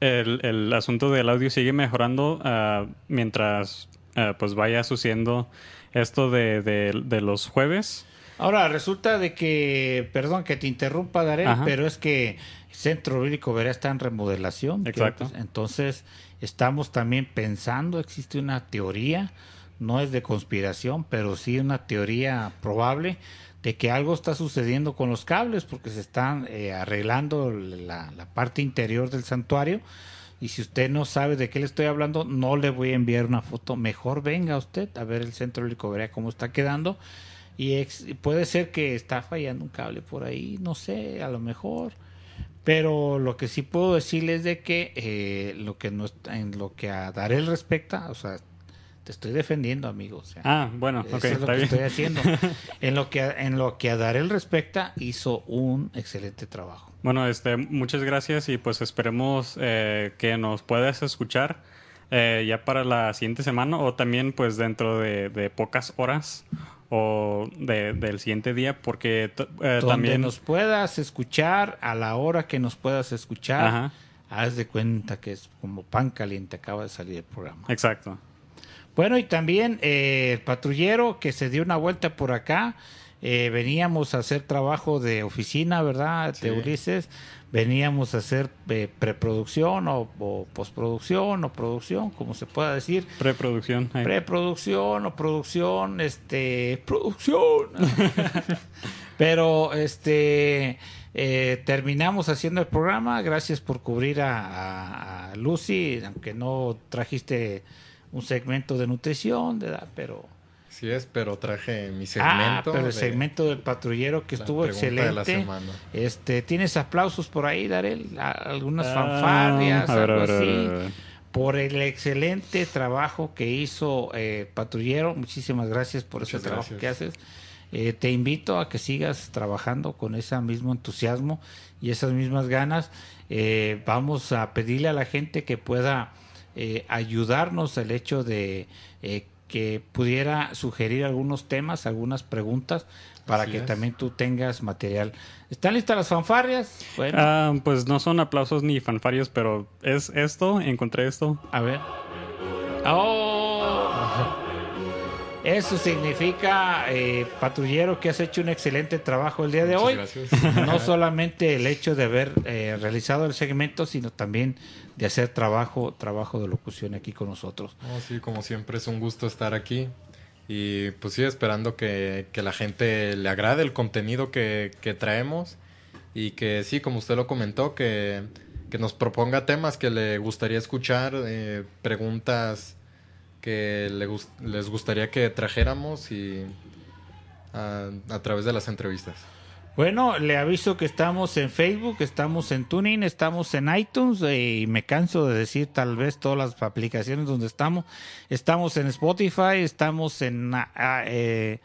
el, el asunto del audio sigue mejorando ah, mientras ah, pues vaya sucediendo esto de, de- de los jueves. Ahora, resulta de que, perdón que te interrumpa, Ajá. pero es que Centro Bíblico Verá está en remodelación. Exacto. que, pues, Entonces, estamos también pensando, existe una teoría, no es de conspiración, pero sí una teoría probable de que algo está sucediendo con los cables porque se están eh, arreglando la, la parte interior del santuario. Y si usted no sabe de qué le estoy hablando, no le voy a enviar una foto. Mejor venga usted a ver el centro bíblico, verá cómo está quedando. Y puede ser que está fallando un cable por ahí, no sé, a lo mejor. Pero lo que sí puedo decirles es de que eh, lo que no en lo que a Darel respecta, o sea, te estoy defendiendo, amigo. o sea, Ah, bueno, eso ok, es lo está que bien. estoy haciendo. En lo que a- en lo que a Darel respecta, hizo un excelente trabajo. Bueno, este, muchas gracias y pues esperemos eh, que nos puedas escuchar eh, ya para la siguiente semana o también pues dentro de, de pocas horas o de- del siguiente día porque eh, Donde también nos puedas escuchar, a la hora que nos puedas escuchar, Ajá. haz de cuenta que es como pan caliente, acaba de salir el programa. Exacto. Bueno, y también eh, el patrullero que se dio una vuelta por acá, eh, veníamos a hacer trabajo de oficina, ¿verdad? De Ulises. Veníamos a hacer eh, preproducción o, o postproducción o producción, como se pueda decir. Preproducción. Preproducción o producción, este, producción. Pero este eh, terminamos haciendo el programa. Gracias por cubrir a, a- a Lucy, aunque no trajiste un segmento de nutrición, ¿verdad? Pero Sí es, pero traje mi ah, segmento. pero el de- segmento del patrullero que la estuvo de excelente. semana. Este, tienes aplausos por ahí, Darel, algunas Ah, fanfarrias, ver, algo ver, a ver, así, por el excelente trabajo que hizo eh, patrullero. Muchísimas gracias por ese trabajo gracias. que haces. Eh, te invito a que sigas trabajando con ese mismo entusiasmo y esas mismas ganas. Eh, vamos a pedirle a la gente que pueda eh, ayudarnos el hecho de eh, que pudiera sugerir algunos temas, algunas preguntas para Así que es. también tú tengas material. ¿Están listas las fanfarrias? Bueno, Ah, pues no son aplausos ni fanfarios, pero es esto, encontré esto. A ver. ¡Oh! Eso significa, eh, patrullero, que has hecho un excelente trabajo el día de Muchas hoy. gracias. No solamente el hecho de haber eh, realizado el segmento, sino también de hacer trabajo, trabajo de locución aquí con nosotros. No, sí, como siempre es un gusto estar aquí. Y pues sí, esperando que, que la gente le agrade el contenido que, que traemos. Y que sí, como usted lo comentó, que, que nos proponga temas que le gustaría escuchar, eh, preguntas que le gus- les gustaría que trajéramos y a, a través de las entrevistas. Bueno, le aviso que estamos en Facebook, estamos en Tuning, estamos en iTunes eh, y me canso de decir tal vez todas las aplicaciones donde estamos. Estamos en Spotify, estamos en ah, ah, eh,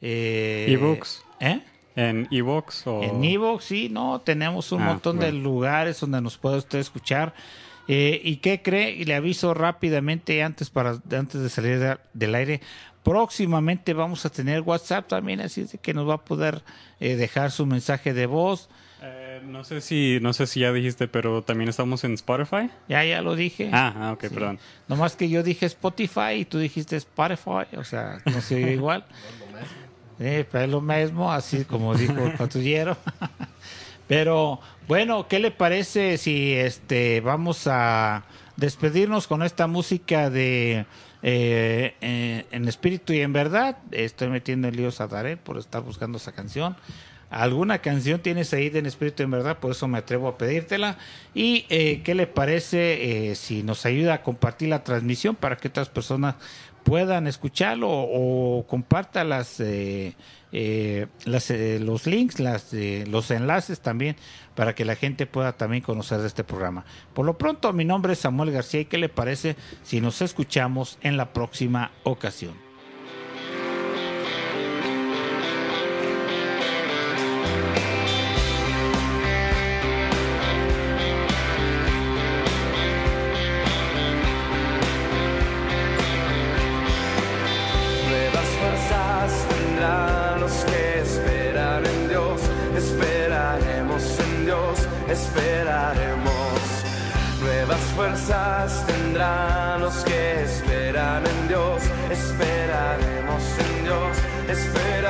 eh, ebooks. ¿Eh? En ebooks o En Evox, sí, no, tenemos un Ah, montón de lugares donde nos puede usted escuchar. Eh, ¿Y qué cree? Y le aviso rápidamente antes para antes de salir de- del aire. Próximamente vamos a tener WhatsApp también, así es de que nos va a poder eh, dejar su mensaje de voz. Eh, no sé si no sé si ya dijiste, pero también estamos en Spotify. Ya, ya lo dije. Ah, ah, ok, Sí. perdón. Nomás que yo dije Spotify y tú dijiste Spotify, o sea, no se oye igual. Eh, pero es lo mismo, así como dijo el patrullero. Pero bueno, ¿qué le parece si este vamos a despedirnos con esta música de eh, eh, en espíritu y en verdad? Estoy metiendo en líos a Daré por estar buscando esa canción. ¿Alguna canción tienes ahí de en espíritu y en verdad? Por eso me atrevo a pedírtela. ¿Y eh, qué le parece si nos ayuda a compartir la transmisión para que otras personas puedan escucharlo o, o comparta las, eh, eh, las, eh, los links, las, eh, los enlaces también para que la gente pueda también conocer de este programa. Por lo pronto, mi nombre es Samuel García y qué le parece si nos escuchamos en la próxima ocasión. Esperaremos. Nuevas fuerzas tendrán los que esperan en Dios. Esperaremos en Dios, esperaré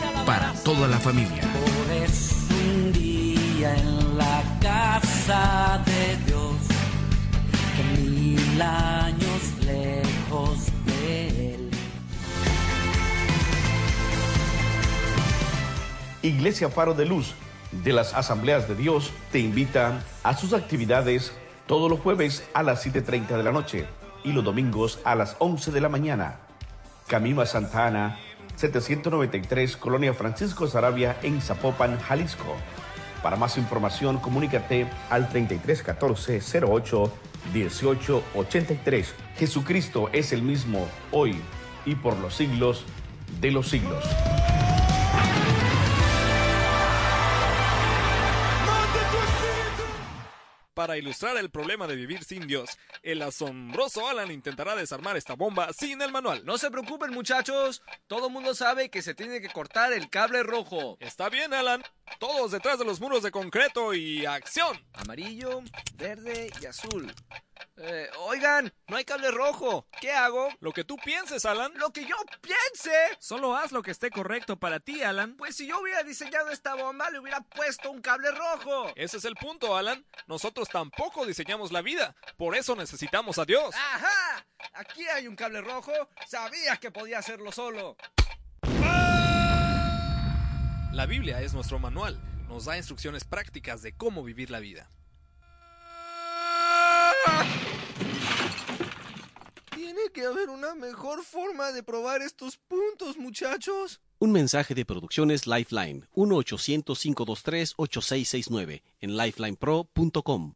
toda la familia. un día en la casa de Dios, mil años lejos de él. Iglesia Faro de Luz de las Asambleas de Dios te invita a sus actividades todos los jueves a las 7.30 de la noche y los domingos a las 11 de la mañana. Camino a Santa Ana, 793, Colonia Francisco Sarabia en Zapopan, Jalisco. Para más información, comunícate al 3314 08 18 83. Jesucristo es el mismo hoy y por los siglos de los siglos. Para ilustrar el problema de vivir sin Dios, el asombroso Alan intentará desarmar esta bomba sin el manual. No se preocupen muchachos, todo el mundo sabe que se tiene que cortar el cable rojo. Está bien, Alan. Todos detrás de los muros de concreto y acción. Amarillo, verde y azul. Eh, oigan, no hay cable rojo. ¿Qué hago? Lo que tú pienses, Alan. Lo que yo piense. Solo haz lo que esté correcto para ti, Alan. Pues si yo hubiera diseñado esta bomba, le hubiera puesto un cable rojo. Ese es el punto, Alan. Nosotros tampoco diseñamos la vida. Por eso necesitamos a Dios. ¡Ajá! Aquí hay un cable rojo. Sabía que podía hacerlo solo. La Biblia es nuestro manual. Nos da instrucciones prácticas de cómo vivir la vida. Tiene que haber una mejor forma de probar estos puntos, muchachos. Un mensaje de Producciones Lifeline 1-800-523-8669 en lifelinepro.com.